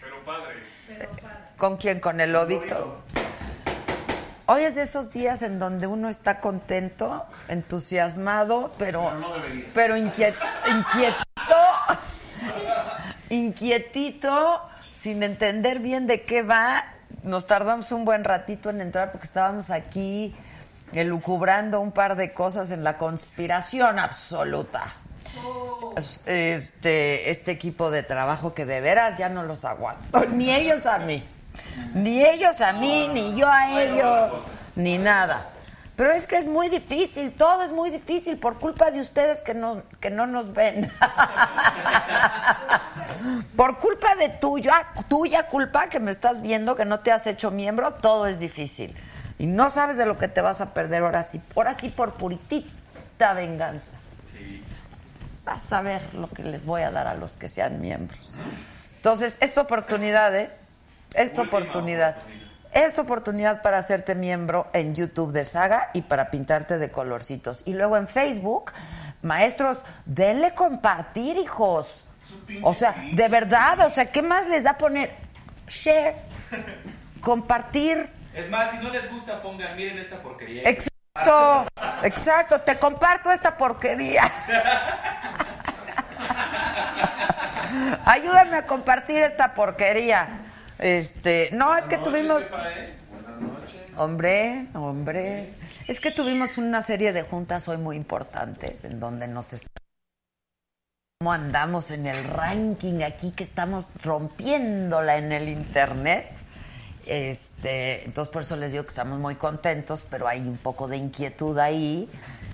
Pero padres. ¿Con quién? ¿Con el lobito? Hoy es de esos días en donde uno está contento, entusiasmado, pero, pero inquiet- inquieto, inquietito, sin entender bien de qué va. Nos tardamos un buen ratito en entrar porque estábamos aquí elucubrando un par de cosas en la conspiración absoluta. Este, este equipo de trabajo que de veras ya no los aguanto, ni ellos a mí. Ni ellos a mí, ni yo a ellos, ni nada. Pero es que es muy difícil, todo es muy difícil por culpa de ustedes que no, que no nos ven. por culpa de tuya, tuya culpa que me estás viendo, que no te has hecho miembro, todo es difícil. Y no sabes de lo que te vas a perder ahora sí, ahora sí por puritita venganza. A ver lo que les voy a dar a los que sean miembros. Entonces, esta oportunidad, ¿eh? Esta oportunidad. Esta oportunidad para hacerte miembro en YouTube de Saga y para pintarte de colorcitos. Y luego en Facebook, maestros, denle compartir, hijos. O sea, de verdad, o sea, ¿qué más les da poner? Share, compartir. Es más, si no les gusta, pongan, miren esta porquería. Exacto, exacto, te comparto esta porquería. Ayúdame a compartir esta porquería. Este, no, es que tuvimos Hombre, hombre, es que tuvimos una serie de juntas hoy muy importantes en donde nos cómo andamos en el ranking aquí que estamos rompiéndola en el internet. Este, entonces por eso les digo que estamos muy contentos, pero hay un poco de inquietud ahí.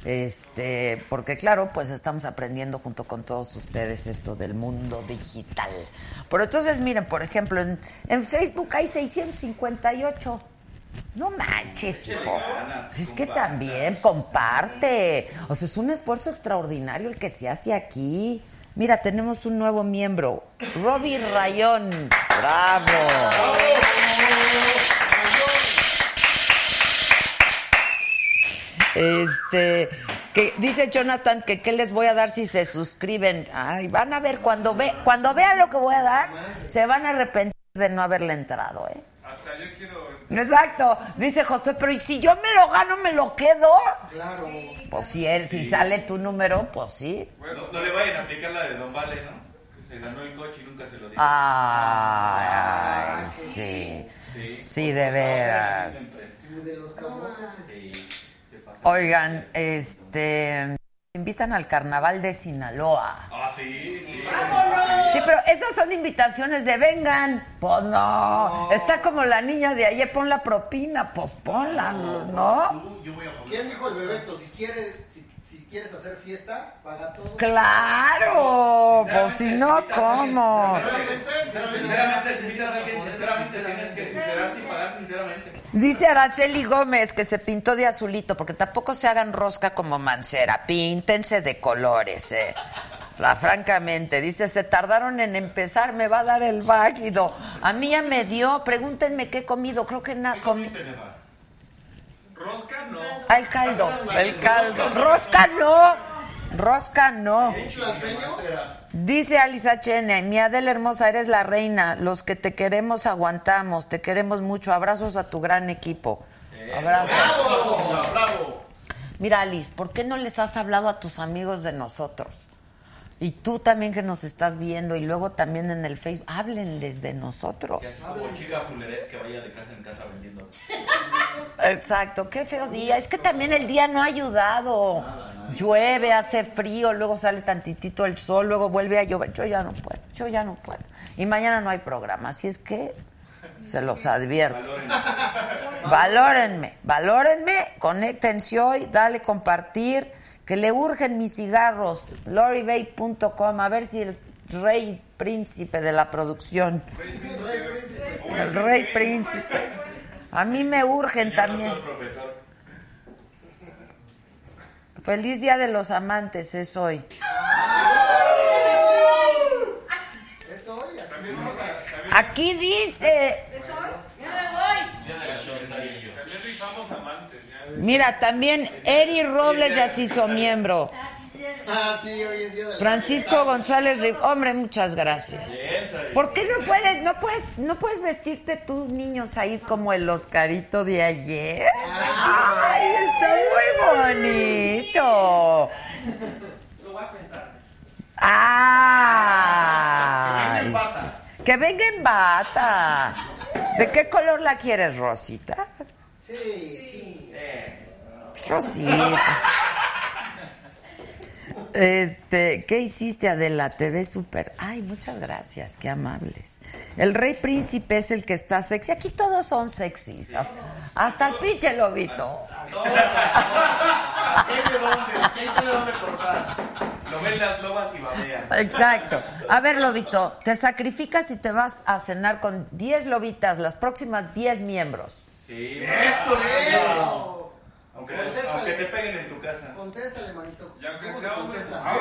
Este, porque claro, pues estamos aprendiendo junto con todos ustedes esto del mundo digital. Pero entonces miren, por ejemplo, en, en Facebook hay 658. No manches, hijo. Si es que también comparte. O sea, es un esfuerzo extraordinario el que se hace aquí. Mira, tenemos un nuevo miembro, Robbie Rayón. ¡Bravo! Este, que dice Jonathan que qué les voy a dar si se suscriben. Ay, van a ver cuando ve, cuando vean lo que voy a dar, se van a arrepentir de no haberle entrado, ¿eh? Hasta yo quiero. Exacto, dice José, pero ¿y si yo me lo gano, me lo quedo? Claro. Pues si él, si sale tu número, pues sí. No, no le vayan a aplicar la de Don Vale, ¿no? Que se ganó el coche y nunca se lo dio. Ay, ay, sí. Sí, de veras. De los camotes. Oigan, este, invitan al carnaval de Sinaloa. Ah, sí, sí. Sí, pero esas son invitaciones de vengan. Pues no. Está como la niña de ayer, pon la propina, pues ponla, ¿no? ¿Quién dijo el Bebeto? Si quieres, si, si quieres hacer fiesta, paga todo. Claro, pues si no, ¿cómo? Sinceramente, si invitas a alguien, sinceramente tienes que sincerarte y pagar sinceramente. Dice Araceli Gómez que se pintó de azulito, porque tampoco se hagan rosca como mancera, píntense de colores, eh. La, francamente, dice, se tardaron en empezar, me va a dar el váguido. A mí ya me dio, pregúntenme qué he comido, creo que nada. Rosca no. Ah, el caldo, el caldo. Rosca no, rosca no. Dice Alice HN, mi Adela hermosa, eres la reina. Los que te queremos aguantamos, te queremos mucho. Abrazos a tu gran equipo. Abrazos. Mira, Alice, ¿por qué no les has hablado a tus amigos de nosotros? Y tú también que nos estás viendo y luego también en el Facebook, háblenles de nosotros. Es como chica fuleret que vaya de casa en casa vendiendo. Exacto, qué feo día. Es que también el día no ha ayudado. Llueve, hace frío, luego sale tantitito el sol, luego vuelve a llover. Yo ya no puedo, yo ya no puedo. Y mañana no hay programa, así es que se los advierto. Valórenme, valórenme, conéctense hoy, dale compartir, que le urgen mis cigarros, loribay.com, a ver si el rey príncipe de la producción, el rey príncipe, a mí me urgen también. Feliz Día de los Amantes es hoy. Aquí dice, También rifamos amantes. Ya. Mira, también Eri Robles ya se hizo miembro. Ah, sí, hoy es día de la Francisco González Rib- hombre, muchas gracias. ¿Por qué no puedes, no puedes, no puedes vestirte tú, niño Said, como el Oscarito de ayer? Ay, está muy bonito. Lo voy a pensar. Sí. que venga en bata. ¿De qué color la quieres, Rosita? Sí, sí. Rosita. Este, ¿qué hiciste Adela? Te ves súper. Ay, muchas gracias, qué amables. El rey príncipe es el que está sexy. Aquí todos son sexys. Hasta, hasta el pinche lobito. ¿Qué hay de dónde? ¿Qué hay de dónde cortar? Lo ven las lobas y babean. Exacto. A ver, lobito, te sacrificas y te vas a cenar con 10 lobitas, las próximas 10 miembros. Sí. Esto es. Aunque, te peguen en tu casa. Contéstale, manito. Y aunque ¿Cómo sea se hombre, contesta?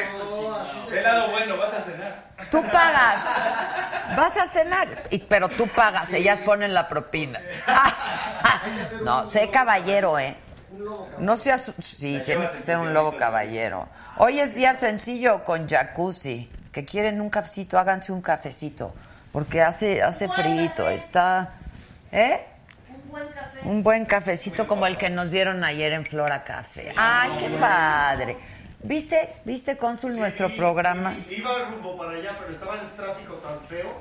Eso. Del lado bueno, vas a cenar. Tú pagas. Vas a cenar, y- pero tú pagas, ellas ponen la propina. No, sé caballero, ¿eh? Un. No seas... Sí, tienes que ser un lobo caballero. Hoy es día sencillo con jacuzzi. Que quieren un cafecito, háganse un cafecito. Porque hace, hace frito, está... ¿Eh? Un buen café. Un buen cafecito como el que nos dieron ayer en Flora Café. ¡Ay, qué padre! ¿Viste, viste, Cónsul, nuestro programa? Iba rumbo para allá, pero estaba el tráfico tan feo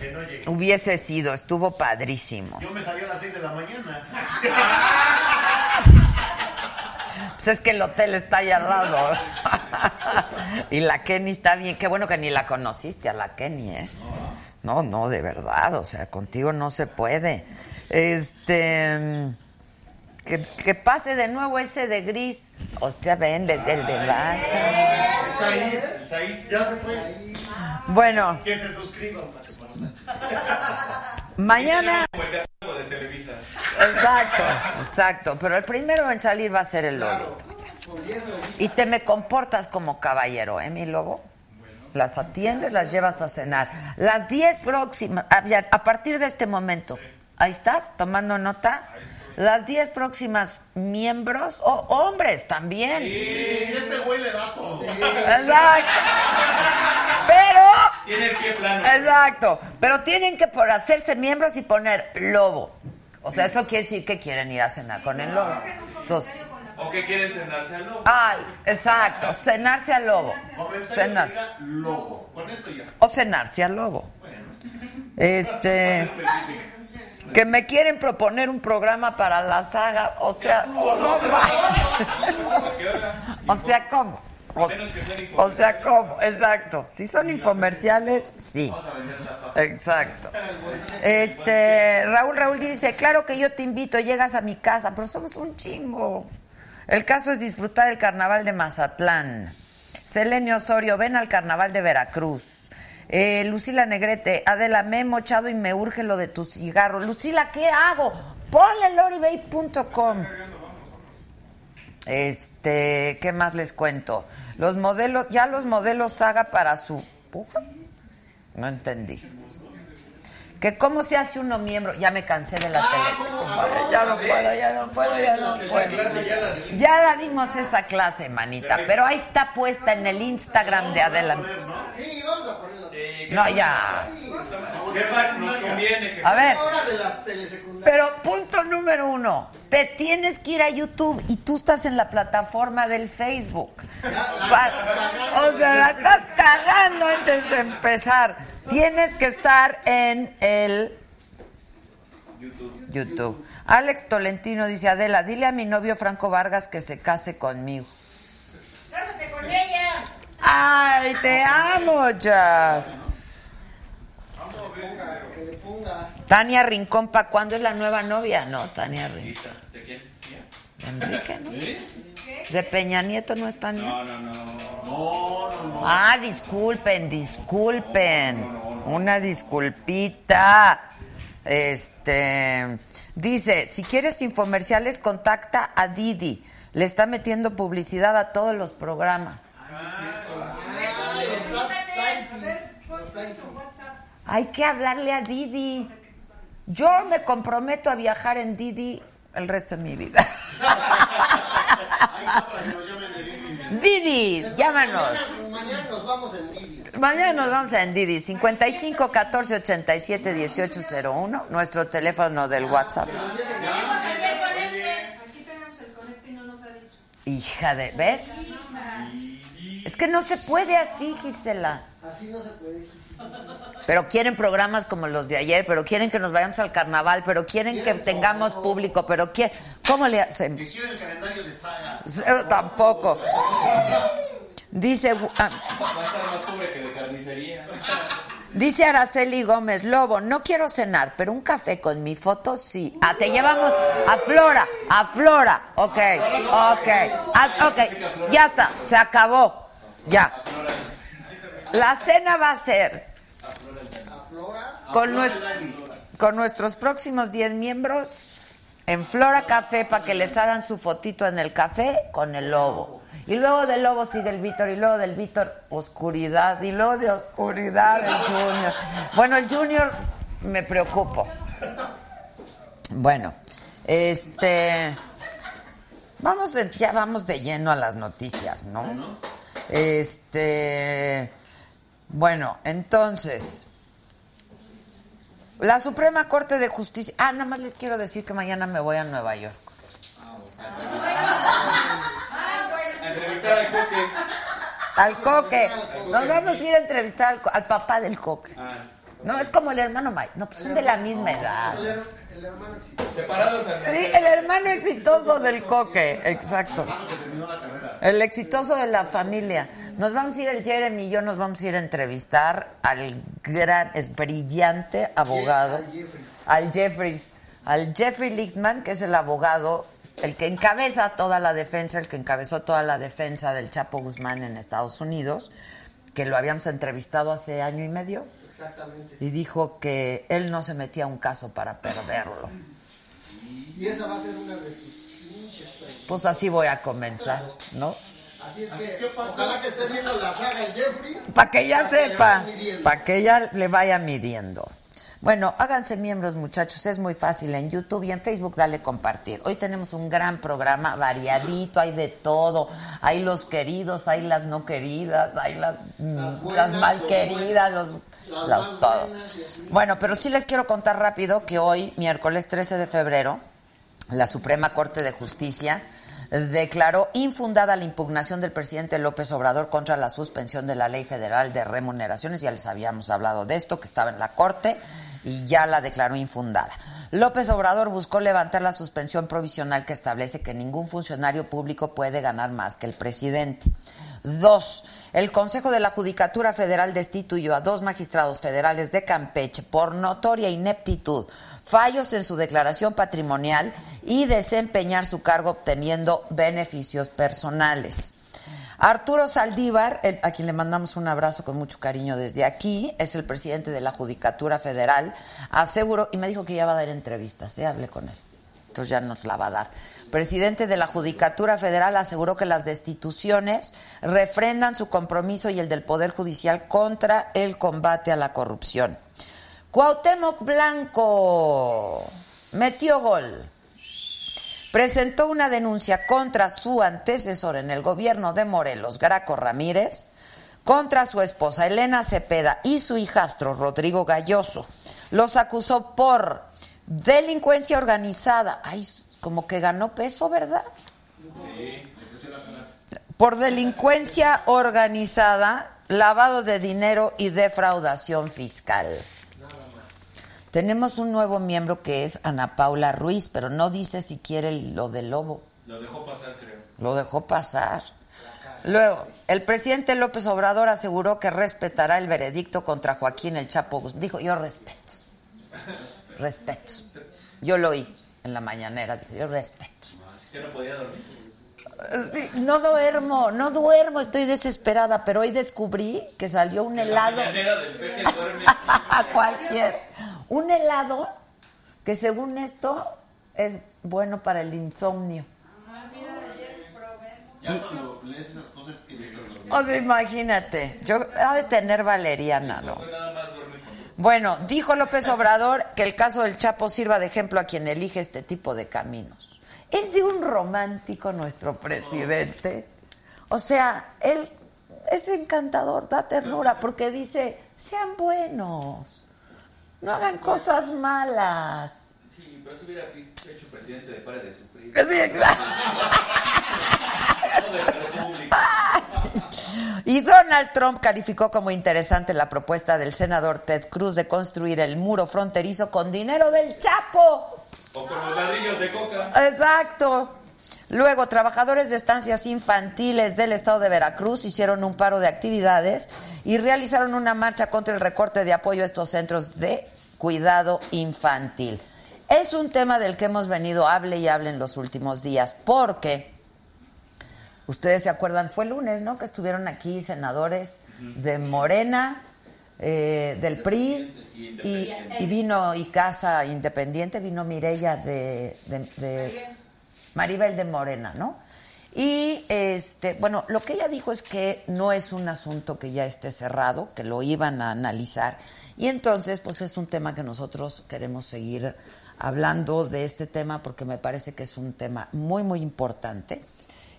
que no llegué. Hubiese sido, estuvo padrísimo. Yo me salí a las 6 de la mañana. Pues es que el hotel está ahí al lado. y la Kenny está bien. Qué bueno que ni la conociste a la Kenny, ¿eh? No, no, de verdad. O sea, contigo no se puede. Este. Que, que pase de nuevo ese de gris. Hostia, ven, desde el debate. Ya se fue. Bueno, Que se suscriban. mañana. Exacto, exacto. Pero el primero en salir va a ser el lobito. Con 10 lobitos. Y te me comportas como caballero, ¿eh, mi lobo? Las atiendes, las llevas a cenar. Las 10 próximas, a partir de este momento, ahí estás, tomando nota. Las 10 próximas miembros, o hombres también. Y este güey le da todo. Exacto. Pero, Tiene el pie plano. exacto. Pero tienen que por hacerse miembros y poner lobo. O sea, eso quiere decir que quieren ir a cenar con el lobo. Entonces, ¿O que quieren cenarse al lobo? ay, exacto, cenarse al lobo. Cenarse. lobo. Con esto ya. o cenarse al lobo. Este. Que me quieren proponer un programa para la saga, o sea, no. O sea, ¿cómo? O, sea, ¿cómo? Exacto. Si son infomerciales, sí. Vamos a vender la faja. Exacto. Este, Raúl Raúl dice, claro que yo te invito, llegas a mi casa, pero somos un chingo. El caso es disfrutar el carnaval de Mazatlán. Selene Osorio, ven al carnaval de Veracruz. Eh, Lucila Negrete, Adela, me he mochado y me urge lo de tu cigarro. Lucila, ¿qué hago? Ponle loribay.com. Este, ¿qué más les cuento? Los modelos, ya los modelos Saga para su... Ufa, No entendí. Que cómo se hace uno miembro. Ya me cansé de la tele. Ya no puedo, ya no puedo, ya no puedo. Ya la dimos esa clase, manita. Pero ahí está puesta en el Instagram de Adela. Sí, vamos a. Sí, No, ya. Nos conviene. A ver. Pero punto número uno, te tienes que ir a YouTube y tú estás en la plataforma del Facebook. O sea, la estás cagando antes de empezar. Tienes que estar en el YouTube. Alex Tolentino dice, Adela, dile a mi novio Franco Vargas que se case conmigo. Ay, te amo, Jazz. Que le ponga. Tania Rincón, ¿pa' cuándo es la nueva novia? No, Tania Rincón. ¿De quién? ¿Mía? Enrique, ¿no? De Peña Nieto no está ni. No, no, no. Ah, disculpen, disculpen. Una disculpita. Este dice, si quieres infomerciales, contacta a Didi. Le está metiendo publicidad a todos los programas. Ay, los taxis. Los taxis. Hay que hablarle a Didi. Yo me comprometo a viajar en Didi el resto de mi vida. Didi. Llámanos. Mañana, nos vamos en Didi. Mañana nos vamos en Didi, 55 14 87 18 01, nuestro teléfono del WhatsApp. Hija de, ¿ves? Es que no se puede así, Gisela. Así no se puede. Pero quieren programas como los de ayer, pero quieren que nos vayamos al carnaval, pero quieren que tengamos público, pero quieren... ¿Cómo le hacen? Hicieron el calendario de saga. Eh, Tampoco. Dice, ah, Va a estar más pobre que de carnicería. dice Araceli Gómez, Lobo, no quiero cenar, pero un café con mi foto sí. Ah, te llevamos a Flora, a Flora. Ok, ok, ah, ok, ya está, se acabó, ya. La cena va a ser con, con nuestros próximos 10 miembros en Flora Café para que les hagan su fotito en el café con el lobo. Y luego del lobo sigue el Víctor, y luego del Víctor, oscuridad, y luego de oscuridad el Junior. Bueno, el Junior me preocupo. Bueno, este. Vamos de, ya vamos de lleno a las noticias, ¿no? Este. Bueno, entonces. La Suprema Corte de Justicia. Ah, nada más les quiero decir que mañana me voy a Nueva York. A entrevistar al coque. Al coque. Nos vamos a ir a entrevistar al, al papá del coque. Ah, No, es como el hermano Mike. No, pues son de la misma edad. El, her- el hermano exitoso. separados Sí, el hermano exitoso del coque. Exacto. El exitoso de la familia. Nos vamos a ir, el Jeremy y yo nos vamos a ir a entrevistar al gran, es brillante abogado. Al Jeffries. Al Jeffries. Al Jeffrey Lichtman, que es el abogado, el que encabeza toda la defensa, el que encabezó toda la defensa del Chapo Guzmán en Estados Unidos, que lo habíamos entrevistado hace año y medio. Exactamente. Y dijo que él no se metía a un caso para perderlo. Y esa va a ser una. Pues así voy a comenzar, ¿no? Así es que, ojalá que esté viendo la saga Jeffries. Para que ya que sepa, para que ya le vaya midiendo. Bueno, háganse miembros, muchachos, es muy fácil en YouTube y en Facebook, dale compartir. Hoy tenemos un gran programa variadito, hay de todo. Hay los queridos, hay las no queridas, hay las, mm, Las buenas, las mal queridas, los, todos. buenas. Bueno, pero sí les quiero contar rápido que hoy, miércoles 13 de febrero, la Suprema Corte de Justicia declaró infundada la impugnación del presidente López Obrador contra la suspensión de la Ley Federal de Remuneraciones. Ya les habíamos hablado de esto, que estaba en la Corte y ya la declaró infundada. López Obrador buscó levantar la suspensión provisional que establece que ningún funcionario público puede ganar más que el presidente. Dos, el Consejo de la Judicatura Federal destituyó a dos magistrados federales de Campeche por notoria ineptitud, fallos en su declaración patrimonial y desempeñar su cargo obteniendo beneficios personales. Arturo Saldívar, a quien le mandamos un abrazo con mucho cariño desde aquí, es el presidente de la Judicatura Federal, aseguró, y me dijo que ya va a dar entrevistas, ¿eh? hablé con él, entonces ya nos la va a dar. Presidente de la Judicatura Federal aseguró que las destituciones refrendan su compromiso y el del Poder Judicial contra el combate a la corrupción. Cuauhtémoc Blanco metió gol presentó una denuncia contra su antecesor en el gobierno de Morelos, Graco Ramírez, contra su esposa Elena Cepeda y su hijastro Rodrigo Galloso. Los acusó por delincuencia organizada. Ay, como que ganó peso, ¿verdad? Por delincuencia organizada, lavado de dinero y defraudación fiscal. Tenemos un nuevo miembro que es Ana Paula Ruiz, pero no dice si quiere lo del lobo. Lo dejó pasar, creo. Lo dejó pasar. Luego, el presidente López Obrador aseguró que respetará el veredicto contra Joaquín el Chapo Guzmán. Dijo, yo respeto. Respeto. Yo lo oí en la mañanera. Dijo, yo respeto. Que no podía dormir. Sí, no duermo, no duermo, estoy desesperada, pero hoy descubrí que salió un La helado. mañanera del peje duerme. a cualquier. Un helado que según esto es bueno para el insomnio. Ya cuando lees esas cosas que. O sea, imagínate, yo ha de tener valeriana, ¿no? Bueno, dijo López Obrador que el caso del Chapo sirva de ejemplo a quien elige este tipo de caminos. Es de un romántico nuestro presidente. O sea, él es encantador, da ternura, porque dice, sean buenos, no hagan cosas malas. Pero si hubiera hecho presidente de Pare de Sufrir. Sí, exacto. Y Donald Trump calificó como interesante la propuesta del senador Ted Cruz de construir el muro fronterizo con dinero del Chapo. O con los ladrillos de coca. Exacto. Luego, trabajadores de estancias infantiles del estado de Veracruz hicieron un paro de actividades y realizaron una marcha contra el recorte de apoyo a estos centros de cuidado infantil. Es un tema del que hemos venido hable y hable en los últimos días, porque ustedes se acuerdan, fue el lunes, ¿no? Que estuvieron aquí senadores de Morena, eh, del PRI, y, y vino y Casa Independiente, vino Mirella de, de- de- Maribel de Morena, ¿no? Y este, bueno, lo que ella dijo es que no es un asunto que ya esté cerrado, que lo iban a analizar. Y entonces, pues es un tema que nosotros queremos seguir hablando de este tema porque me parece que es un tema muy, muy importante,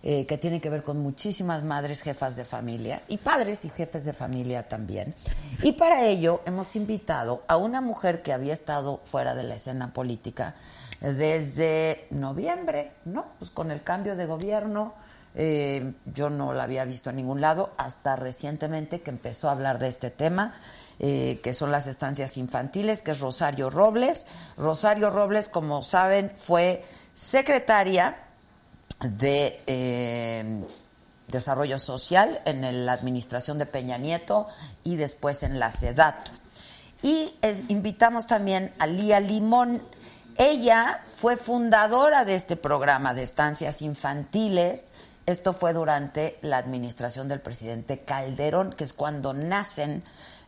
eh, que tiene que ver con muchísimas madres jefas de familia y padres y jefes de familia también. Y para ello hemos invitado a una mujer que había estado fuera de la escena política desde noviembre, ¿no? Pues con el cambio de gobierno, eh, yo no la había visto en ningún lado hasta recientemente que empezó a hablar de este tema, eh, que son las estancias infantiles, que es Rosario Robles. Rosario Robles, como saben, fue secretaria de eh, Desarrollo Social en la administración de Peña Nieto y después en la SEDAT. Y invitamos también a Lía Limón. Ella fue fundadora de este programa de estancias infantiles. Esto fue durante la administración del presidente Calderón, que es cuando nacen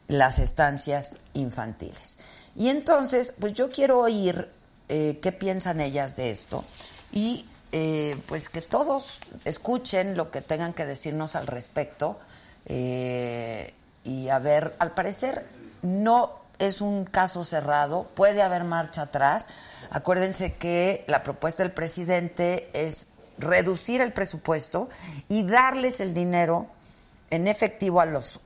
las estancias infantiles. Y entonces, pues yo quiero oír eh, qué piensan ellas de esto y eh, pues que todos escuchen lo que tengan que decirnos al respecto eh, y a ver, al parecer no es un caso cerrado, puede haber marcha atrás. Acuérdense que la propuesta del presidente es reducir el presupuesto y darles el dinero en efectivo a los,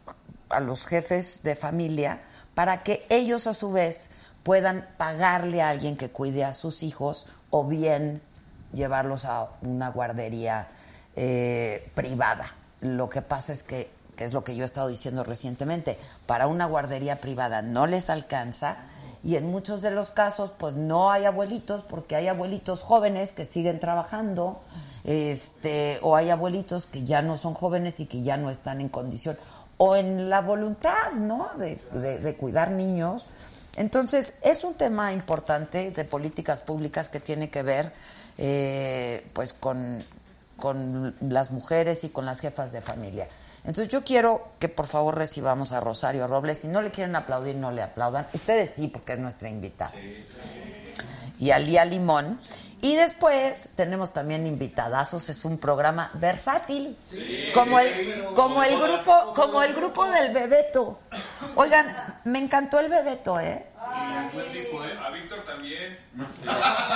a los jefes de familia para que ellos a su vez puedan pagarle a alguien que cuide a sus hijos o bien llevarlos a una guardería eh, privada. Lo que pasa es que, que es lo que yo he estado diciendo recientemente, para una guardería privada no les alcanza y en muchos de los casos pues no hay abuelitos porque hay abuelitos jóvenes que siguen trabajando este o hay abuelitos que ya no son jóvenes y que ya no están en condición o en la voluntad no de, de- de cuidar niños entonces es un tema importante de políticas públicas que tiene que ver eh, pues con, con las mujeres y con las jefas de familia. Entonces yo quiero que por favor recibamos a Rosario Robles. Si no le quieren aplaudir, no le aplaudan. Ustedes sí, porque es nuestra invitada. Y a Lía Limón. Y después tenemos también invitadazos, es un programa versátil, como el como el grupo como el grupo del Bebeto. Oigan, me encantó el Bebeto, ¿eh? A Víctor también.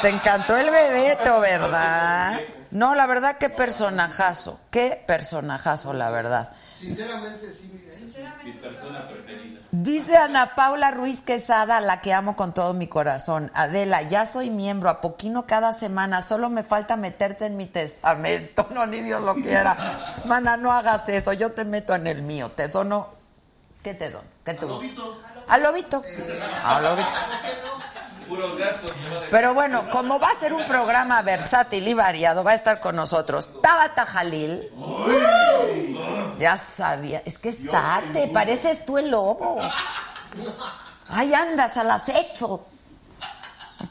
Te encantó el Bebeto, ¿verdad? No, la verdad, qué personajazo, qué personajazo, la verdad. Sinceramente, sí, Miguel. Mi persona preferida. Dice Ana Paula Ruiz Quesada, la que amo con todo mi corazón. Adela, ya soy miembro, a poquino cada semana, solo me falta meterte en mi testamento. No, ni Dios lo quiera. Mana, no hagas eso, yo te meto en el mío. Te dono. ¿Qué te dono? ¿Qué te gusta? Al lobito. Al lobito. Puros gastos. Pero bueno, como va a ser un programa versátil y variado, va a estar con nosotros Tabata Jalil. Ya sabía, es que es tarde, pareces tú el lobo. Ahí andas al acecho.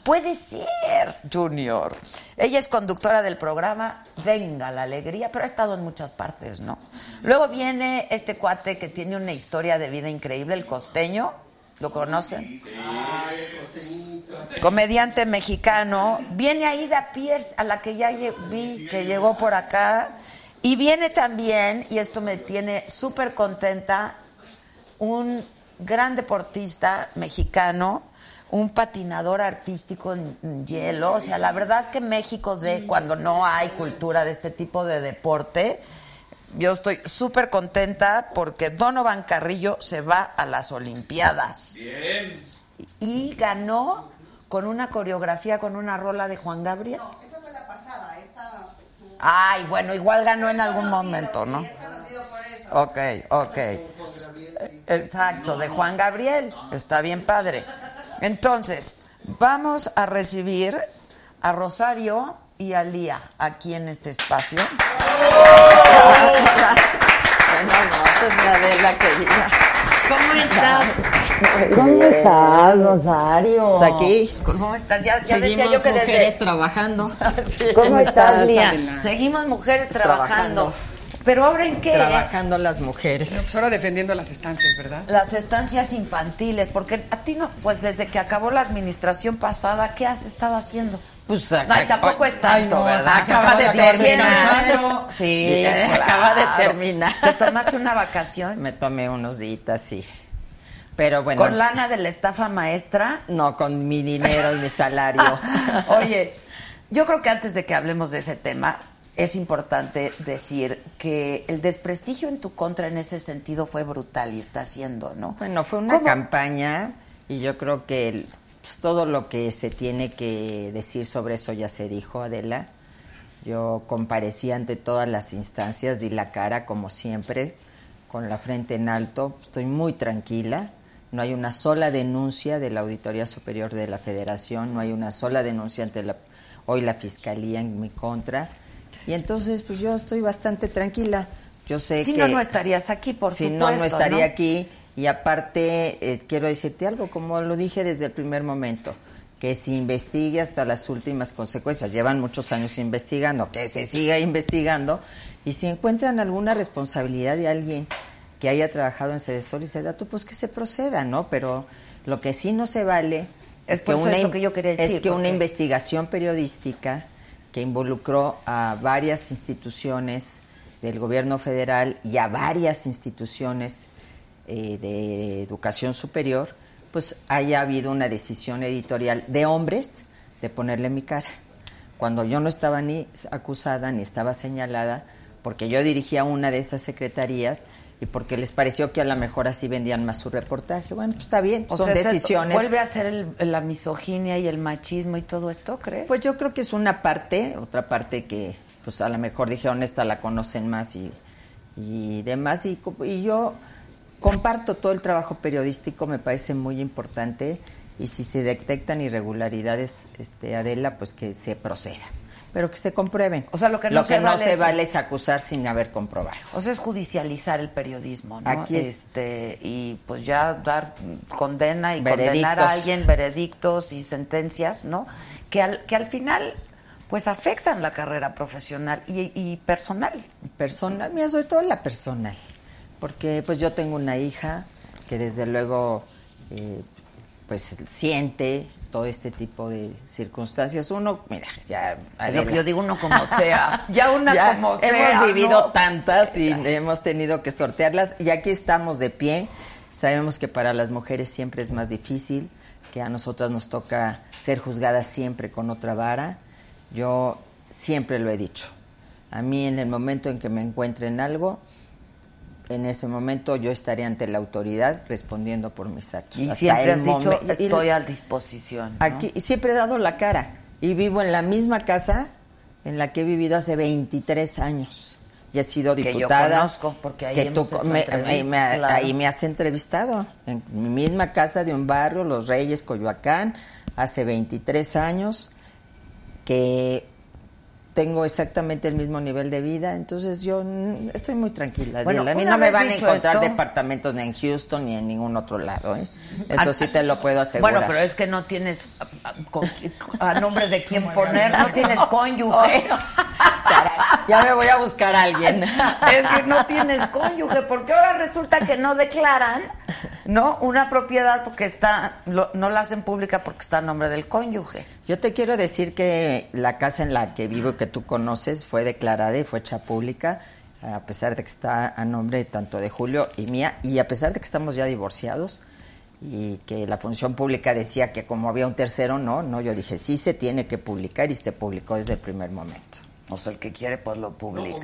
Puede ser, Junior. Ella es conductora del programa Venga la Alegría, pero ha estado en muchas partes, ¿no? Luego viene este cuate que tiene una historia de vida increíble, el costeño. ¿Lo conocen? Comediante mexicano. Viene Aida Pierce, a la que ya vi que llegó por acá. Y viene también, y esto me tiene súper contenta, un gran deportista mexicano, un patinador artístico en en hielo. O sea, la verdad que México de cuando no hay cultura de este tipo de deporte, yo estoy súper contenta porque Donovan Carrillo se va a las Olimpiadas. Bien. Y ganó con una coreografía, con una rola de Juan Gabriel. No, esa fue la pasada. Esta. Ay, bueno, igual ganó en algún momento, ¿no? Esta no ha sido por eso. Ok, ok. Exacto, de Juan Gabriel. Está bien padre. Entonces, vamos a recibir a Rosario y a Lía aquí en este espacio. Bueno, no, esta es mi Adela querida. ¿Cómo estás? ¿Cómo estás, Rosario? Pues aquí. ¿Cómo estás? Ya, ya decía yo que mujeres desde... trabajando. ¿Cómo estás, Lía? Seguimos mujeres Trabajando. trabajando. ¿Pero ahora en qué? Trabajando las mujeres. Solo defendiendo las estancias, ¿verdad? Las estancias infantiles, porque a ti no, pues desde que acabó la administración pasada, ¿qué has estado haciendo? Pues No, y tampoco es tanto, no, ¿verdad? acaba de terminar. terminar. Sí, acaba de terminar. ¿Te tomaste una vacación? Me tomé unos días, sí. Pero bueno. ¿Con lana de la estafa maestra? No, con mi dinero y mi salario. Oye, yo creo que antes de que hablemos de ese tema, es importante decir que el desprestigio en tu contra en ese sentido fue brutal y está siendo, ¿no? Bueno, fue una ¿Cómo? campaña y yo creo que pues, todo lo que se tiene que decir sobre eso ya se dijo, Adela. Yo comparecí ante todas las instancias, di la cara como siempre, con la frente en alto. Estoy muy tranquila. No hay una sola denuncia de la Auditoría Superior de la Federación, no hay una sola denuncia ante la, hoy la Fiscalía en mi contra. Y entonces, pues yo estoy bastante tranquila. Yo sé Si que no, no estarías aquí, por si supuesto. no, no estaría aquí. Y aparte, eh, quiero decirte algo, como lo dije desde el primer momento, que se investigue hasta las últimas consecuencias. Llevan muchos años investigando, que se siga investigando. Y si encuentran alguna responsabilidad de alguien que haya trabajado en Sedesol y Sedato, pues que se proceda, ¿no? Pero lo que sí no se vale Es eso in- que yo quería es decir, que una investigación periodística que involucró a varias instituciones del gobierno federal y a varias instituciones eh, de educación superior, pues haya habido una decisión editorial de hombres de ponerle mi cara. Cuando yo no estaba ni acusada ni estaba señalada, porque yo dirigía una de esas secretarías y porque les pareció que a lo mejor así vendían más su reportaje. Bueno, pues está bien, O son sea, decisiones. ¿Vuelve a ser el- la misoginia y el machismo y todo esto, crees? Pues yo creo que es una parte, otra parte que pues a lo mejor dijeron esta la conocen más y, y demás. Y, y yo comparto todo el trabajo periodístico, me parece muy importante. Y si se detectan irregularidades, este, Adela, pues que se proceda. Pero que se comprueben. O sea, lo que no se vale es- vale es acusar sin haber comprobado. O sea, es judicializar el periodismo, ¿no? Aquí es- este y pues ya dar condena y condenar a alguien, veredictos y sentencias, ¿no? Que al, que al final pues afectan la carrera profesional y, y personal. Personal, mira, sobre todo la personal. Porque pues yo tengo una hija que desde luego eh, pues siente todo este tipo de circunstancias. Uno, mira, ya... Es lo que yo digo, uno como sea. Ya una ya como sea. Hemos vivido ¿no? tantas y hemos tenido que sortearlas y aquí estamos de pie. Sabemos que para las mujeres siempre es más difícil, que a nosotras nos toca ser juzgadas siempre con otra vara. Yo siempre lo he dicho. A mí en el momento en que me encuentre en algo, en ese momento yo estaré ante la autoridad respondiendo por mis actos. Y Hasta siempre has dicho, estoy a disposición. ¿no? Aquí siempre he dado la cara y vivo en la misma casa en la que he vivido hace 23 años. Y he sido Que yo diputada. conozco, porque ahí que hemos tú- hecho me- me- claro. ahí me has entrevistado. En mi misma casa de un barrio, Los Reyes, Coyoacán, hace 23 años, que tengo exactamente el mismo nivel de vida, entonces yo estoy muy tranquila. Bueno, a mí no me van a encontrar esto- departamentos ni en Houston ni en ningún otro lado. ¿eh? Eso sí te lo puedo asegurar. Bueno, pero es que no tienes a, a- con- a nombre de quién poner, no tienes cónyuge. Caray, ya me voy a buscar a alguien. Es que no tienes cónyuge, porque ahora resulta que no declaran, ¿no? Una propiedad porque está, lo- no la hacen pública porque está a nombre del cónyuge. Yo te quiero decir que la casa en la que vivo y que tú conoces fue declarada y fue hecha pública, a pesar de que está a nombre tanto de Julio y mía, y a pesar de que estamos ya divorciados. y que la función pública decía que como había un tercero, no, no, yo dije, sí se tiene que publicar y se publicó desde el primer momento. O sea, el que quiere, pues lo publica.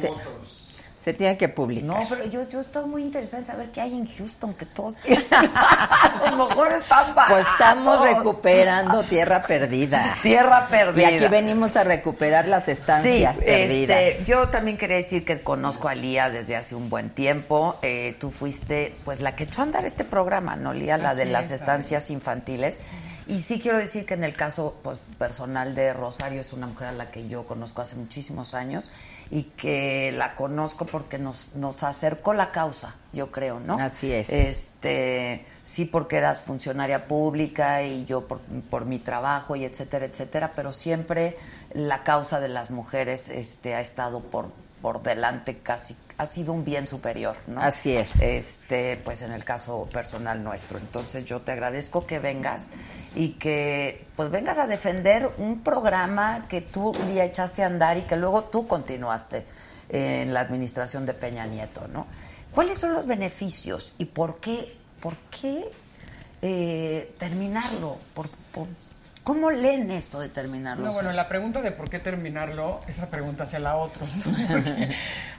Se tiene que publicar. No, pero yo, yo estoy muy interesada en saber qué hay en Houston, que todos a lo mejor están baratos. Pues estamos recuperando tierra perdida. Tierra perdida. Y aquí venimos a recuperar las estancias Sí, perdidas. este, yo también quería decir que conozco a Lía desde hace un buen tiempo. Eh, tú fuiste, pues, la que echó a andar este programa, ¿no, Lía? La de las es, estancias infantiles. Y sí quiero decir que en el caso pues, personal de Rosario es una mujer a la que yo conozco hace muchísimos años y que la conozco porque nos, nos acercó la causa, yo creo, ¿no? Así es. Este, sí, porque eras funcionaria pública y yo por, por mi trabajo y etcétera, etcétera, pero siempre la causa de las mujeres este, ha estado por, por delante casi, ha sido un bien superior, ¿no? Así es. Este, pues en el caso personal nuestro. Entonces yo te agradezco que vengas y que pues vengas a defender un programa que tú ya echaste a andar y que luego tú continuaste en la administración de Peña Nieto, ¿no? ¿Cuáles son los beneficios y por qué, por qué eh, terminarlo? ¿Por, por- ¿Cómo leen esto de terminarlo? No, bueno, la pregunta de por qué terminarlo, esa pregunta hacia la. Porque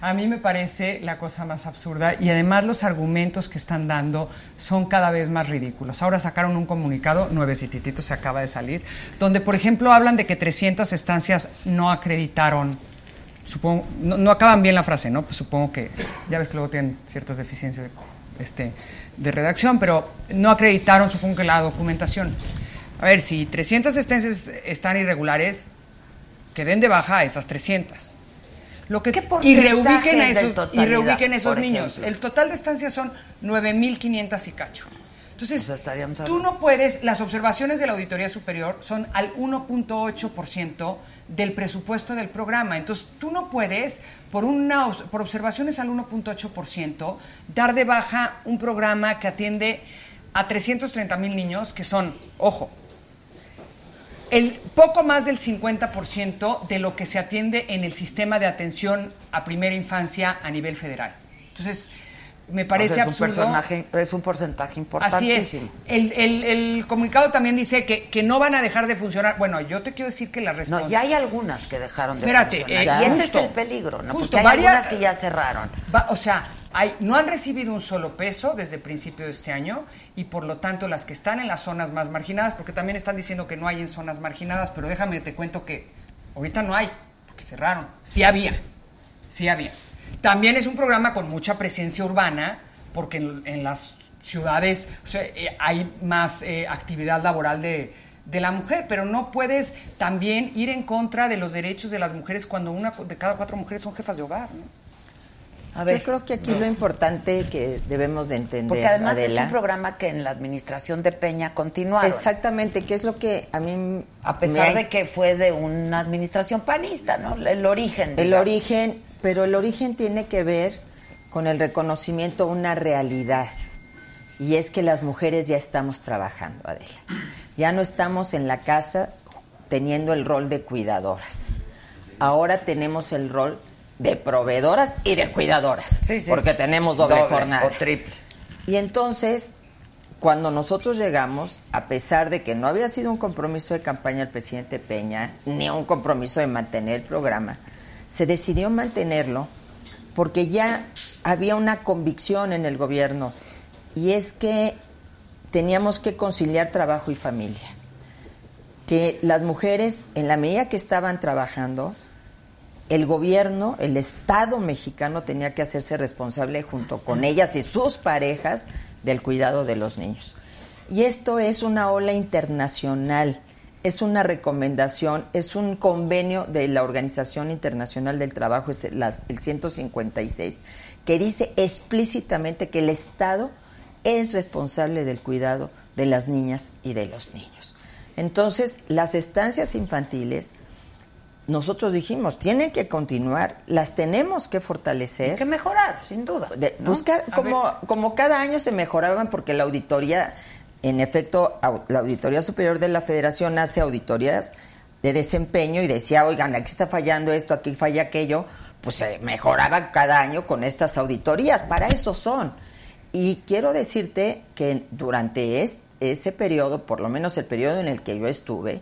a mí me parece la cosa más absurda y además los argumentos que están dando son cada vez más ridículos. Ahora sacaron un comunicado, nuevecititito se acaba de salir, donde por ejemplo hablan de que 300 estancias no acreditaron, supongo, no, no acaban bien la frase, ¿no? Pues supongo que, ya ves que luego tienen ciertas deficiencias este, de redacción, pero no acreditaron, supongo que la documentación. A ver, si 300 estancias están irregulares, que den de baja a esas 300. Lo que, ¿Qué y reubiquen a esos, y reubiquen esos niños. ejemplo? El total de estancias son 9.500 y cacho. Entonces, O sea, estaríamos tú no puedes, las observaciones de la Auditoría Superior son al 1.8% del presupuesto del programa. Entonces, tú no puedes, por, una, por observaciones al 1.8%, dar de baja un programa que atiende a 330 mil niños, que son, ojo, el poco más del 50% de lo que se atiende en el sistema de atención a primera infancia a nivel federal. Entonces, me parece O sea, es un absurdo. personaje, es un porcentaje Así es. El, el- el comunicado también dice que, que no van a dejar de funcionar. Bueno, yo te quiero decir que la respuesta. No, ya hay algunas que dejaron de Espérate, funcionar. eh, y ese es el peligro, ¿no? justo, Porque hay varias- algunas que ya cerraron. Va- o sea, hay, no han recibido un solo peso desde el principio de este año y por lo tanto las que están en las zonas más marginadas, porque también están diciendo que no hay en zonas marginadas, pero déjame te cuento que ahorita no hay, porque cerraron. Sí había, sí había. También es un programa con mucha presencia urbana, porque en, en las ciudades o sea, eh, hay más eh, actividad laboral de, de la mujer, pero no puedes también ir en contra de los derechos de las mujeres cuando una de cada cuatro mujeres son jefas de hogar. ¿no? A ver, Yo creo que aquí lo importante que debemos de entender, porque además es un programa que en la administración de Peña continuaron. exactamente, que es lo que a mí A pesar de que fue de una administración panista, ¿no? El origen. El digamos. origen, pero el origen tiene que ver con el reconocimiento a una realidad. Y es que las mujeres ya estamos trabajando, Adela. Ya no estamos en la casa teniendo el rol de cuidadoras. Ahora tenemos el rol de proveedoras y de cuidadoras. Sí, sí. Porque tenemos doble, Doble jornada. o triple. Y entonces, cuando nosotros llegamos, a pesar de que no había sido un compromiso de campaña del presidente Peña, ni un compromiso de mantener el programa, se decidió mantenerlo porque ya había una convicción en el gobierno y es que teníamos que conciliar trabajo y familia. Que las mujeres, en la medida que estaban trabajando, el gobierno, el Estado mexicano tenía que hacerse responsable junto con ellas y sus parejas del cuidado de los niños. Y esto es una ola internacional, es una recomendación, es un convenio de la Organización Internacional del Trabajo, es el, las- el 156, que dice explícitamente que el Estado es responsable del cuidado de las niñas y de los niños. Entonces, las estancias infantiles nosotros dijimos, tienen que continuar, las tenemos que fortalecer. Hay que mejorar, sin duda. De- como, como cada año se mejoraban porque la auditoría, en efecto, la Auditoría Superior de la Federación hace auditorías de desempeño y decía, oigan, aquí está fallando esto, aquí falla aquello, pues se mejoraba cada año con estas auditorías, para eso son. Y quiero decirte que durante es- ese periodo, por lo menos el periodo en el que yo estuve,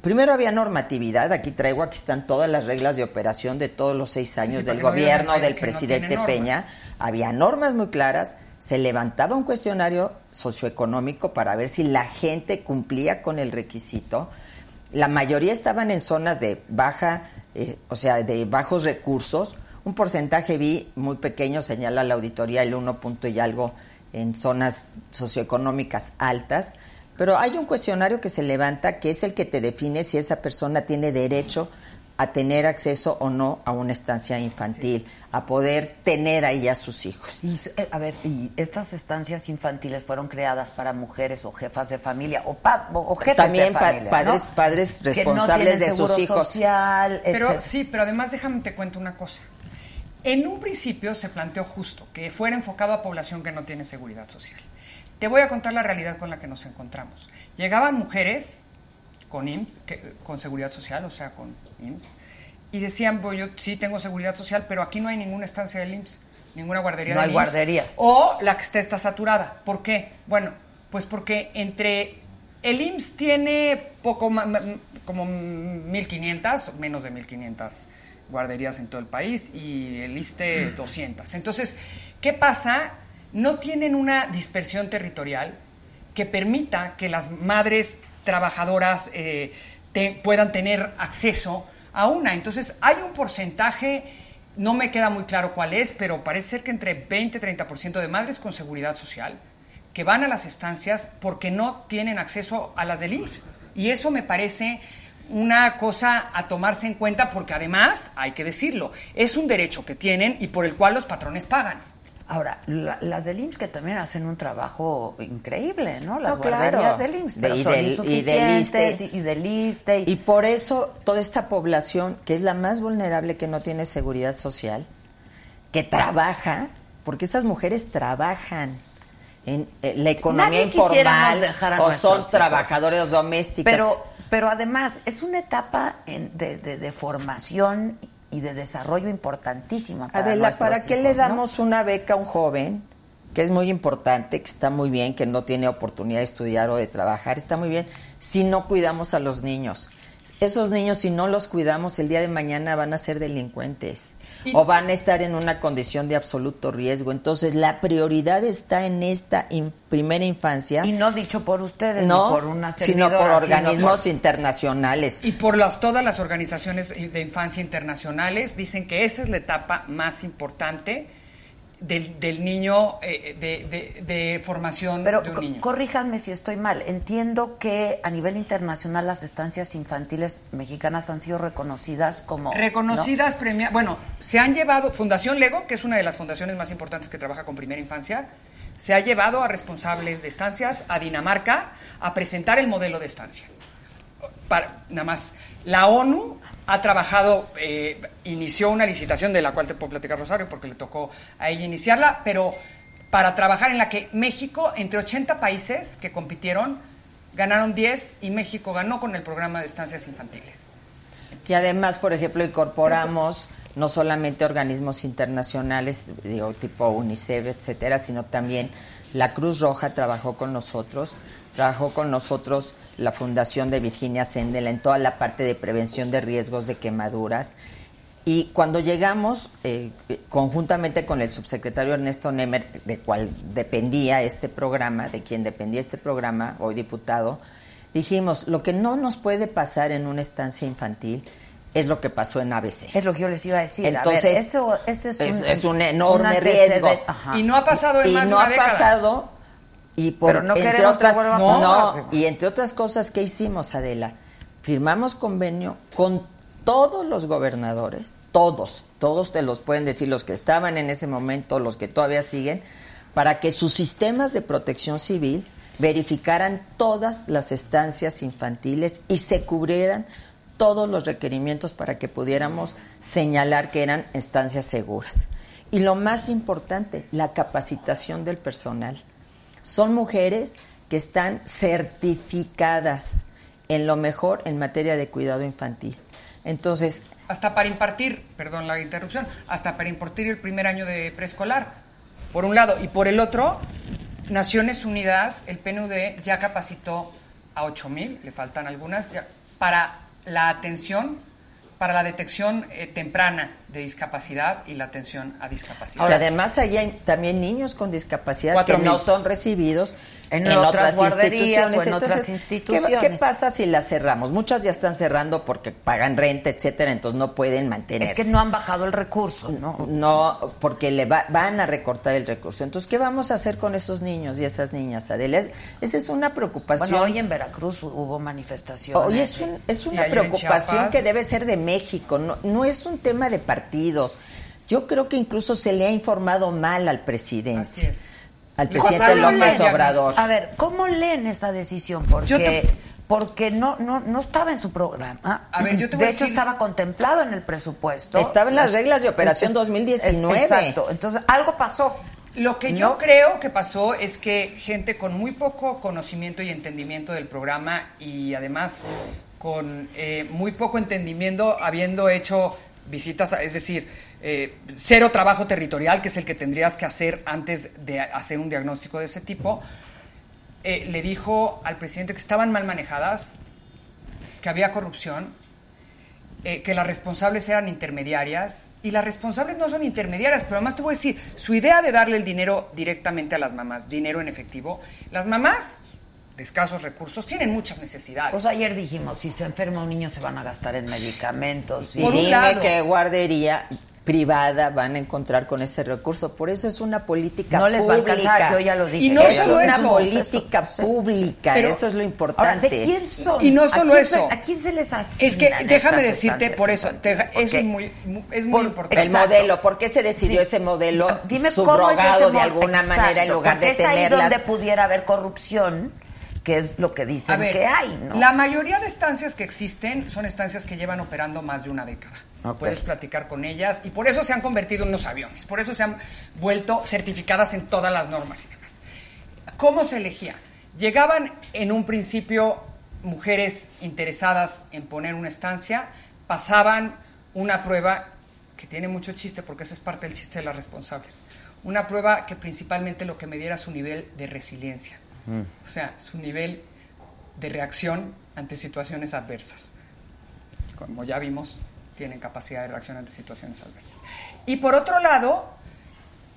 primero había normatividad, aquí traigo, aquí están todas las reglas de operación de todos los seis años Sí, del gobierno del no presidente. Peña, había normas muy claras, se levantaba un cuestionario socioeconómico para ver si la gente cumplía con el requisito. La mayoría estaban en zonas de baja, eh, o sea, de bajos recursos. Un porcentaje vi muy pequeño, señala la auditoría, el 1 punto y algo en zonas socioeconómicas altas. Pero hay un cuestionario que se levanta que es el que te define si esa persona tiene derecho tener acceso o no a una estancia infantil, a poder tener ahí a sus hijos. Y, eh, a ver, ¿y estas estancias infantiles fueron creadas para mujeres o jefas de familia o, pa- o- o jefes También de pa- familia, padres- ¿no? padres Que no responsables tienen de sus seguro hijos. social, Pero etcétera. sí, pero además déjame te cuento una cosa. En un principio se planteó justo que fuera enfocado a población que no tiene seguridad social. Te voy a contar la realidad con la que nos encontramos. Llegaban mujeres con IMSS, que- con seguridad social, o sea, con IMSS, y decían, pues yo sí tengo seguridad social, pero aquí no hay ninguna estancia del IMSS, ninguna guardería No del hay IMSS. guarderías. O la que está, está saturada. ¿Por qué? Bueno, pues porque entre el IMSS tiene poco ma- como 1.500, o menos de 1.500 guarderías en todo el país y el ISTE 200. Entonces, ¿qué pasa? No tienen una dispersión territorial que permita que las madres trabajadoras eh, te- puedan tener acceso a una. Entonces, hay un porcentaje, no me queda muy claro cuál es, pero parece ser que entre 20 y 30% de madres con seguridad social que van a las estancias porque no tienen acceso a las del IMSS. Y eso me parece una cosa a tomarse en cuenta porque además, hay que decirlo, es un derecho que tienen y por el cual los patrones pagan. Ahora, la- las del IMSS que también hacen un trabajo increíble, ¿no? Las No, claro. guarderías del IMSS, pero De- y son del- y del insuficientes y, y del ISSSTE. Y por eso toda esta población, que es la más vulnerable, que no tiene seguridad social, que trabaja, porque esas mujeres trabajan en eh, la economía informal dejar a o son hijos. trabajadores domésticos. Pero, pero además es una etapa en- de, de- de formación y de desarrollo importantísima. Para Adela, ¿para qué hijos, le ¿no? damos una beca a un joven? Que es muy importante, que está muy bien, que no tiene oportunidad de estudiar o de trabajar, está muy bien, si no cuidamos a los niños. Esos niños, si no los cuidamos, el día de mañana van a ser delincuentes Y- o van a estar en una condición de absoluto riesgo. Entonces, la prioridad está en esta in- primera infancia, Y no dicho por ustedes, no ni por una sino por organismos por- internacionales. Y por las, todas las organizaciones de infancia internacionales dicen que esa es la etapa más importante del, del niño, eh, de, de- de formación Pero de un niño. corríjanme si estoy mal. Entiendo que a nivel internacional las estancias infantiles mexicanas han sido reconocidas como... Reconocidas, premiadas. Bueno, se han llevado, Fundación Lego, que es una de las fundaciones más importantes que trabaja con primera infancia, se ha llevado a responsables de estancias a Dinamarca a presentar el modelo de estancia. Para, nada más, la ONU ha trabajado, eh, inició una licitación de la cual te puedo platicar Rosario porque le tocó a ella iniciarla, pero para trabajar en la que México, entre 80 países que compitieron, ganaron 10 y México ganó con el programa de estancias infantiles. Y además, por ejemplo, incorporamos no solamente organismos internacionales, digo, tipo UNICEF, etcétera, sino también la Cruz Roja trabajó con nosotros, trabajó con nosotros la Fundación de Virginia Sendel en toda la parte de prevención de riesgos de quemaduras. Y cuando llegamos, eh, conjuntamente con el subsecretario Ernesto Nemer, de cual dependía este programa, de quien dependía este programa, hoy diputado, dijimos, lo que no nos puede pasar en una estancia infantil es lo que pasó en ABC. Es lo que yo les iba a decir. Entonces, a ver, eso, ese es, es, un, es un enorme riesgo. Ajá. Y no ha pasado en y más de no una ha década. pasado y por Pero no entre que otras a no, pasar. y entre otras cosas que hicimos Adela firmamos convenio con todos los gobernadores todos todos te los pueden decir los que estaban en ese momento los que todavía siguen para que sus sistemas de protección civil verificaran todas las estancias infantiles y se cubrieran todos los requerimientos para que pudiéramos señalar que eran estancias seguras. Y lo más importante, la capacitación del personal. Son mujeres que están certificadas en lo mejor en materia de cuidado infantil. Entonces, hasta para impartir, perdón la interrupción, hasta para impartir el primer año de preescolar, por un lado, y por el otro, Naciones Unidas, el PNUD ya capacitó a 8 mil, le faltan algunas, para la atención, para la detección eh, temprana de discapacidad y la atención a discapacidad. que además allá hay también niños con discapacidad que no mil. son recibidos En otras guarderías o en Entonces, otras ¿qué- instituciones. ¿qué, pasa si las cerramos? Muchas ya están cerrando porque pagan renta, etcétera, entonces no pueden mantenerse. Es que no han bajado el recurso, ¿no? No, porque le va- van a recortar el recurso. Entonces, ¿qué vamos a hacer con esos niños y esas niñas, Adela? Es- Esa es una preocupación. Bueno, hoy en Veracruz hubo manifestaciones. Hoy es, un- es una en preocupación que debe ser de México, no, no es un tema de partidos. Yo creo que incluso se le ha informado mal al presidente. Así es. Al presidente López Obrador. A ver, ¿cómo leen esa decisión? Porque, Yo te- porque no, no, no estaba en su programa. A ver, yo te voy de a hecho, decir- estaba contemplado en el presupuesto. Estaba en las reglas de operación Es- 2019. es- exacto. Entonces, algo pasó. Lo que ¿No? yo creo que pasó es que gente con muy poco conocimiento y entendimiento del programa y además con eh, muy poco entendimiento habiendo hecho visitas, es decir, eh, cero trabajo territorial, que es el que tendrías que hacer antes de hacer un diagnóstico de ese tipo, eh, le dijo al presidente que estaban mal manejadas, que había corrupción, eh, que las responsables eran intermediarias y las responsables no son intermediarias, pero además te voy a decir, su idea de darle el dinero directamente a las mamás, dinero en efectivo, las mamás de escasos recursos tienen muchas necesidades. Pues ayer dijimos, si se enferma un niño se van a gastar en medicamentos. Y Por dime lado. qué guardería privada van a encontrar con ese recurso. Por eso es una política No les va a alcanzar, yo ya lo dije. Y no Es solo una eso. política pública, Pero- eso es lo Ahora, importante. ¿de quién son? Y no ¿A solo quién eso. se- ¿A quién se les asigna? Es que déjame decirte por eso, te- es Porque- muy, mu- es muy Por- importante. el Exacto. modelo, ¿por qué se decidió Sí. ese modelo Dime cómo es subrogado ese de alguna manera en lugar de es ahí tenerlas? donde pudiera haber corrupción, que es lo que dicen ver, que hay, ¿no? la mayoría de estancias que existen son estancias que llevan operando más de una década. Puedes platicar con ellas y por eso se han convertido en unos aviones, por eso se han vuelto certificadas en todas las normas y demás. ¿Cómo se elegía? Llegaban en un principio mujeres interesadas en poner una estancia, pasaban una prueba que tiene mucho chiste porque esa es parte del chiste de las responsables. Una prueba que principalmente lo que me diera su nivel de resiliencia, o sea, su nivel de reacción ante situaciones adversas. Como ya vimos, tienen capacidad de reacción ante situaciones adversas. Y por otro lado,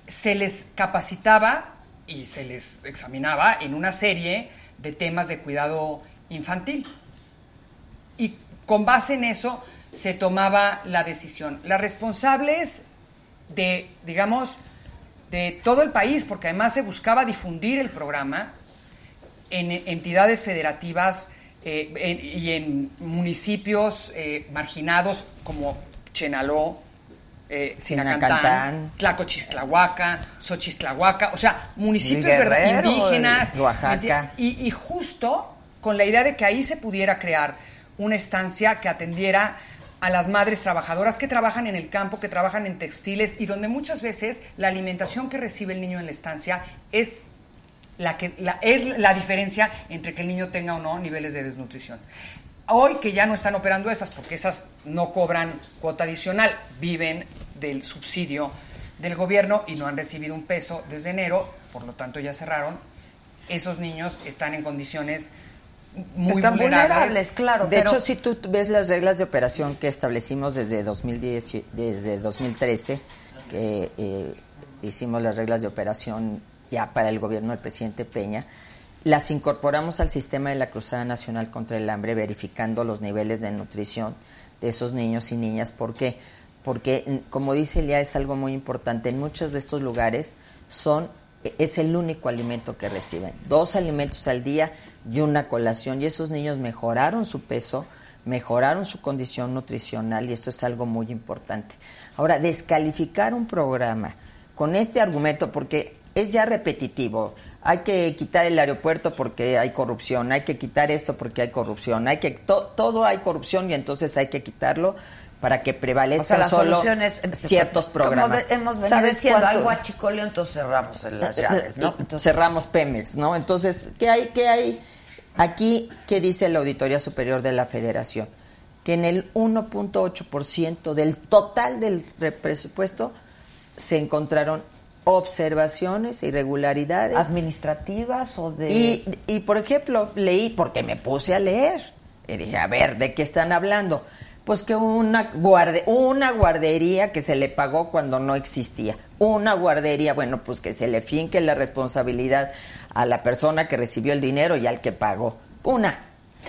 se les capacitaba y se les examinaba en una serie de temas de cuidado infantil. Y con base en eso se tomaba la decisión. Las responsables de, digamos, de todo el país, porque además se buscaba difundir el programa en entidades federativas eh, en- y en municipios eh, marginados como Chenaló, eh, Sinacantán. Tlacochistlahuaca, Xochistlahuaca, o sea, municipios ¿verdad? Indígenas, y Oaxaca. y, y justo con la idea de que ahí se pudiera crear una estancia que atendiera a las madres trabajadoras que trabajan en el campo, que trabajan en textiles y donde muchas veces la alimentación que recibe el niño en la estancia es la que la, es la diferencia entre que el niño tenga o no niveles de desnutrición. Hoy que ya no están operando esas, porque esas no cobran cuota adicional, viven del subsidio del gobierno y no han recibido un peso desde enero, por lo tanto ya cerraron. Esos niños están en condiciones muy Están vulnerables. vulnerables, claro. De pero- hecho, si tú ves las reglas de operación que establecimos desde 2010, y- desde 2013, que eh, hicimos las reglas de operación ya para el gobierno del presidente Peña, las incorporamos al sistema de la Cruzada Nacional contra el Hambre, verificando los niveles de nutrición de esos niños y niñas. ¿Por qué? Porque, como dice Elia, es algo muy importante. En muchos de estos lugares son es el único alimento que reciben. Dos alimentos al día y una colación. Y esos niños mejoraron su peso, mejoraron su condición nutricional y esto es algo muy importante. Ahora, descalificar un programa con este argumento, porque es ya repetitivo. Hay que quitar el aeropuerto porque hay corrupción, hay que quitar esto porque hay corrupción, hay que to- todo hay corrupción y entonces hay que quitarlo para que O sea, prevalezcan solo eh, ciertos como programas. de- hemos venido ¿Sabes diciendo, cuánto- guachicoleo, entonces cerramos en las llaves, ¿no? Entonces, cerramos Pemex, ¿no? Entonces, ¿qué hay? ¿Qué hay? Aquí, ¿qué dice la Auditoría Superior de la Federación? Que en el 1.8% del total del re- presupuesto se encontraron observaciones, irregularidades. ¿Administrativas o de...? Y, y, por ejemplo, leí, porque me puse a leer, y dije, a ver, ¿de qué están hablando? Pues que una, guarde, una guardería que se le pagó cuando no existía. Una guardería, bueno, pues que se le finque la responsabilidad a la persona que recibió el dinero y al que pagó. Una.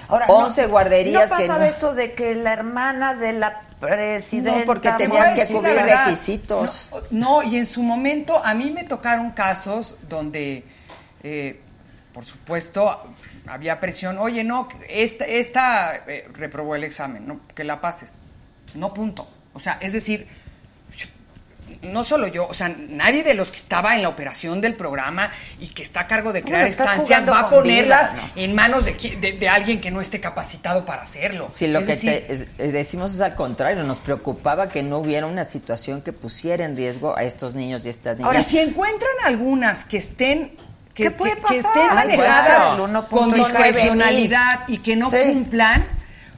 Ahora, 11 no, guarderías ¿no que pasaba esto de que la hermana de la No, porque Te tenías que verdad. requisitos. No, no, y en su momento a mí me tocaron casos donde, eh, por supuesto, había presión. Oye, no, esta, esta eh, reprobó el examen, no, que la pases. No, punto. O sea, es decir, no solo yo, o sea, nadie de los que estaba en la operación del programa y que está a cargo de crear estancias va a ponerlas vida, en manos de, qui- de- de alguien que no esté capacitado para hacerlo. Si lo Es que decir, te, eh, decimos es al contrario, nos preocupaba que no hubiera una situación que pusiera en riesgo a estos niños y estas niñas. Ahora, si encuentran algunas que estén que, ¿Qué puede que- que pasar? estén manejadas bueno, el 1.9 con discrecionalidad y que no Sí. cumplan,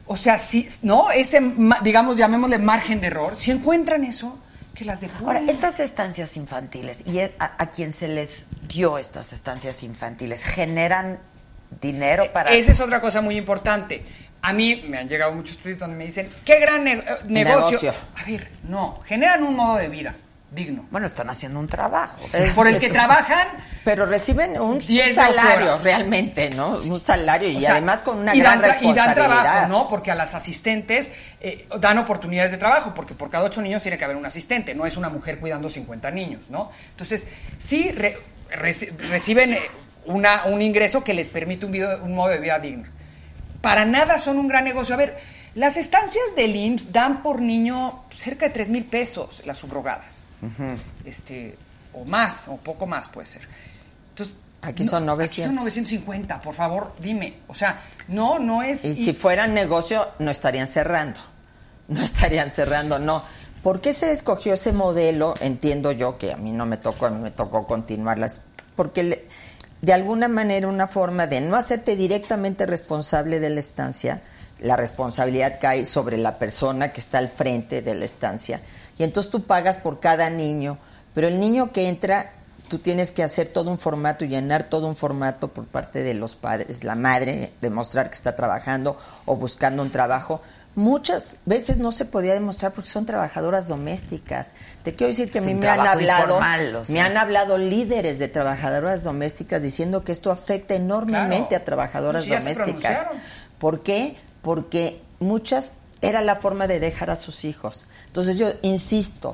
o sea, si no ese digamos llamémosle margen de error, si encuentran eso, que las depuren. Ahora, estas estancias infantiles y a, a quien se les dio estas estancias infantiles, ¿generan dinero para...? Esa es otra cosa muy importante. A mí me han llegado muchos tweets donde me dicen, qué gran ne- eh, negocio. Negocio. A ver, no, generan un modo de vida digno. Bueno, están haciendo un trabajo. por el que trabajan Pero reciben un 10, 12 salario horas. realmente, ¿no? Un salario y O sea, además con una y gran dan tra- Y dan responsabilidad. trabajo, ¿no? Porque a las asistentes eh, dan oportunidades de trabajo, porque por cada ocho niños tiene que haber un asistente, no es una mujer cuidando 50 niños, ¿no? Entonces, sí re- reci- reciben eh, una, un ingreso que les permite un, video- un modo de vida digno. Para nada son un gran negocio. A ver, las estancias del IMSS dan por niño cerca de 3 mil pesos las subrogadas. Este, o más, o poco más puede ser. Entonces, Aquí son Aquí 900. son 950, por favor, dime. O sea, no, no es... Y y- si fuera negocio, no estarían cerrando. No estarían cerrando, no. ¿Por qué se escogió ese modelo? Entiendo yo que a mí no me tocó, a mí me tocó continuarlas. Porque le- de alguna manera una forma de no hacerte directamente responsable de la estancia, la responsabilidad cae sobre la persona que está al frente de la estancia. Y entonces tú pagas por cada niño, pero el niño que entra tú tienes que hacer todo un formato y llenar todo un formato por parte de los padres, la madre, demostrar que está trabajando o buscando un trabajo. Muchas veces no se podía demostrar porque son trabajadoras domésticas. Te quiero decir que a mí me han hablado, informal, o sea. me han hablado líderes de trabajadoras domésticas diciendo que esto afecta enormemente Claro. a trabajadoras Sí, domésticas. ¿Por qué? Porque muchas era la forma de dejar a sus hijos. Entonces yo insisto,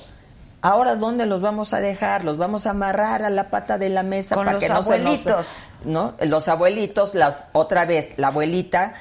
ahora dónde los vamos a dejar? Los vamos a amarrar a la pata de la mesa Con para los que no se nos abuelitos. ¿no? Los abuelitos, las otra vez la abuelita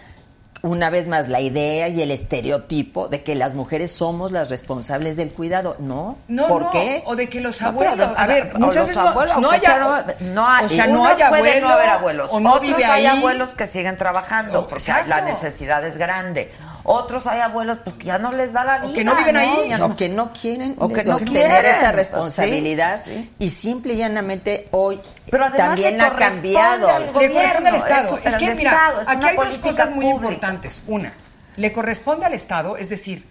una vez más la idea y el estereotipo de que las mujeres somos las responsables del cuidado, ¿no? No, ¿Por no, qué? O de que los abuelos. a ver, o muchas los veces no- abuelos, no, haya. sea, no hay, o sea, no hay puede abuelo. no haber abuelos. O no vive hay ahí. abuelos que siguen trabajando porque exacto. la necesidad es grande. Otros hay abuelos pues, que ya no les da la vida. O que no viven ahí. O que no quieren O que no tener quieren. esa responsabilidad Sí, sí. y simple y llanamente hoy Pero también ha cambiado. al Le corresponde al Estado. es- que, mira, Estado, es aquí hay dos cosas muy pública. importantes. Una, le corresponde al Estado, es decir,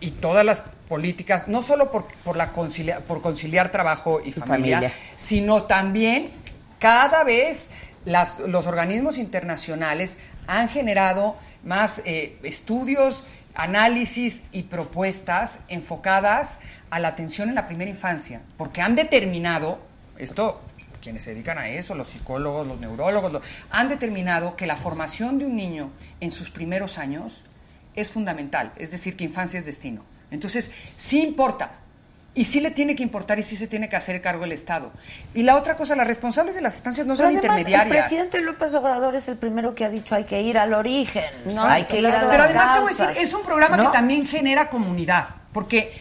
y todas las políticas, no solo por, por, la concilia- por conciliar trabajo y familia, familia. sino también cada vez las- los organismos internacionales han generado más eh, estudios, análisis y propuestas enfocadas a la atención en la primera infancia, porque han determinado, esto quienes se dedican a eso, los psicólogos, los neurólogos, lo- han determinado que la formación de un niño en sus primeros años es fundamental, es decir, que infancia es destino. Entonces, sí importa, y sí le tiene que importar y sí se tiene que hacer cargo el Estado. Y la otra cosa, las responsables de las estancias no Pero son además, el intermediarias. presidente López Obrador es el primero que ha dicho hay que ir al origen, No, hay que ir a las Pero además te voy a decir, es un programa ¿No? que también genera comunidad, porque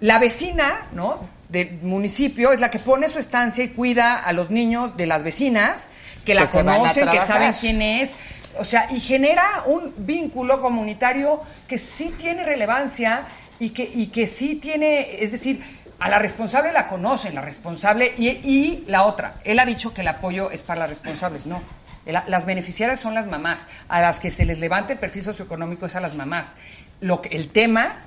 la vecina, ¿no? del municipio es la que pone su estancia y cuida a los niños de las vecinas que la Que se van a conocen, que saben quién es, o sea, y genera un vínculo comunitario que sí tiene relevancia y que, y que sí tiene, es decir, a la responsable la conocen, la responsable y, y la otra. Él ha dicho que el apoyo es para las responsables, no. Las beneficiarias son las mamás, a las que se les levante el perfil socioeconómico es a las mamás. Lo que, el tema,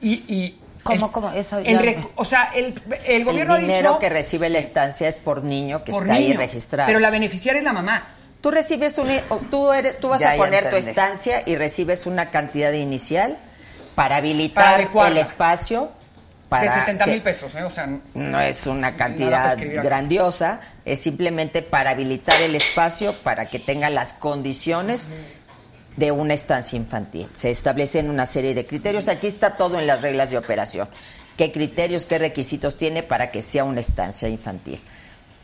y, y ¿Cómo, El- cómo? Eso el o sea, el, el gobierno el dinero ha dicho que recibe la estancia es por niño que por está ahí registrado. pero la beneficiaria es la mamá. Tú recibes un, tú, eres, tú vas Ya, a poner tu estancia y recibes una cantidad inicial para habilitar el espacio. Para de 70 que- mil pesos, ¿eh? O sea, No es una cantidad acá. grandiosa, es simplemente para habilitar el espacio para que tenga las condiciones de una estancia infantil. Se establecen una serie de criterios. Aquí está todo en las reglas de operación. ¿Qué criterios, qué requisitos tiene para que sea una estancia infantil?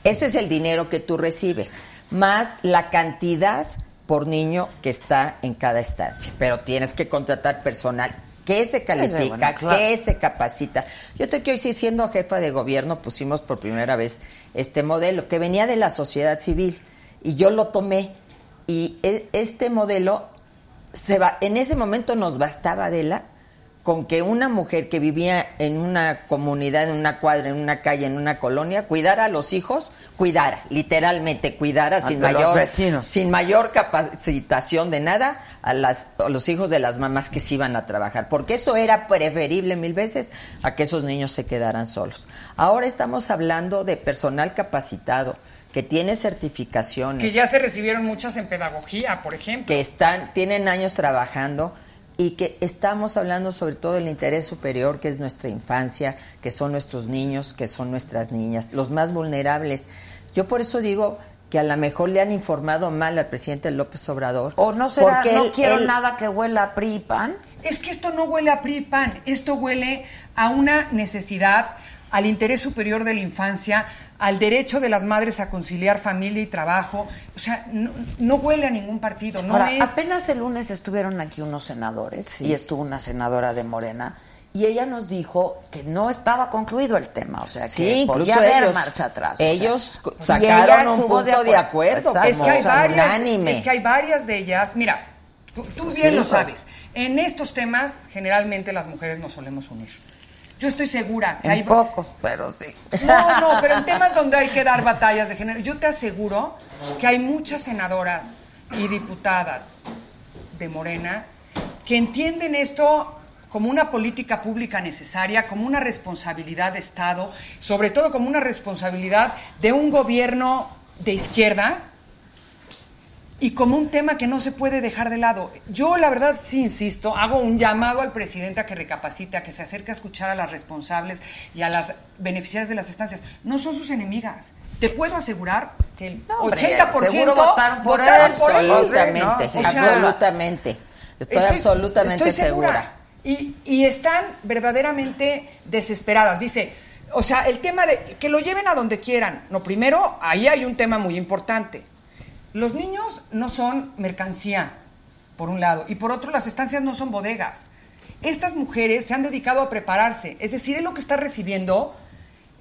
Ese es el dinero que tú recibes, más la cantidad por niño que está en cada estancia. Pero tienes que contratar personal que se califica, bueno, claro. que se capacita. Yo te quiero decir, siendo jefa de gobierno, pusimos por primera vez este modelo que venía de la sociedad civil y yo lo tomé. Y e- este modelo, se va, en ese momento nos bastaba, Adela, con que una mujer que vivía en una comunidad, en una cuadra, en una calle, en una colonia, cuidara a los hijos, cuidara, literalmente cuidara sin Ante mayor, sin mayor capacitación de nada a, las, a los hijos de las mamás que se iban a trabajar, porque eso era preferible mil veces a que esos niños se quedaran solos. Ahora estamos hablando de personal capacitado que tiene certificaciones, que ya se recibieron muchas en pedagogía, por ejemplo. que están, tienen años trabajando y que estamos hablando sobre todo del interés superior, que es nuestra infancia, que son nuestros niños, que son nuestras niñas, los más vulnerables. Yo por eso digo que a lo mejor le han informado mal al presidente López Obrador. O no será, porque no él- quiero él- nada que huela a PRI y PAN. Es que esto no huele a PRI y PAN, esto huele a una necesidad, al interés superior de la infancia, al derecho de las madres a conciliar familia y trabajo. O sea, no, no huele a ningún partido, no Ahora, es... apenas el lunes estuvieron aquí unos senadores y estuvo una senadora de Morena y ella nos dijo que no estaba concluido el tema, o sea, que Sí, podía haber ellos- marcha atrás. o sea. ellos sacaron un punto de acuerdo. Es que, hay varias, es que hay varias de ellas. Mira, tú, tú bien sí, lo sabes. En estos temas, generalmente las mujeres nos solemos unir. Yo estoy segura que En hay. pocos, pero sí. No, no, pero en temas donde hay que dar batallas de género, yo te aseguro que hay muchas senadoras y diputadas de Morena que entienden esto como una política pública necesaria, como una responsabilidad de Estado, sobre todo como una responsabilidad de un gobierno de izquierda y como un tema que no se puede dejar de lado. Yo, la verdad, sí insisto, hago un llamado al presidente a que recapacite, a que se acerque a escuchar a las responsables y a las beneficiarias de las estancias. No son sus enemigas. Te puedo asegurar que el No, hombre, 80% seguro votaron por votaron él, por él. Absolutamente, ¿no? O sea, absolutamente. Estoy, absolutamente estoy segura. Y, y están verdaderamente desesperadas. Dice, o sea, el tema de que lo lleven a donde quieran. No, primero, ahí hay un tema muy importante. Los niños no son mercancía, por un lado, y por otro, las estancias no son bodegas. Estas mujeres se han dedicado a prepararse, es decir, él lo que está recibiendo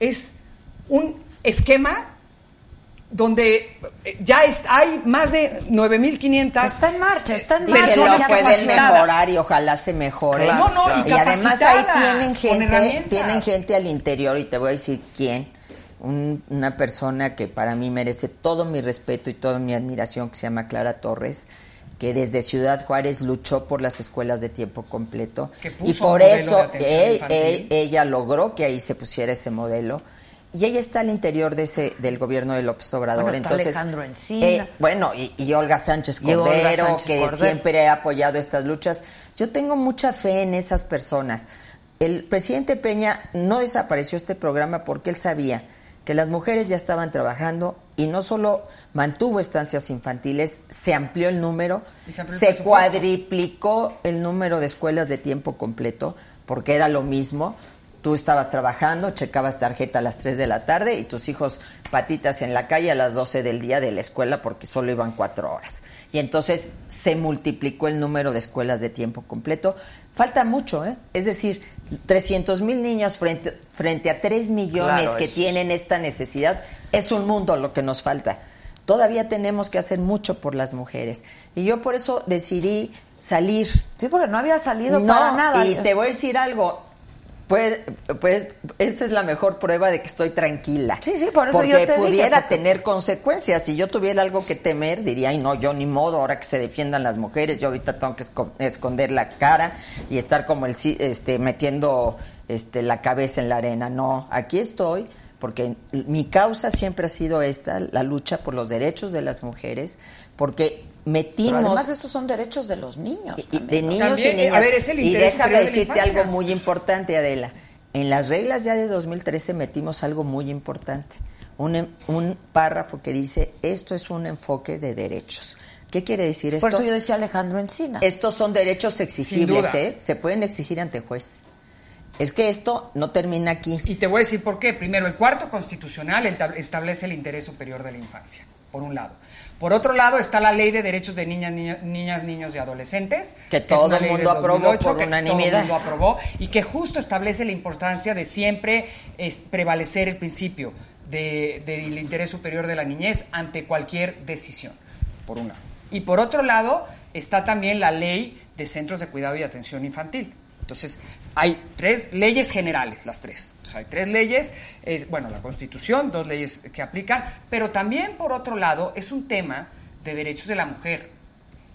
es un esquema donde eh, ya es, hay más de 9.500 Está en marcha, está en Y que marcha. personas lo pueden mejorar y ojalá se mejore. Claro, no, no, y además ahí tienen gente, tienen gente al interior y te voy a decir quién. Un- una persona que para mí merece todo mi respeto y toda mi admiración que se llama Clara Torres que desde Ciudad Juárez luchó por las escuelas de tiempo completo y por eso infantil. e- ella logró que ahí se pusiera ese modelo y ella está al interior de ese del gobierno de López Obrador Bueno, está entonces Alejandro Encina. eh, bueno y, y Olga Sánchez Olga Cordero Sánchez que Cordero. siempre ha apoyado estas luchas yo tengo mucha fe en esas personas el presidente Peña no desapareció este programa porque él sabía que las mujeres ya estaban trabajando y no solo mantuvo estancias infantiles, se amplió el número, se se cuadriplicó el número de escuelas de tiempo completo, porque era lo mismo. Tú estabas trabajando, checabas tarjeta a las 3 de la tarde y tus hijos patitas en la calle a las 12 del día de la escuela porque solo iban cuatro horas. Y entonces se multiplicó el número de escuelas de tiempo completo. Falta mucho, ¿eh? Es decir, 300 mil niños frente, frente a 3 millones Claro, que tienen esta necesidad. Es un mundo lo que nos falta. Todavía tenemos que hacer mucho por las mujeres. Y yo por eso decidí salir Sí, porque no había salido no, para nada. y te voy a decir algo. Pues, pues esa es la mejor prueba de que estoy tranquila. Sí, sí, por eso porque yo te dije, pudiera porque- tener consecuencias. Si yo tuviera algo que temer, diría, ay, no, yo ni modo, ahora que se defiendan las mujeres, yo ahorita tengo que esco- esconder la cara y estar como el este metiendo este la cabeza en la arena. No, aquí estoy porque mi causa siempre ha sido esta, la lucha por los derechos de las mujeres, porque metimos Pero además estos son derechos de los niños. también, de niños También, y niñas. a ver, es el y déjame de decirte algo muy importante, Adela. En las reglas ya de 2013 metimos algo muy importante. Un, em- un párrafo que dice, esto es un enfoque de derechos. ¿Qué quiere decir esto? Por eso yo decía Alejandro Encina. Estos son derechos exigibles. ¿eh? Se pueden exigir ante juez. Es que esto no termina aquí. Y te voy a decir por qué. Primero, el cuarto constitucional establece el interés superior de la infancia, por un lado. Por otro lado está la Ley de Derechos de Niñas, Niña- Niñas Niños y Adolescentes. Que todo el mundo del aprobó 2008, por que unanimidad. Todo el mundo aprobó y que justo establece la importancia de siempre es, prevalecer el principio de- del interés superior de la niñez ante cualquier decisión, por un lado. Y por otro lado está también la Ley de Centros de Cuidado y Atención Infantil. Entonces, hay tres leyes generales, las tres. Hay tres leyes, es, bueno, la Constitución, dos leyes que aplican, pero también, por otro lado, es un tema de derechos de la mujer.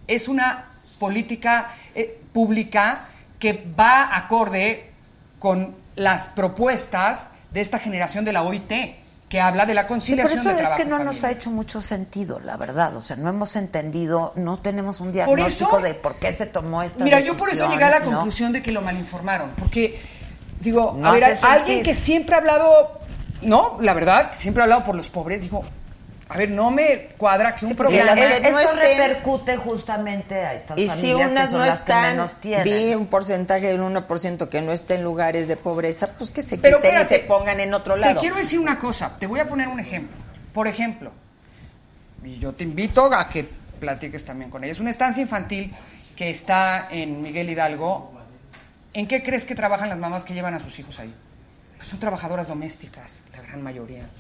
Es una política eh, pública que va acorde con las propuestas de esta generación de la OIT, que habla de la Sí, por conciliación eso de es que no nos ha hecho mucho sentido, la verdad. O sea, no hemos entendido, no tenemos un Por diagnóstico eso- de por qué se tomó esta Mira, decisión. yo por eso llegué a la ¿no? conclusión de que lo malinformaron, porque digo, No a ver, alguien que siempre ha hablado, no, la verdad, que siempre ha hablado por los pobres, dijo, a ver, no me cuadra que un Y programa- que no esto estén- repercute justamente a estas Y si familias unas que son no las que están, menos tienen. vi un porcentaje del 1% que no está en lugares de pobreza, pues que se Pero quiten y espérate, se pongan en otro lado. Te quiero decir una cosa, te voy a poner un ejemplo. Por ejemplo, y yo te invito a que platiques también con ellos. Una estancia infantil que está en Miguel Hidalgo. ¿En qué crees que trabajan las mamás que llevan a sus hijos ahí? Pues son trabajadoras domésticas, la gran mayoría.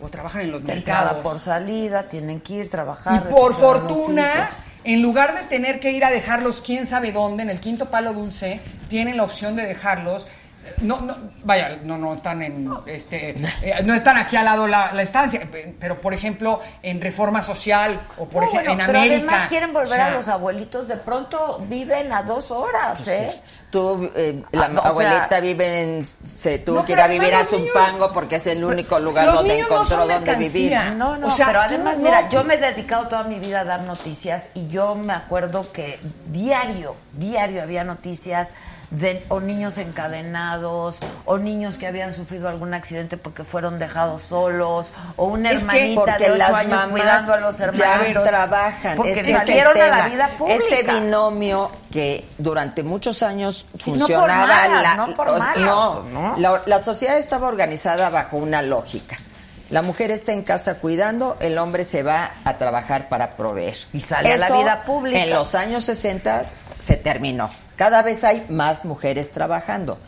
O trabajan en los mercados. por salida, tienen que ir a trabajar. Y por fortuna, en lugar de tener que ir a dejarlos quién sabe dónde, en el quinto palo dulce, tienen la opción de dejarlos. No, no, vaya, no, no están en, este, eh, no están aquí al lado la, la estancia, pero por ejemplo en Reforma Social o por No, ejemplo bueno, en pero América. además quieren volver O sea, a los abuelitos, de pronto viven a dos horas, ¿eh? Sí. Tú, eh, la Ah, sea- abuelita vive en. Se tuvo No, que ir a vivir a Zumpango porque es el único lugar donde no encontró donde vivir. No, no, O sea, pero además, no- mira, yo me he dedicado toda mi vida a dar noticias y yo me acuerdo que diario, diario había noticias de o niños encadenados o niños que habían sufrido algún accidente porque fueron dejados solos o una Es hermanita de ocho las años mamás cuidando a los ya hermanos. trabajan. Porque Este salieron a la vida pública. Ese binomio que durante muchos años Sí, no por funcionaba. la, no por o- malas, no, ¿no? La, la sociedad estaba organizada bajo una lógica. La mujer está en casa cuidando, el hombre se va a trabajar para proveer. Y sale a la vida pública. En los años 60 se terminó. Cada vez hay más mujeres trabajando.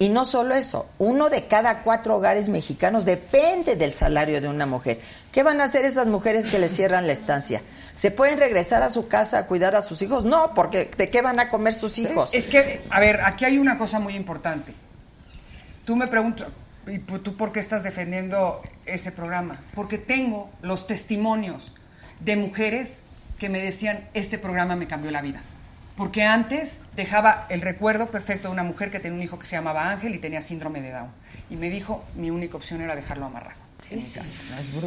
Y no solo eso, uno de cada cuatro hogares mexicanos depende del salario de una mujer. ¿Qué van a hacer esas mujeres que les cierran la estancia? ¿Se pueden regresar a su casa a cuidar a sus hijos? No, porque ¿de qué van a comer sus hijos? Es que, a ver, aquí hay una cosa muy importante. Tú me preguntas, ¿y tú por qué estás defendiendo ese programa? Porque tengo los testimonios de mujeres que me decían, este programa me cambió la vida. Porque antes dejaba el recuerdo perfecto de una mujer que tenía un hijo que se llamaba Ángel y tenía síndrome de Down. Y me dijo, mi única opción era dejarlo amarrado. en mi casa.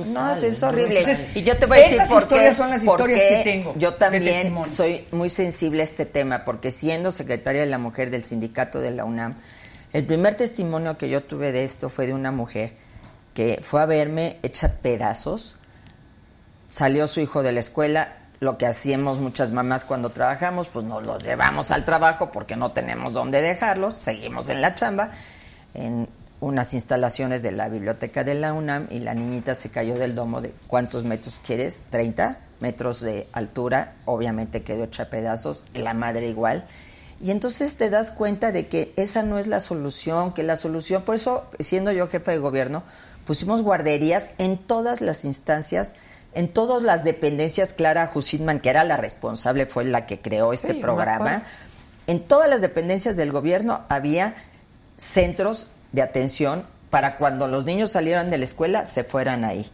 No, es horrible. Entonces, y yo te voy a decir esas por historias qué, son las historias que tengo Yo también soy muy sensible a este tema, porque siendo secretaria de la mujer del sindicato de la UNAM, el primer testimonio que yo tuve de esto fue de una mujer que fue a verme hecha pedazos, salió su hijo de la escuela, lo que hacíamos muchas mamás cuando trabajamos, pues nos los llevamos al trabajo porque no tenemos dónde dejarlos, seguimos en la chamba, en unas instalaciones de la biblioteca de la UNAM y la niñita se cayó del domo de ¿cuántos metros quieres? 30 metros de altura, obviamente quedó hecha pedazos, la madre igual. Y entonces te das cuenta de que esa no es la solución, que la solución, por eso siendo yo jefa de gobierno, pusimos guarderías en todas las instancias, en todas las dependencias, Clara Hussitman, que era la responsable, fue la que creó este Sí, programa, en todas las dependencias del gobierno había centros de atención para cuando los niños salieran de la escuela se fueran ahí.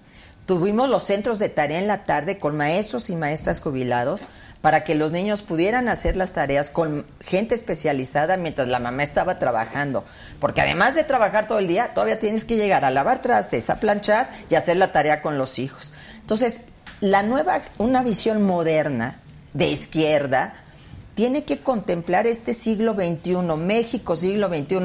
Tuvimos los centros de tarea en la tarde con maestros y maestras jubilados para que los niños pudieran hacer las tareas con gente especializada mientras la mamá estaba trabajando. Porque además de trabajar todo el día, todavía tienes que llegar a lavar trastes, a planchar y hacer la tarea con los hijos. Entonces, la nueva, una visión moderna de izquierda, tiene que contemplar este siglo XXI, México siglo XXI.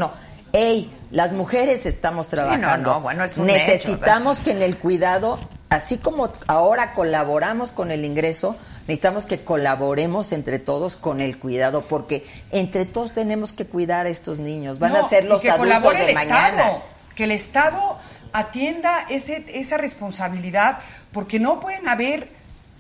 Ey, las mujeres estamos trabajando. no, bueno, es un Necesitamos que en el cuidado, así como ahora colaboramos con el ingreso, necesitamos que colaboremos entre todos con el cuidado, porque entre todos tenemos que cuidar a estos niños. Van a No, ser los adultos de mañana. Estado, que el Estado atienda ese, esa responsabilidad, porque no pueden haber,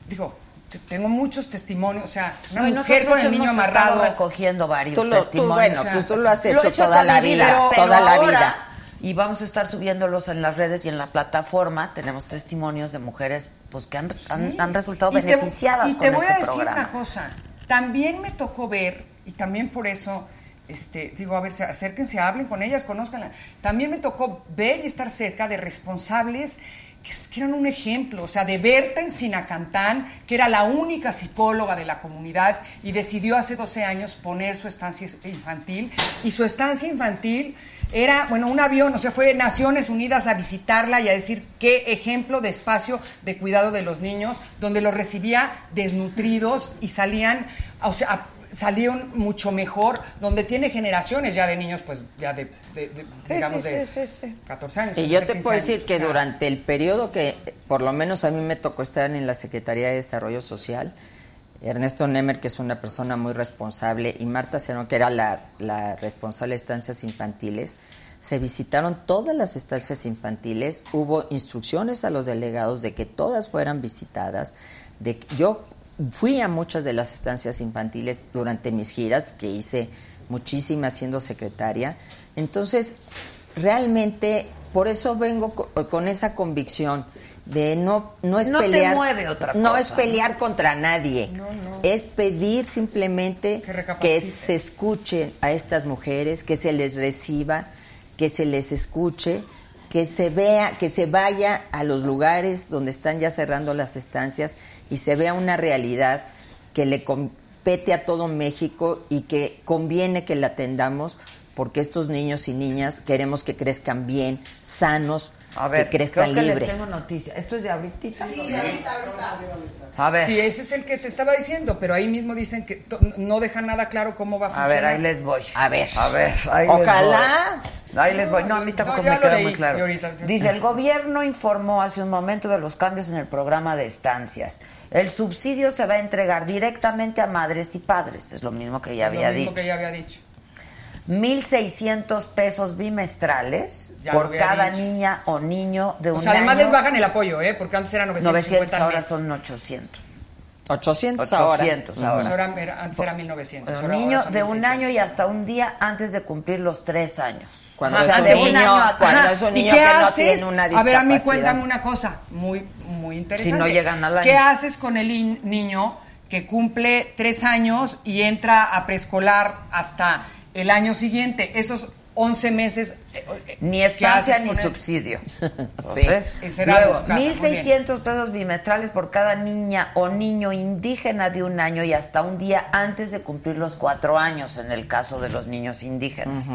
digo, te- tengo muchos testimonios, o sea, una No, y mujer con el niño hemos amarrado. estado recogiendo varios Tú lo- tú, testimonios. bueno, o sea, pues tú lo has Lo he hecho, hecho toda la mi vida, pero toda la ahora- vida. Y vamos a estar subiéndolos en las redes y en la plataforma. Tenemos testimonios de mujeres pues que han, han- han resultado Y te- beneficiadas y con te voy este a decir programa. una cosa, también me tocó ver, y también por eso, este, digo, a ver, se- acérquense, hablen con ellas, conózcanla. También me tocó ver y estar cerca de responsables que, eran un ejemplo, o sea, de Berta en Sinacantán, que era la única psicóloga de la comunidad y decidió hace 12 años poner su estancia infantil. Y su estancia infantil era, bueno, un avión, o sea, fue Naciones Unidas a visitarla y a decir qué ejemplo de espacio de cuidado de los niños, donde los recibía desnutridos y salían, o sea, salieron mucho mejor, donde tiene generaciones ya de niños, pues ya de, de- de, digamos, de 14 años. Y yo 15 te puedo decir que o sea, durante el periodo que, por lo menos a mí me tocó estar en la Secretaría de Desarrollo Social, Ernesto Nemer, que es una persona muy responsable, y Marta Cerón, que era la, la responsable de estancias infantiles, se visitaron todas las estancias infantiles, hubo instrucciones a los delegados de que todas fueran visitadas, de que- yo fui a muchas de las estancias infantiles durante mis giras, que hice muchísimas siendo secretaria, entonces realmente por eso vengo co- con esa convicción de no no es No te pelear mueve otra no es pelear contra nadie. Es pedir simplemente Que se escuchen a estas mujeres que se les reciba que se les escuche que se vea que se vaya a los lugares donde están ya cerrando las estancias y se vea una realidad que le compete a todo México y que conviene que la atendamos porque estos niños y niñas queremos que crezcan bien, sanos, A ver, que crezcan creo que les libres. tengo noticia. ¿Esto es de ahorita? Sí, de ahorita, ahorita. A ver, Sí, ese es el que te estaba diciendo, pero ahí mismo dicen que no dejan nada claro cómo va a a funcionar. ver, ahí les voy. A ver. A ver, ahí Ojalá. les voy. Ahí les voy. No, a mí tampoco No, me lo queda leí, muy claro. ahorita- Dice, el gobierno informó hace un momento de los cambios en el programa de estancias. El subsidio se va a entregar directamente a madres y padres. Es lo mismo que ya Lo había mismo dicho. que ya había dicho. 1.600 pesos bimestrales Ya por cada dicho. niña o niño de un O sea, además año. les bajan el apoyo, ¿eh? Porque antes era 950 900, al ahora mes. son 800. 800, 800 ahora. ahora. Ahora era- antes era 1900. Un niño ahora de un 1600. año y hasta un día antes de cumplir los tres años. Cuando o es sea, un de niño, un año a- cuando es un ¿Y niño qué que no haces? tiene una A ver, a mí discapacidad. cuéntame una cosa muy, muy interesante. Si no llegan al año. ¿Qué haces con el niño que cumple tres años y entra a preescolar hasta el año siguiente? Esos 11 meses. eh, Ni ¿qué estancia ni subsidio. Sí. Luego, su casa, muy 1.600 pesos bimestrales por cada niña o niño indígena de un año y hasta un día antes de cumplir los cuatro años, en el caso de los niños indígenas.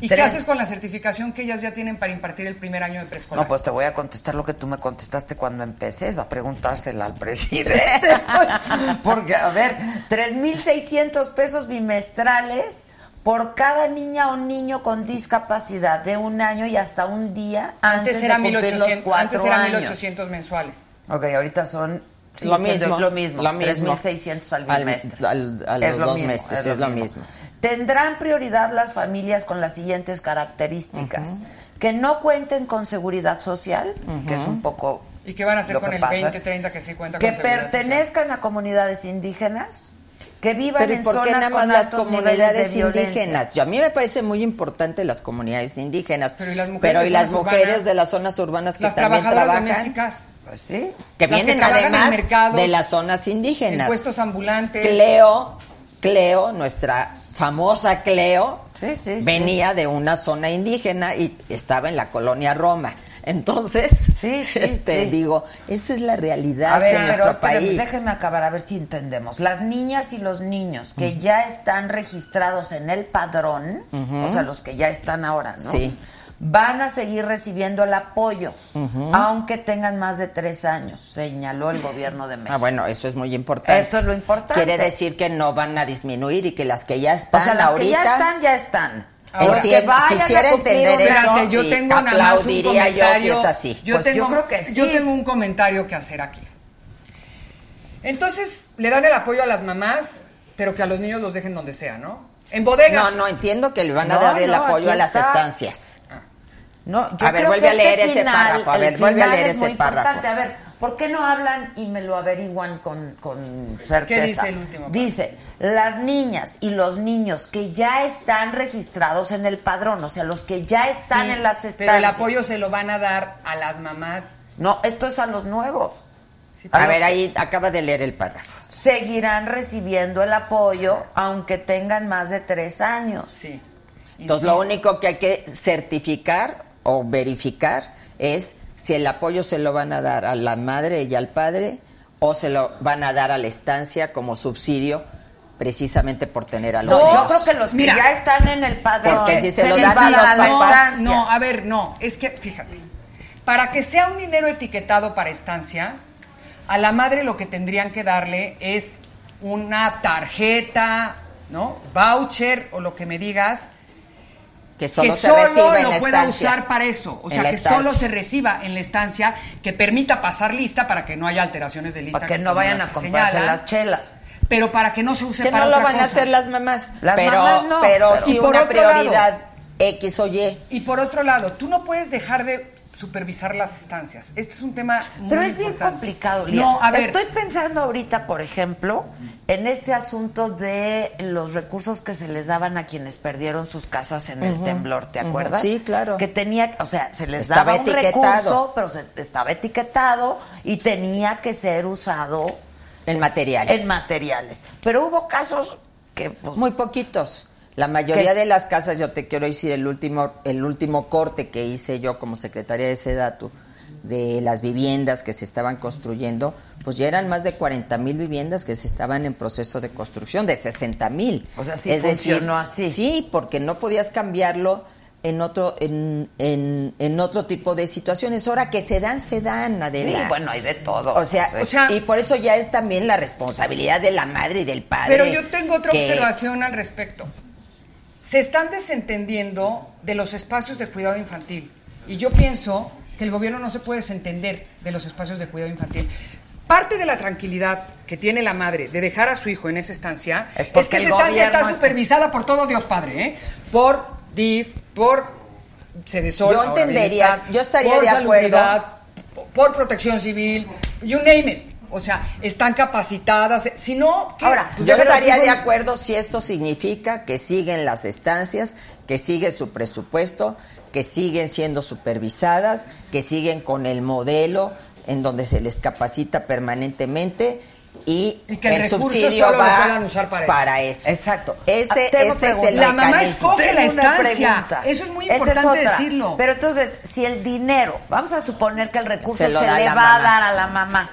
¿Y qué haces con la certificación que ellas ya tienen para impartir el primer año de preescolar? No, pues te voy a contestar lo que tú me contestaste cuando empecé, esa preguntársela al presidente. Porque, a ver, 3.600 pesos bimestrales por cada niña o niño con discapacidad de un año y hasta un día antes, antes era de cumplir 1800, los cuatro antes era años. 1800 mensuales. Ok, ahorita son lo, sigue siendo mismo, lo mismo, lo mismo. 3.600 al bimestre. al- a Es lo dos mismo, meses, es lo mismo. Tendrán prioridad las familias con las siguientes características. Que no cuenten con seguridad social, que es un poco ¿Y qué van a hacer con que el pasa. 20, 30 que sí cuenta que con seguridad social? pertenezcan a comunidades indígenas, que vivan Pero ¿y en por qué zonas nada más con las comunidades indígenas? Yo, a mí me parece muy importante las comunidades indígenas, Pero ¿y las mujeres pero de ¿y las zonas mujeres urbanas? de las zonas urbanas que Las también trabajadoras trabajan? domésticas, Pues sí. Que Las vienen además mercados, de las zonas en indígenas. puestos ambulantes. Cleo, Cleo, nuestra famosa Cleo, Sí, sí, sí. venía de una zona indígena y estaba en la colonia Roma. Entonces, Sí, sí, este, sí. digo, esa es la realidad A ver, de nuestro pero, pero país. déjenme acabar a ver si entendemos. Las niñas y los niños que ya están registrados en el padrón, o sea, los que ya están ahora, ¿no? Sí. Van a seguir recibiendo el apoyo, aunque tengan más de tres años, señaló el gobierno de México. Ah, bueno, eso es muy importante. Esto es lo importante. Quiere decir que no van a disminuir y que las que ya están o sea, las ahorita que ya están, ya están. Ahora, que Entiendo, a quisiera entender eso. Espérate, yo y tengo un aplaudiría yo si es así. Yo, Pues yo tengo, creo que sí. yo tengo un comentario que hacer aquí. Entonces, le dan el apoyo a las mamás, pero que a los niños los dejen donde sea, ¿no? En bodegas. No, no, entiendo que le van a No, dar el no, apoyo a las está. estancias. No, yo A ver, creo vuelve que a leer este ese final- párrafo, a ver, vuelve a leer es ese párrafo. importante. A ver, ¿por qué no hablan y me lo averiguan con, con certeza? dice el último párrafo? Dice, las niñas y los niños que ya están registrados en el padrón, o sea, los que ya están Sí, en las estancias. Pero el apoyo se lo van a dar a las mamás. No, esto es a los nuevos. A los ver, ahí acaba de leer el párrafo. Seguirán recibiendo el apoyo aunque tengan más de tres años. Sí. Entonces, lo único que hay que certificar o verificar es si el apoyo se lo van a dar a la madre y al padre o se lo van a dar a la estancia como subsidio precisamente por tener a los No, yo niños. creo que los que Mira, ya están en el padrón porque si se lo dan a los papás- estancia. No, a ver, no, es que fíjate, para que sea un dinero etiquetado para estancia, a la madre lo que tendrían que darle es una tarjeta, ¿no? Voucher o lo que me digas, que solo que se solo reciba en lo la pueda estancia. usar para eso. O sea, que estancia. solo se reciba en la estancia, que permita pasar lista para que no haya alteraciones de lista. Para que no vayan a comprarse señalan, las chelas. Pero para que no se use que para no lo van a hacer las mamás, Las pero, mamás no, pero pero- sí Y por una lado- prioridad X o Y. Y por otro lado, tú no puedes dejar de supervisar las estancias. Este es un tema muy Pero es bien complicado, Lía. No, a ver, Estoy pensando ahorita, por ejemplo, en este asunto de los recursos que se les daban a quienes perdieron sus casas en el temblor, ¿te acuerdas? Sí, claro. Que tenía, o sea, se les Estaba daba un etiquetado. recurso, pero se- estaba etiquetado y tenía que ser usado En materiales. en materiales. Pero hubo casos que, pues, Muy poquitos. La mayoría es- de las casas, yo te quiero decir, el último, el último corte que hice yo como secretaria de Sedatu de las viviendas que se estaban construyendo, pues ya eran más de 40 mil viviendas que se estaban en proceso de construcción, de 60 mil. O sea, sí funcionó así. Sí, porque no podías cambiarlo en otro, en, en, en otro tipo de situaciones. Ahora que se dan, se dan, Adela. sí, bueno, hay de todo. O sea, o sea- y por eso ya es también la responsabilidad de la madre y del padre. pero yo tengo otra que- observación al respecto. Se están desentendiendo de los espacios de cuidado infantil. Y yo pienso que el gobierno no se puede desentender de los espacios de cuidado infantil. Parte de la tranquilidad que tiene la madre de dejar a su hijo en esa estancia Es es, que esa estancia está es- supervisada por todo Dios Padre, ¿eh? Por DIF, por Cedesol, Yo entendería, yo estaría por de acuerdo. Por protección civil, you name it. O sea, están capacitadas. Si no, ¿qué? Ahora, Pues Yo estaría de acuerdo si esto significa que siguen las estancias, que sigue su presupuesto, que siguen siendo supervisadas, que siguen con el modelo en donde se les capacita permanentemente y, Y que el recurso subsidio solo lo va puedan usar para eso. Exacto. Este, Ah, este es el La mamá escoge la estancia. Eso es muy importante decirlo. Pero entonces, si el dinero, vamos a suponer que el recurso Se lo le la va a dar a la mamá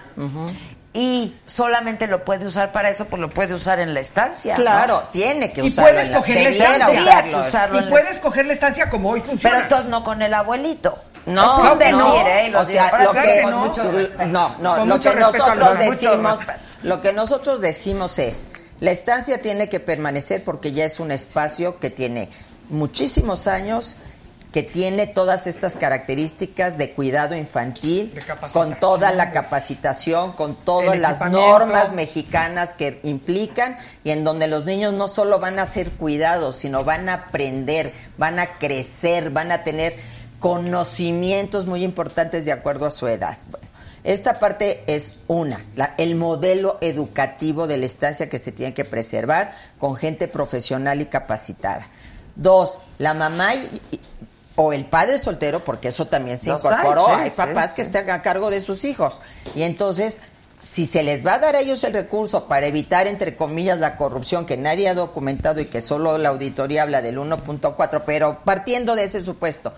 y solamente lo puede usar para eso, pues lo puede usar en la estancia. ¿no? Claro, tiene que Y usarlo. puedes en la- coger la debiera estancia. usarlo. Y la- puedes coger la estancia como hoy funciona. Pero entonces no con el abuelito. No, es un decir, no, ¿eh? Lo o sea, que no. mucho no, no, Con lo mucho que nosotros decimos, lo que nosotros decimos es, la estancia tiene que permanecer porque ya es un espacio que tiene muchísimos años, que tiene todas estas características de cuidado infantil, De con toda la de- capacitación, con todas las normas mexicanas que implican y en donde los niños no solo van a ser cuidados, sino van a aprender, van a crecer, van a tener conocimientos muy importantes de acuerdo a su edad. Bueno, esta parte es una, la- el modelo educativo de la estancia que se tiene que preservar con gente profesional y capacitada. Dos, la mamá y- y- o el padre soltero, porque eso también se Los hay, incorporó. sí, hay papás sí. que están a cargo de sus hijos. Y entonces si se les va a dar a ellos el recurso para evitar, entre comillas, la corrupción que nadie ha documentado y que solo la auditoría habla del 1.4, pero partiendo de ese supuesto,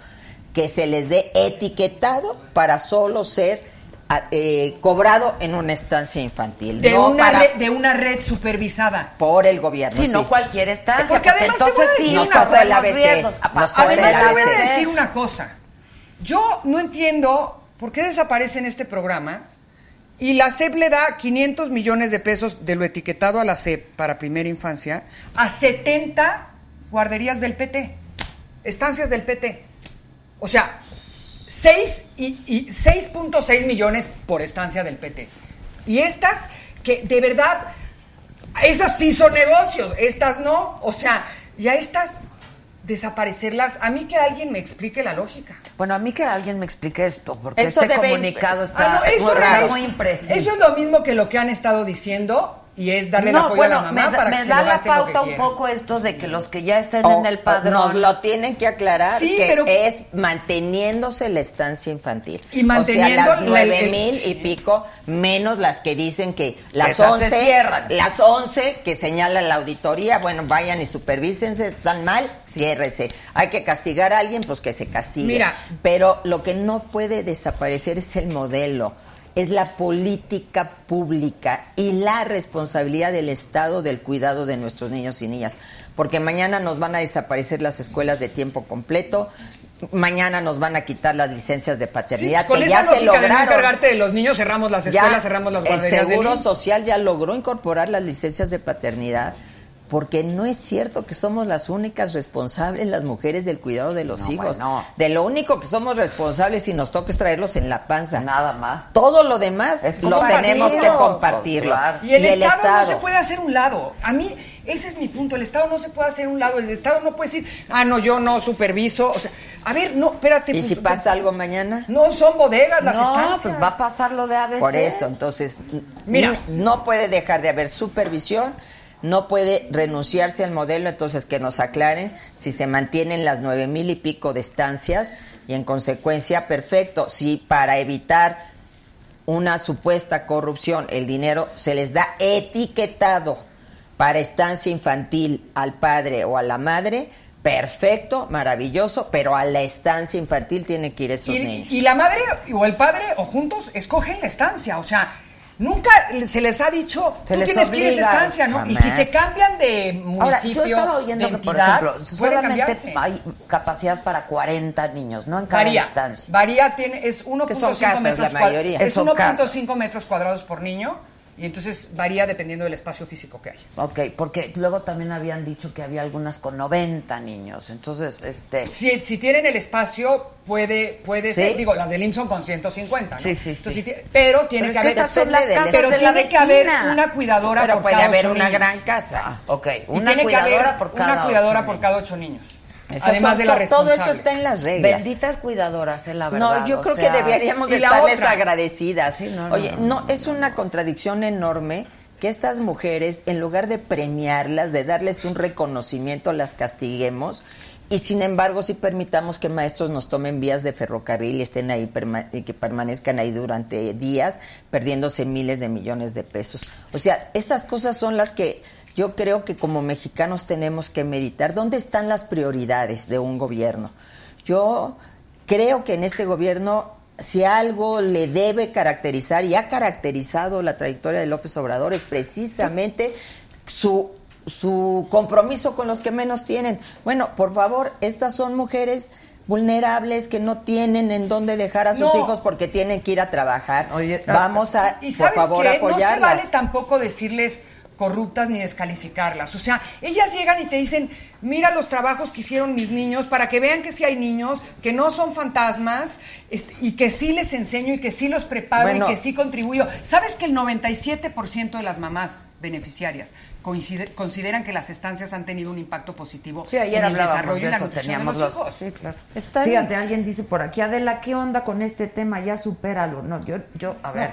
que se les dé etiquetado para solo ser a- eh, cobrado en una estancia infantil, De, no una para- red, de una red supervisada. por el gobierno. Sí, no cualquier estancia, Porque además entonces sí Nos pasó el ABC, riesgos. nos pasó el Además, te voy a ABC. decir una cosa. Yo no entiendo por qué desaparece en este programa y la SEP le da 500 millones de pesos de lo etiquetado a la SEP para primera infancia a 70 guarderías del PT, estancias del PT. O sea, 6 y, y 6.6 millones por estancia del PT. Y estas que de verdad esas sí son negocios, estas no. O sea, y a estas desaparecerlas, a mí que alguien me explique la lógica. Bueno, a mí que alguien me explique esto, porque Eso este debe- comunicado Ah, está, no, eso, está es, muy impreciso. eso es lo mismo que lo que han estado diciendo y es darle el no, apoyo bueno, a la mamá me, para me que se da lo la pauta un poco esto de que los que ya estén O- en el padrón... Nos lo tienen que aclarar Sí, que pero- es manteniéndose la estancia infantil. Y manteniendo o sea, las la- nueve el- mil y pico, menos las que dicen que las once, las once que señala la auditoría, bueno, vayan y supervísense, están mal, ciérrese. Hay que castigar a alguien, pues que se castigue. Mira. Pero lo que no puede desaparecer es el modelo. Es la política pública y la responsabilidad del Estado del cuidado de nuestros niños y niñas. Porque mañana nos van a desaparecer las escuelas de tiempo completo, mañana nos van a quitar las licencias de Sí, paternidad, con que esa ya se lógica de no lograron. encargarte de los niños, cerramos las Ya escuelas, cerramos las el guarderías del Seguro. Social ya logró incorporar las licencias de paternidad porque no es cierto que somos las únicas responsables las mujeres del cuidado de los No, hijos. bueno. De lo único que somos responsables si nos toca es traerlos en la panza. Nada más. Todo lo demás Es lo tenemos que compartirlo. pues, claro. Y el, Estado, no se puede hacer un lado. A mí, ese es mi punto. El Estado no se puede hacer un lado. El Estado no puede decir, ah, no, yo no superviso. O sea, a ver, no, espérate. ¿Y si punto. pasa algo mañana? No son bodegas las no, estancias. pues va a pasar lo de ABC. Por eso, entonces, Mira. no puede dejar de haber supervisión, no puede renunciarse al modelo, entonces que nos aclaren si se mantienen las nueve mil y pico de estancias y en consecuencia, perfecto, si para evitar una supuesta corrupción el dinero se les da etiquetado para estancia infantil al padre o a la madre, perfecto, maravilloso, pero a la estancia infantil tienen que ir esos niños. Y, y la madre o el padre o juntos escogen la estancia. O sea, nunca se les ha dicho, Se tú les tienes que ir a esa estancia, ¿no? Y si se jamás. cambian de municipio, Ahora, yo estaba oyendo de que, por entidad, ejemplo, solamente cambiarse. hay capacidad para 40 niños, no en cada Varía, instancia. varía, tiene, es 1.5 Que son casas, metros la cuad- mayoría. Es Son casas. 1.5 metros cuadrados por niño y entonces varía dependiendo del espacio físico que hay. Ok, porque luego también habían dicho que había algunas con 90 niños. Entonces, este. Si, si tienen el espacio, puede, puede Sí. ser, digo, las del IMSS son con 150, ¿no? Sí, sí, Entonces, sí. si pero tiene Pero que que haber, las pero de tiene que haber una cuidadora Pero por puede cada haber ocho una niños. gran casa. Ah, ok, una tiene que cuidadora haber por cada una cuidadora por niños. cada ocho niños. Esas Además de la to- Todo eso está en las reglas. Benditas cuidadoras, eh, la verdad. No, yo creo sea, que deberíamos de estarles otra. agradecidas. Sí, no, no, Oye, no, es una contradicción enorme que estas mujeres, en lugar de premiarlas, de darles un reconocimiento, las castiguemos. Y sin embargo, si permitamos que maestros nos tomen vías de ferrocarril y estén ahí perma- y que permanezcan ahí durante días, perdiéndose miles de millones de pesos. O sea, estas cosas son las que yo creo que como mexicanos tenemos que meditar. ¿Dónde están las prioridades de un gobierno? Yo creo que en este gobierno, si algo le debe caracterizar y ha caracterizado la trayectoria de López Obrador, es precisamente su, su compromiso con los que menos tienen. Bueno, por favor, estas son mujeres vulnerables que no tienen en dónde dejar a sus No. hijos porque tienen que ir a trabajar. Oye, Vamos a, Y por sabes favor, qué? no se apoyarlas. vale tampoco decirles corruptas ni descalificarlas. O sea, ellas llegan y te dicen, mira los trabajos que hicieron mis niños para que vean que sí hay niños, que no son fantasmas este, y que sí les enseño y que sí los preparo Bueno. y que sí contribuyo. ¿Sabes que el 97% de las mamás beneficiarias coincide- consideran que las estancias han tenido un impacto positivo Sí, ayer en el desarrollo de y la eso, nutrición teníamos de los los... hijos? Sí, claro. Está Fíjate, bien. alguien dice por aquí, Adela, ¿qué onda con este tema? Ya supéralo. No, yo, yo, a ver,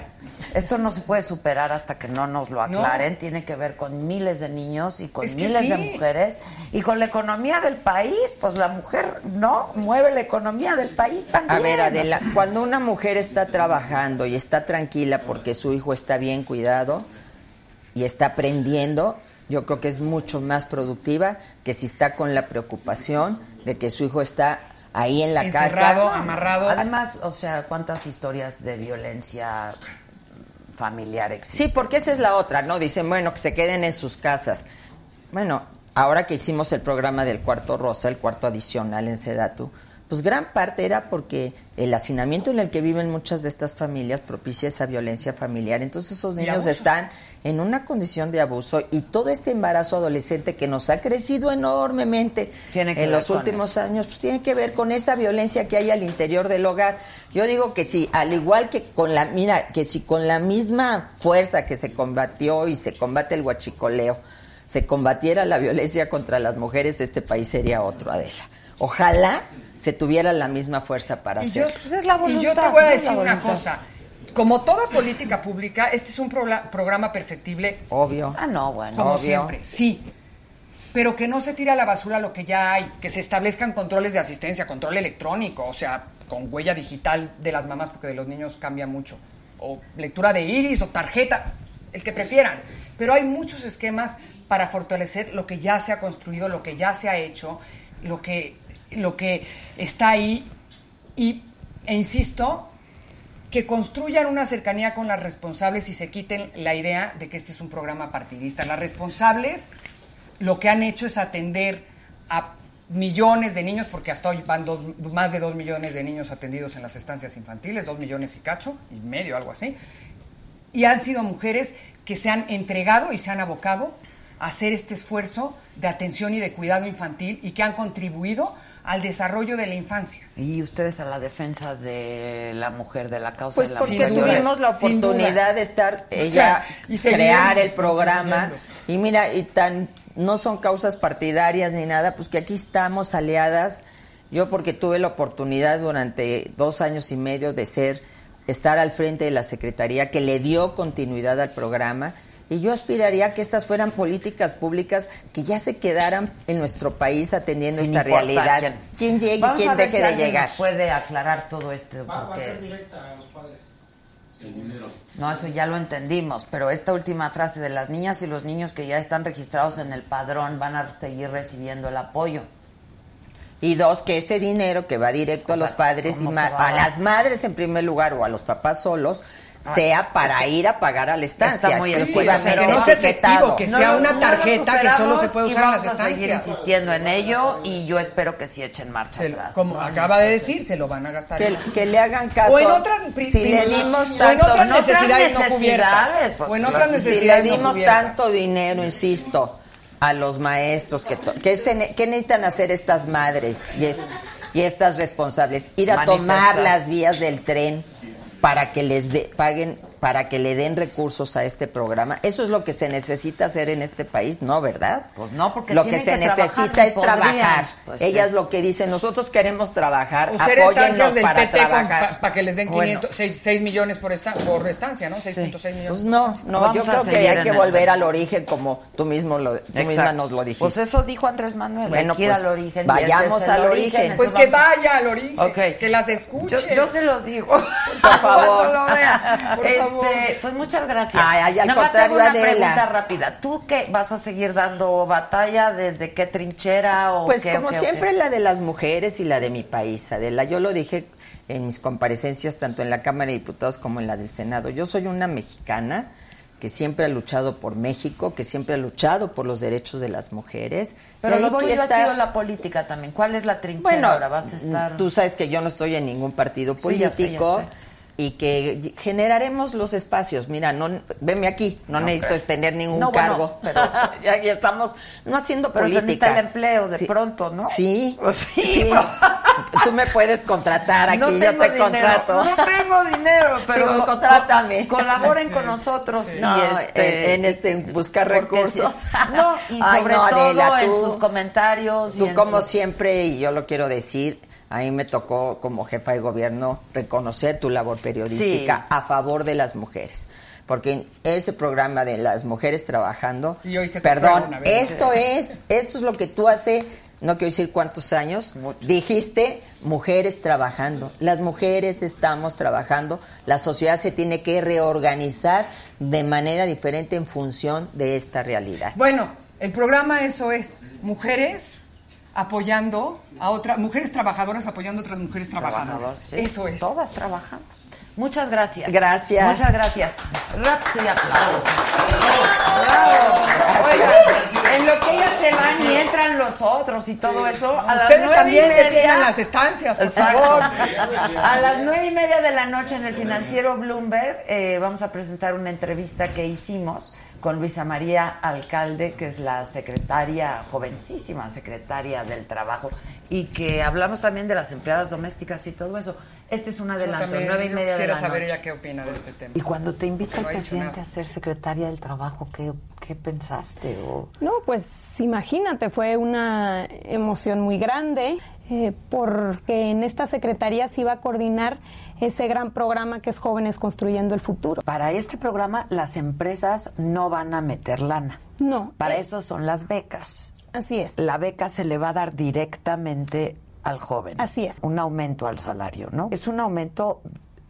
esto no se puede superar hasta que no nos lo aclaren. Tiene que ver con miles de niños y con Es que miles de mujeres y con la la economía del país, pues la mujer, ¿no? Mueve la economía del país también. A ver, Adela, cuando una mujer está trabajando y está tranquila porque su hijo está bien cuidado y está aprendiendo, yo creo que es mucho más productiva que si está con la preocupación de que su hijo está ahí en la Encerrado, casa. amarrado. Además, o sea, ¿cuántas historias de violencia familiar existen? Sí, porque esa es la otra, ¿no? Dicen, bueno, que se queden en sus casas. Bueno, ahora que hicimos el programa del cuarto rosa, el cuarto adicional en Sedatu, pues gran parte era porque el hacinamiento en el que viven muchas de estas familias propicia esa violencia familiar. Entonces esos niños están en una condición de abuso y todo este embarazo adolescente que nos ha crecido enormemente Tiene que en los últimos años, pues tiene que ver con esa violencia que hay al interior del hogar. Yo digo que sí, al igual que con la, mira, que si con la misma fuerza que se combatió y se combate el huachicoleo, se combatiera la violencia contra las mujeres, este país sería otro, Adela. Ojalá se tuviera la misma fuerza para Y yo, hacerlo. Pues es la y yo te voluntad, voy a decir una voluntad. cosa. Como toda política pública, este es un programa perfectible, Obvio. Ah, no, bueno. como Obvio. siempre, sí. Pero que no se tire a la basura lo que ya hay, que se establezcan controles de asistencia, control electrónico, o sea, con huella digital de las mamás, porque de los niños cambia mucho, o lectura de iris o tarjeta, el que prefieran. Pero hay muchos esquemas para fortalecer lo que ya se ha construido, lo que ya se ha hecho, lo que, lo que está ahí. Y, e insisto, que construyan una cercanía con las responsables y se quiten la idea de que este es un programa partidista. Las responsables lo que han hecho es atender a millones de niños, porque hasta hoy van dos- más de dos millones de niños atendidos en las estancias infantiles, dos millones y cacho, y medio, algo así. Y han sido mujeres que se han entregado y se han abocado hacer este esfuerzo de atención y de cuidado infantil y que han contribuido al desarrollo de la infancia. Y ustedes a la defensa de la mujer, de la causa Pues de la porque mujer. Duda. tuvimos la oportunidad de estar O ella sea, y crear el programa y mira y tan no son causas partidarias ni nada pues que aquí estamos aliadas yo porque tuve la oportunidad durante dos años y medio de ser estar al frente de la secretaría que le dio continuidad al programa y yo aspiraría a que estas fueran políticas públicas que ya se quedaran en nuestro país atendiendo Sin esta realidad. quién. ¿Quién llegue y a quién ver deje si de llegar? puede aclarar todo esto. Va, va a porque- ser directa a los padres. No, eso ya lo entendimos, pero esta última frase de las niñas y los niños que ya están registrados en el padrón van a seguir recibiendo el apoyo. Y dos, que ese dinero que va directo O a sea, los padres y ¿cómo ma- se va a a- las madres en primer lugar o a los papás solos sea para ir a pagar a la estancia. está muy expuesto, que no sea efectivo, que sea una tarjeta que solo se puede usar en las vamos a seguir estancias. insistiendo en ello y yo espero que sí echen marcha Se- atrás. como acaba de decir, se lo van a gastar. que, que le hagan caso. O en otras pri- si le dimos o en tanto, otras no, necesidades no necesidades, cubiertas. pues, o en otras si le necesidades no dimos cubiertas. tanto dinero, insisto, a los maestros, que, que, se que necesitan hacer estas madres y, es- y estas responsables? Ir a tomar Manifestar. las vías del tren para que les de- paguen, para que le den recursos a este programa. Eso es lo que se necesita hacer en este país, ¿no? ¿Verdad? Pues no, porque lo que se que necesita es podrían. trabajar. Pues Ellas sí. lo que dicen, nosotros queremos trabajar, apóyennos estancias del para PT trabajar. para que les den Bueno. 500, 6, millones por, esta, por estancia, ¿no? 6.6 millones. Pues no, no, Vamos yo creo que hay que volver al origen como tú mismo lo, tú misma nos lo dijiste. Pues eso dijo Andrés Manuel. Bueno, hay que ir pues, al origen. vayamos es al origen. Pues que vaya al origen, que las escuche. Yo, yo se lo digo. Por favor. Lo vea. Por Este. Pues muchas gracias. Ay, ay, al Nada más tengo una Adela. pregunta rápida. ¿Tú qué vas a seguir dando batalla? ¿Desde qué trinchera? O Pues qué, como qué, siempre qué? la de las mujeres y la de mi país, Adela. Yo lo dije en mis comparecencias tanto en la Cámara de Diputados como en la del Senado. Yo soy una mexicana que siempre ha luchado por México, que siempre ha luchado por los derechos de las mujeres. Pero lo voy a tuyo ha estar. sido la política también. ¿Cuál es la trinchera Bueno, ahora? ¿Vas a estar...? tú sabes que yo no estoy en ningún partido Sí, ya sé, ya político sé. Y que generaremos los espacios. Mira, no, veme aquí, no necesito tener ningún No, bueno, cargo. pero- ya, ya estamos no haciendo Pero se política. necesita el empleo de pronto, ¿no? Sí, Pues sí, Tú me puedes contratar aquí, no yo tengo te dinero, contrato. no tengo dinero, pero Digo, co- contrátame. co- colaboren con nosotros y No, este, en, en este en buscar recursos. sí. No, y Ay, sobre no, todo Adela, en sus comentarios. Tú como siempre, y yo lo quiero decir, a mí me tocó como jefa de gobierno reconocer tu labor periodística Sí. a favor de las mujeres. porque en ese programa de las mujeres trabajando, Y hoy se te perdón, fue una vez. esto es, esto es lo que tú hace, no quiero decir cuántos años, dijiste mujeres trabajando. Las mujeres estamos trabajando, la sociedad se tiene que reorganizar de manera diferente en función de esta realidad. Bueno, el programa eso es mujeres apoyando a otras mujeres trabajadoras apoyando a otras mujeres trabajadoras. Trabajador, sí. Eso es. Todas trabajando. Muchas gracias. Gracias. Muchas gracias. Raps y aplausos. Bravo. Oigan, en lo que ellas se van y entran los otros y todo eso, a las Ustedes nueve también y media, las estancias, por favor. A las nueve y media de la noche en el financiero Bloomberg eh, vamos a presentar una entrevista que hicimos con Luisa María Alcalde, que es la secretaria, jovencísima secretaria del trabajo, y que hablamos también de las empleadas domésticas y todo eso. Este es un adelanto, nueve y media de quisiera la saber noche. ella qué opina de este tema. Y cuando te invita el presidente a ser secretaria del trabajo, ¿qué, qué pensaste? O... No, pues imagínate, fue una emoción muy grande eh, porque en esta secretaría se iba a coordinar ese gran programa que es Jóvenes Construyendo el Futuro. Para este programa las empresas no van a meter lana. No, Para eh, eso son las becas. así es. La beca se le va a dar directamente al joven. Así es. Un aumento al salario, ¿no? Es un aumento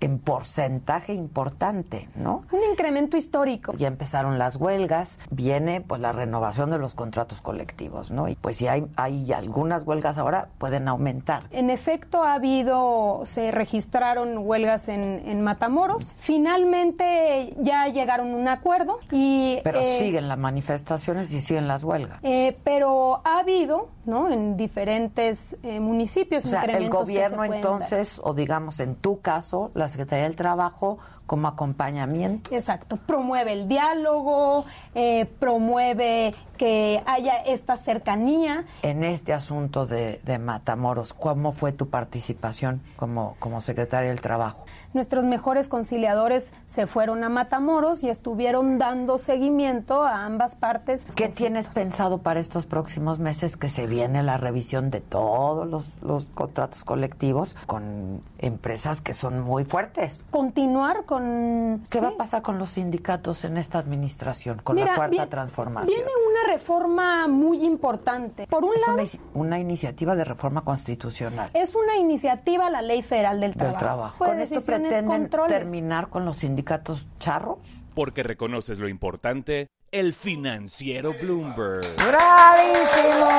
en porcentaje importante, ¿no? Un incremento histórico. Ya empezaron las huelgas, viene pues la renovación de los contratos colectivos, ¿no? Y pues si hay, hay algunas huelgas ahora, pueden aumentar. En efecto, ha habido, se registraron huelgas en, en Matamoros. Finalmente ya llegaron a un acuerdo y... Pero eh, siguen las manifestaciones y siguen las huelgas. eh, pero ha habido, ¿no? En diferentes eh, municipios O sea, el se gobierno dar. entonces, o digamos en tu caso, la Secretaría del Trabajo, como acompañamiento. Exacto, promueve el diálogo, eh, promueve que haya esta cercanía. En este asunto de, de Matamoros, ¿cómo fue tu participación como, como secretaria del Trabajo? Nuestros mejores conciliadores se fueron a Matamoros y estuvieron dando seguimiento a ambas partes. ¿Qué tienes pensado para estos próximos meses que se viene la revisión de todos los, los contratos colectivos con empresas que son muy fuertes? Continuar con... ¿Qué sí. va a pasar con los sindicatos en esta administración, con Mira, la cuarta bien- transformación? Viene una reforma muy importante. Por un Es lado, una, una iniciativa de reforma constitucional es una iniciativa la Ley Federal del del Trabajo. trabajo. Fue ¿Con esto controles. terminar con los sindicatos charros? Porque reconoces lo importante, el financiero Bloomberg. ¡Bravísimo!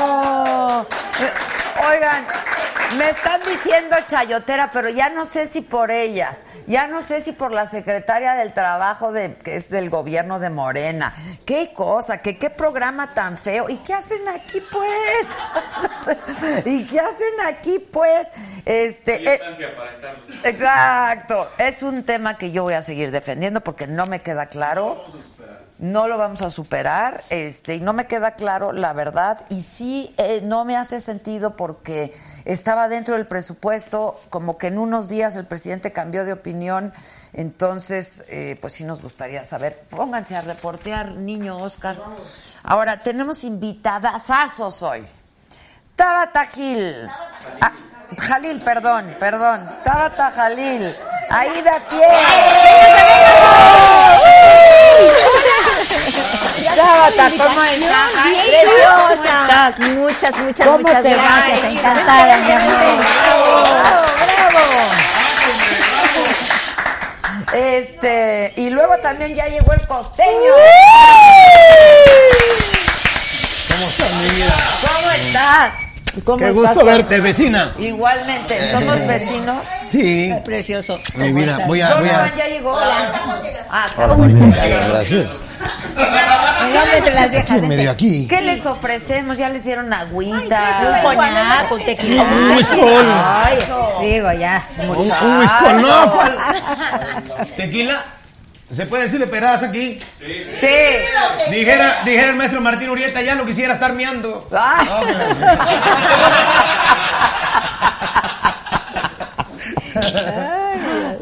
Oigan, me están diciendo chayotera, pero ya no sé si por ellas, ya no sé si por la secretaria del trabajo de, que es del gobierno de Morena. Qué cosa, que qué programa tan feo. ¿Y qué hacen aquí, pues? ¿Y qué hacen aquí, pues? Este, eh, estancia para estar. Exacto. Es un tema que yo voy a seguir defendiendo porque no me queda claro. No lo vamos a superar, este, y no me queda claro la verdad, y sí eh, no me hace sentido porque estaba dentro del presupuesto, como que en unos días el presidente cambió de opinión, entonces, eh, pues sí nos gustaría saber. Pónganse a reportear, niño Oscar. Ahora, tenemos invitadasazos hoy. Tabata Gil. Jalil, perdón, perdón. Tabata Jalil. Aida Piel. Tabata, ¿cómo estás? Preciosa. Muchas, muchas, ¿Cómo muchas te gracias. Ay, Encantada, mi amor. ¡Bravo! Este, y luego también ya llegó el costeño. ¿Cómo estás, mi vida? ¿Cómo estás? ¿Cómo Qué estás? gusto verte, vecina. Igualmente, somos vecinos. Sí. Precioso. Mi vida, voy a... Voy Donovan a... ya llegó. Ah, Hola, muy bien. Gracias. El nombre de las viejas. ¿Quién me dio aquí? ¿Qué les ofrecemos? Ya les dieron agüita. Un coñac, un tequila. Un whiskol. Ay, digo, ya. Un, un whiskol, no. ¿Tequila? ¿Se puede decirle pedadas aquí? Sí. Dijera, dijera el maestro Martín Urieta, ya no quisiera estar miando. Ah.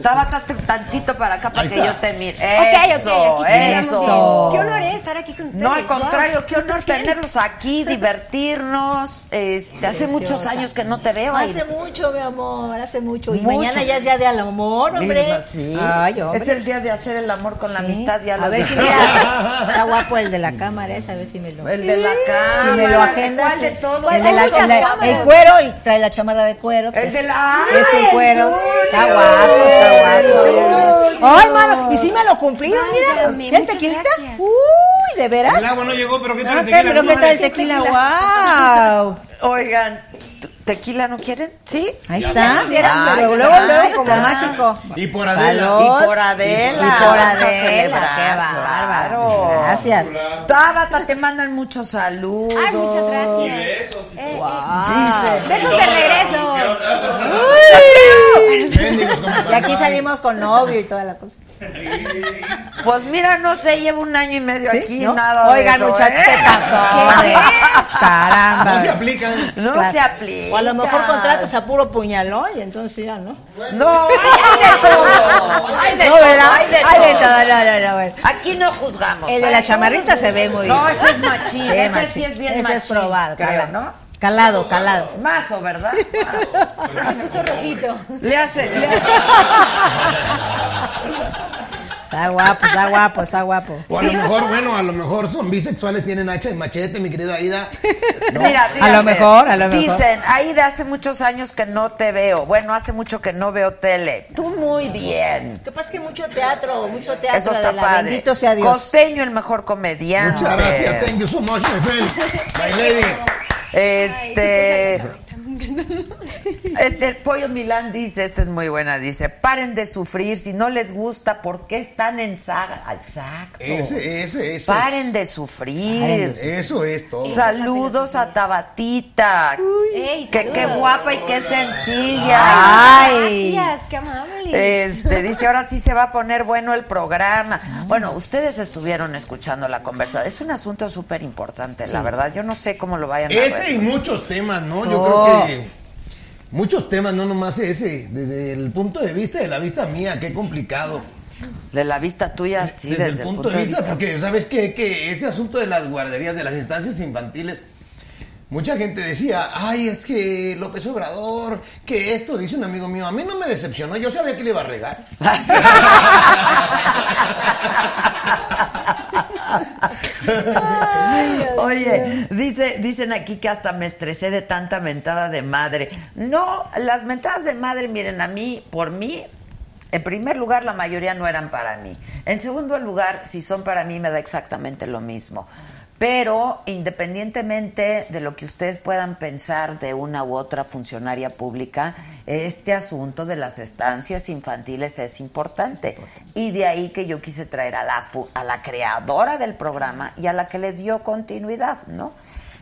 Estaba tantito para acá para que yo te mire. Ok, ok, Eso, estamos. eso. Qué honor es estar aquí con ustedes. No, al contrario, Wow. qué honor tenerlos aquí, divertirnos. Este, hace muchos años que no te veo. Hace mucho, mi amor, hace mucho. Y Mucho. mañana ya es día del amor, hombre. Sí. Ay, hombre. Es el día de hacer el amor con la amistad. Ya a lo ver si mira, está guapo el de la cámara, esa, a ver si me lo. El de la cámara. Si me lo agendas. ¿Cuál de sí. todos? El, de la, la- cuero y trae la chamarra de cuero. El pues, de la- Es el ¡Ay, cuero. Está guapo, está guapo. Ay, mano, y sí me lo cumplieron, mira. mi- ¿Ya tequilita? Uy, ¿de veras? El agua no llegó, pero ¿qué tal el tequila? ¿Pero qué tal el tequila? ¡Wow! Oigan, ¿tequila no quieren? ¿Sí. Ahí está. Ahí Pero está, luego, luego, está. como mágico. Y por Adela. Salud. Y por Adela. Y por Adela. Qué bárbaro. Gracias. Tabata, te mandan muchos saludos. Ay, muchas gracias. Y besos y Eh, Dice. eh, Besos de regreso. Y aquí salimos con novio y toda la cosa. Pues mira, no sé, llevo un año y medio ¿Sí? aquí, ¿No? nada Oigan, eso, muchachos, ¿eh? ¿qué pasó? Caramba. No se aplican. No Claro. se aplica. O a lo mejor contratas a puro puñalón y entonces ya, ¿no? No, hay de todo. Hay de No, todo, hay de todo. Aquí no juzgamos. El de la chamarrita se ve muy No, ese es machín. Ese sí es bien Ese machín. es probado, creo. ¿no? Calado, calado. Mazo, ¿verdad? Mazo. Se puso rojito. Le hace. le- Está guapo, está guapo, está guapo. O a lo mejor, bueno, a lo mejor son bisexuales, tienen hacha y machete, mi querida Aida. No. Mira, A lo mejor, a lo mejor. Dicen, Aida, hace muchos años que no te veo. Bueno, hace mucho que no veo tele. Tú muy bien. Lo que pasa es que mucho teatro, mucho teatro. Eso está de la padre. Bendito sea Dios. Costeño, el mejor comediante. Muchas gracias. Thank you so much, my friend. My lady. Este, este, el pollo Milán dice, esta es muy buena, dice, paren de sufrir, si no les gusta, ¿por qué están en saga? Exacto. Ese, ese, ese. Paren es- de sufrir. Paren de Eso es todo. Saludos a Tabatita. Ey, que qué guapa y qué sencilla. Ay. Gracias, qué amable. Este, dice, ahora sí se va a poner bueno el programa. Bueno, ustedes estuvieron escuchando la conversación. Es un asunto súper importante, la verdad. Yo no sé cómo lo vayan a Ese y muchos temas, ¿no? Yo Oh. creo que muchos temas, no nomás ese. Desde el punto de vista de la vista mía, qué complicado. De la vista tuya, sí, desde, el punto, de vista, porque sabes qué? que este asunto de las guarderías, de las instancias infantiles, mucha gente decía, ay, es que López Obrador, que esto, dice un amigo mío, a mí no me decepcionó, yo sabía que le iba a regar. Oye, dice, dicen aquí que hasta me estresé de tanta mentada de madre. No, las mentadas de madre, miren, a mí, por mí, en primer lugar, la mayoría no eran para mí. En segundo lugar, si son para mí, me da exactamente lo mismo. Pero independientemente de lo que ustedes puedan pensar de una u otra funcionaria pública, este asunto de las estancias infantiles es importante. Y de ahí que yo quise traer a la, a la creadora del programa y a la que le dio continuidad, ¿no?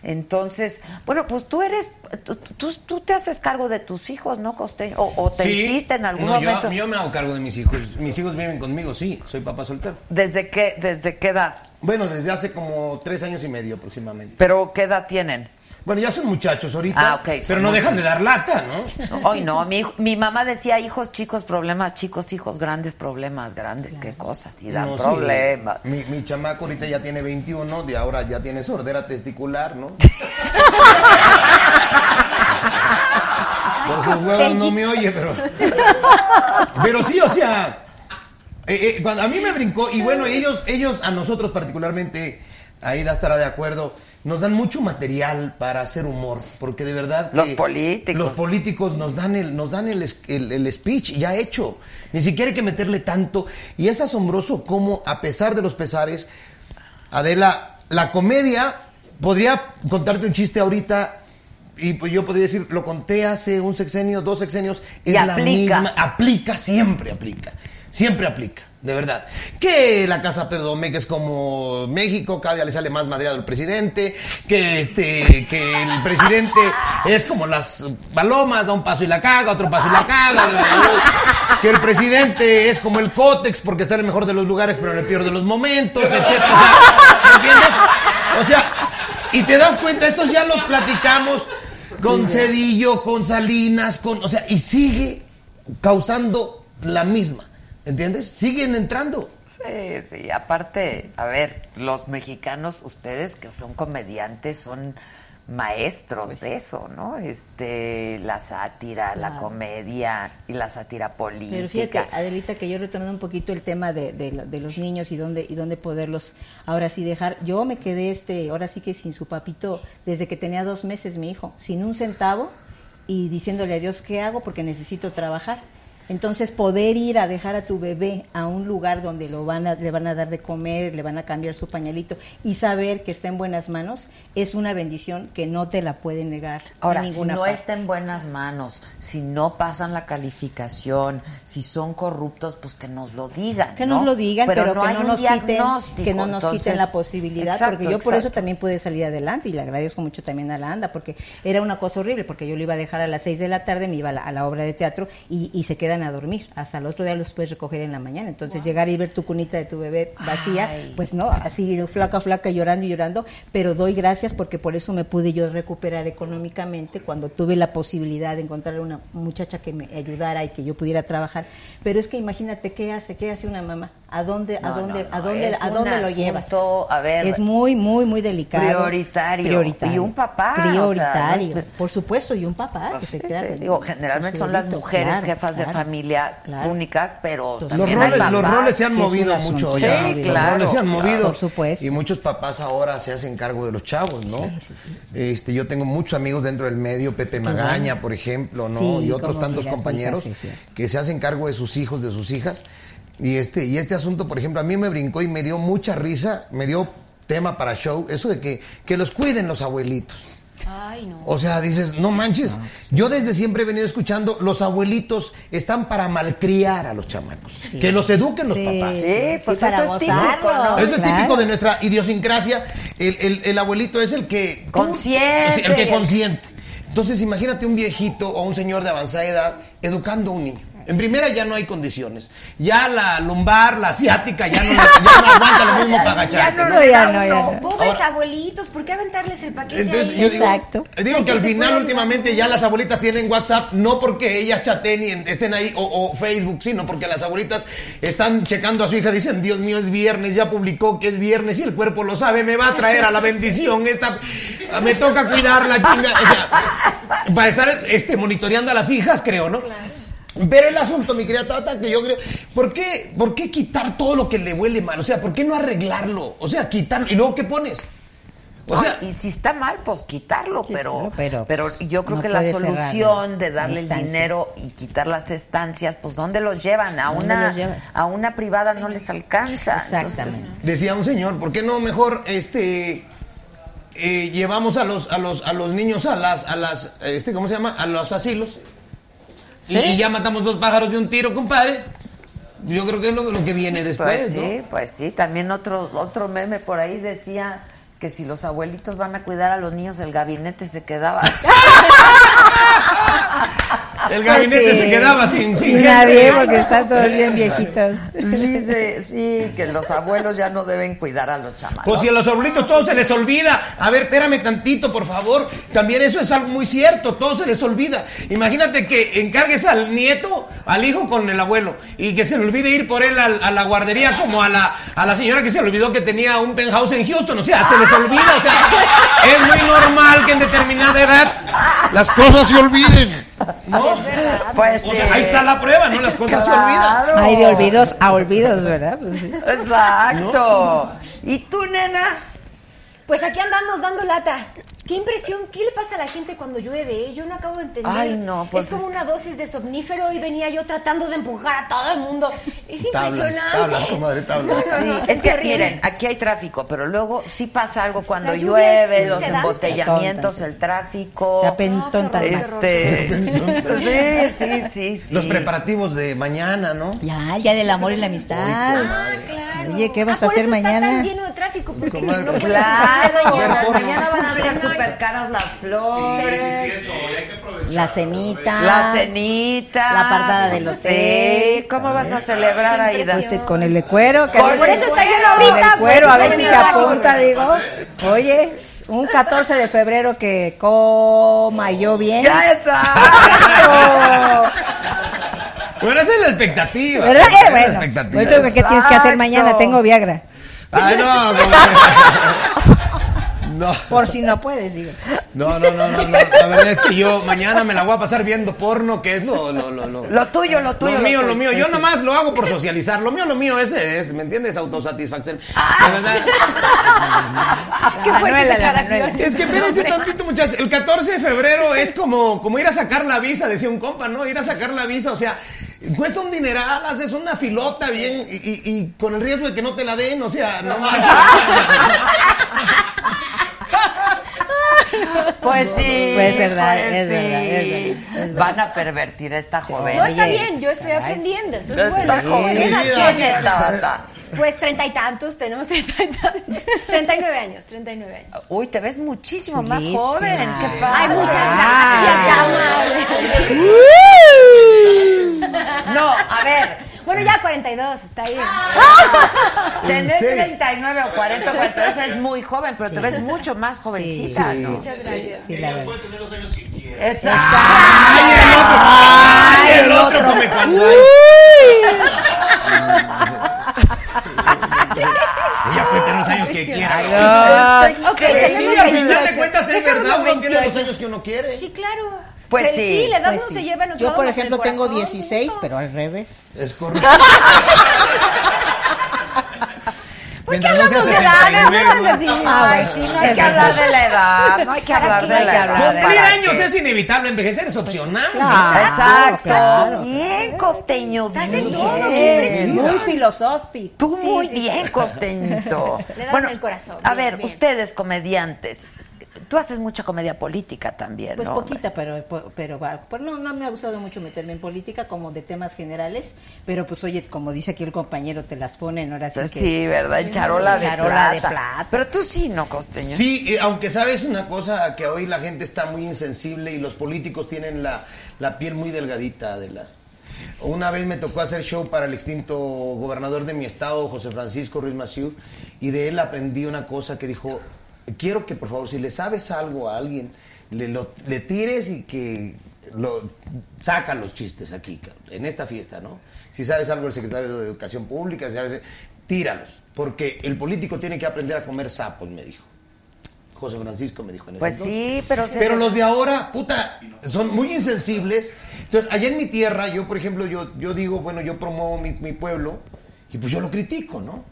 Entonces, bueno, pues tú eres, tú, tú, tú te haces cargo de tus hijos, ¿no, Costeño? O, o te Sí. hiciste en algún No, yo- momento. Yo, me hago cargo de mis hijos. Mis hijos viven conmigo, sí, soy papá soltero. ¿Desde qué, ¿Desde qué edad? Bueno, desde hace como tres años y medio aproximadamente. ¿Pero qué edad tienen? Bueno, ya son muchachos ahorita, Ah, ok, pero no dejan de dar lata, ¿no? Hoy no, mi, hijo- mi mamá decía hijos chicos, problemas chicos, hijos grandes, problemas grandes, qué cosas, y dan No, sí. problemas. Mi, mi chamaco ahorita ya tiene 21, de ahora ya tiene sordera testicular, ¿no? Por sus huevos no me oye, pero. Pero sí, o sea. Eh, eh, cuando a mí me brincó, y bueno, ellos, ellos a nosotros particularmente, Aida estará de acuerdo, nos dan mucho material para hacer humor, porque de verdad. Los políticos. Los políticos nos dan el, nos dan el, el- el speech ya hecho. Ni siquiera hay que meterle tanto. Y es asombroso cómo, a pesar de los pesares, Adela, la comedia, podría contarte un chiste ahorita. Y pues yo podría decir, lo conté hace un sexenio, dos sexenios, es Y la aplica. misma, aplica, siempre aplica, siempre aplica, de verdad. Que la casa Perdomex es como México, cada día le sale más madreado al presidente, que este, que el presidente es como las palomas, da un paso y la caga, otro paso y la caga, que el presidente es como el cótex porque está en el mejor de los lugares pero en el peor de los momentos, etcétera. O sea, ¿me entiendes? O sea, y te das cuenta, estos ya los platicamos con Cedillo, con Salinas, con, o sea, y sigue causando la misma, ¿Entiendes? Siguen entrando. Sí, sí, aparte, a ver, los mexicanos, ustedes que son comediantes, son maestros Pues de eso, ¿no? Este, la sátira, la comedia y la sátira política. Pero fíjate, Adelita, que yo retomando un poquito el tema de, de de los niños y dónde, y dónde poderlos ahora sí dejar. Yo me quedé, este, ahora sí que sin su papito, desde que tenía dos meses mi hijo, sin un centavo y diciéndole a Dios qué hago porque necesito trabajar. Entonces poder ir a dejar a tu bebé a un lugar donde lo van a, le van a dar de comer, le van a cambiar su pañalito y saber que está en buenas manos es una bendición que no te la puede negar Ahora, si no parte. está en buenas manos, si no pasan la calificación, si son corruptos, pues que nos lo digan. Que ¿no? nos lo digan, pero, no que hay no un nos quiten, que no nos Entonces, quiten la posibilidad, exacto, porque yo por eso también pude salir adelante y le agradezco mucho también a la ANDA, porque era una cosa horrible, porque yo lo iba a dejar a las 6 de la tarde, me iba a la, a la obra de teatro y, y se quedan a dormir, hasta el otro día los puedes recoger en la mañana, entonces llegar y ver tu cunita de tu bebé vacía, Ay. pues no, así flaca, flaca, llorando y llorando, pero doy gracias porque por eso me pude yo recuperar económicamente cuando tuve la posibilidad de encontrar una muchacha que me ayudara y que yo pudiera trabajar, pero es que imagínate qué hace, qué hace una mamá, a dónde, a dónde, no, no, a dónde, a dónde lo llevas. asunto, a ver, es muy, muy, muy delicado. Prioritario. Prioritario. Y un papá, o sea, Prioritario. por supuesto, y un papá que se sí, queda sí. con- Digo, generalmente son las mujeres Claro, jefas de claro. familia claro. únicas, pero Los también roles, los papás. roles se han Sí, movido mucho Sí, ya. Los claro, roles se han claro. movido. Por supuesto. Y muchos papás ahora se hacen cargo de los chavos, ¿no? Sí, sí, sí. Este, yo tengo muchos amigos dentro del medio, Pepe Magaña, por ejemplo, ¿no? Sí, y otros tantos compañeros hija, sí, sí. que se hacen cargo de sus hijos, de sus hijas. Y este, y este asunto, por ejemplo, a mí me brincó y me dio mucha risa, me dio tema para show, eso de que, que los cuiden los abuelitos. Ay, no. O sea, dices, no manches. Yo desde siempre he venido escuchando, los abuelitos están para malcriar a los chamacos. Que los eduquen los Sí, papás. Sí, pues para eso es típico. Eso es Claro. típico de nuestra idiosincrasia. El, el- el abuelito es el que... Consiente. El que consiente. Entonces, imagínate un viejito o un señor de avanzada edad educando a un niño. En primera ya no hay condiciones. Ya la lumbar, la asiática, ya no, ya no aguanta lo mismo para agacharte. Ya no, ya no, ya uno. no. Pobres Ahora- abuelitos, ¿por qué aventarles el paquete Entonces, ahí? yo digo, Exacto. digo Sí, que al final últimamente ya las abuelitas tienen WhatsApp, no porque ellas chateen y estén ahí, o, o Facebook, sino porque las abuelitas están checando a su hija, dicen, Dios mío, es viernes, ya publicó que es viernes y el cuerpo lo sabe, me va a traer a la bendición, esta, me toca cuidar la chinga, o sea, para estar este, monitoreando a las hijas, creo, ¿no? Pero el asunto, mi querida Tata, que yo creo, ¿por qué, ¿por qué quitar todo lo que le huele mal? O sea, ¿por qué no arreglarlo? O sea, quitarlo. ¿Y luego qué pones? O sea, y si está mal, pues quitarlo, pero, pero, pero yo creo no que la solución de darle el dinero y quitar las estancias, pues ¿dónde los llevan? A ¿Dónde una a una privada no les alcanza. Exactamente. Entonces, Decía un señor, ¿por qué no mejor este eh, llevamos a los a los a los niños a las a las este cómo se llama a los asilos Sí. y ya matamos dos pájaros de un tiro, compadre? Yo creo que es lo, lo que viene después, pues sí, ¿no? pues sí. También otro otro meme por ahí decía que si los abuelitos van a cuidar a los niños, el gabinete se quedaba. El gabinete Pues sí. se quedaba sin, sin Sin nadie, porque están todos bien viejitos. Dice, sí, que los abuelos ya no deben cuidar a los chamacos. Pues si a los abuelitos todo se les olvida. A ver, espérame tantito, por favor. También eso es algo muy cierto, todo se les olvida. Imagínate que encargues al nieto, al hijo con el abuelo, y que se le olvide ir por él a, la guardería como a la, a la señora que se le olvidó que tenía un penthouse en Houston. O sea, se les olvida. O sea, es muy normal que en determinada edad las cosas se olviden. ¿No? Pues O sí. sea, ahí está la prueba, ¿no? Las cosas se olvidan. Hay de olvidos a olvidos, ¿verdad? Pues sí. Exacto. ¿Y tú, nena? Pues aquí andamos dando lata. Qué impresión, ¿qué le pasa a la gente cuando llueve? eh? Yo no acabo de entender. Ay, no, pues es como es- una dosis de somnífero y venía yo tratando de empujar a todo el mundo. Es Tablas, impresionante. tablas, comadre, tablas. No, no, Sí, es que terrible. miren, aquí hay tráfico, pero luego sí pasa algo cuando llueve, sí los embotellamientos, el tráfico. Se más. horror. Este, sí, sí, sí, sí. Los preparativos de mañana, ¿no? Ya, el día del amor y la amistad. Ah, claro. Oye, ¿qué vas Ah, a por hacer eso Está mañana? tan lleno de tráfico porque Comadre. no pueden Claro, mañana. mañana van a ver súper caras las flores, Eso, y hay que aprovechar. La cenita. la cenita, La partada del Sí, hotel. ¿cómo vas a celebrar, Aida? Este, con el de cuero. que Con Por si- eso está lleno Con ahorita. el cuero, pues, a ver si se apunta, digo. Oye, un 14 de febrero que coma yo bien. ¡Ya está! Bueno, esa es la expectativa. ¿Verdad? Esa Eh, es la bueno, expectativa. pues ¿qué tienes que hacer mañana? Tengo Viagra. Ay, no, como- no. Por si no puedes, digo. No, no, no, no, no. La verdad es que yo mañana me la voy a pasar viendo porno, que es lo, lo, lo, lo, Lo tuyo, lo tuyo. lo mío, tuyo. lo mío. Yo nomás lo hago por socializar. Lo mío, lo mío, ese es, ¿me entiendes? Autosatisfacción. Ah. La verdad. ¿Qué fue Manuela, declaración? Es que espérense tantito, muchachos. El 14 de febrero es como, como ir a sacar la visa, decía un compa, ¿no? Ir a sacar la visa, o sea, cuesta un dineral, haces una filota bien y, y- y con el riesgo de que no te la den, o sea, no manches. Pues sí. Pues es verdad, pues es sí. verdad, es verdad, es verdad. Van a pervertir a esta joven. No está bien, yo estoy aprendiendo. Eso es Esta bueno. joven. ¿Qué edad Vida. tienes, Tabata? Pues treinta y tantos, tenemos treinta y tantos. Treinta y nueve años, treinta y nueve años. Uy, te ves muchísimo más joven. Qué padre. Ay, muchas gracias, amable. No, a ver. Bueno, ya 42, está bien. Tener serio? 39 o 40 o 42 es muy joven, pero te ves mucho más jovencita, Sí, ¿no? Muchas gracias. Sí, la verdad. Puede tener los años que quiera. Exacto. Ay, el otro come cuando hay. Ella puede tener los años que quiera. Ok, sí, al final de 28. cuentas es verdad, uno tiene los 28. años que uno quiere. Sí, claro. Pues sí, la edad Pues no sí. se lleva en otro Yo, por ejemplo, tengo corazón, 16, punto. pero al revés. Es correcto. ¿Por qué no hablamos de edad? 69, Hablamos así. Ay, sí, no hay que hablar de la edad. No hay que hablar de la edad. Cumplir ¿Para años es inevitable, envejecer es opcional. Exacto. claro. Bien, costeño. Bien. muy filosófico. Tú muy bien, costeñito. Le dan el corazón, A ver, ustedes comediantes, tú haces mucha comedia política también, Pues ¿no? poquita, pero, pero va. Pues no, no me ha gustado mucho meterme en política como de temas generales, pero pues oye, como dice aquí el compañero, te las ponen ahora sí Pues que- sí, ¿verdad? En charola de Charola plata. de plata. Pero tú sí, ¿no, costeño? Sí, eh, aunque sabes una cosa, que hoy la gente está muy insensible y los políticos tienen la, la piel muy delgadita de la... Una vez me tocó hacer show para el extinto gobernador de mi estado, José Francisco Ruiz Massieu, y de él aprendí una cosa que dijo, quiero que por favor, si le sabes algo a alguien, le, lo- le tires y que lo, saca los chistes aquí, en esta fiesta, ¿no? Si sabes algo del secretario de Educación Pública, si sabes, tíralos, porque el político tiene que aprender a comer sapos, me dijo. José Francisco me dijo en ese Pues entonces. sí, pero... se- Pero los de ahora, puta, son muy insensibles. Entonces, allá en mi tierra, yo, por ejemplo, yo, yo digo, bueno, yo promuevo mi, mi pueblo y pues yo lo critico, ¿no?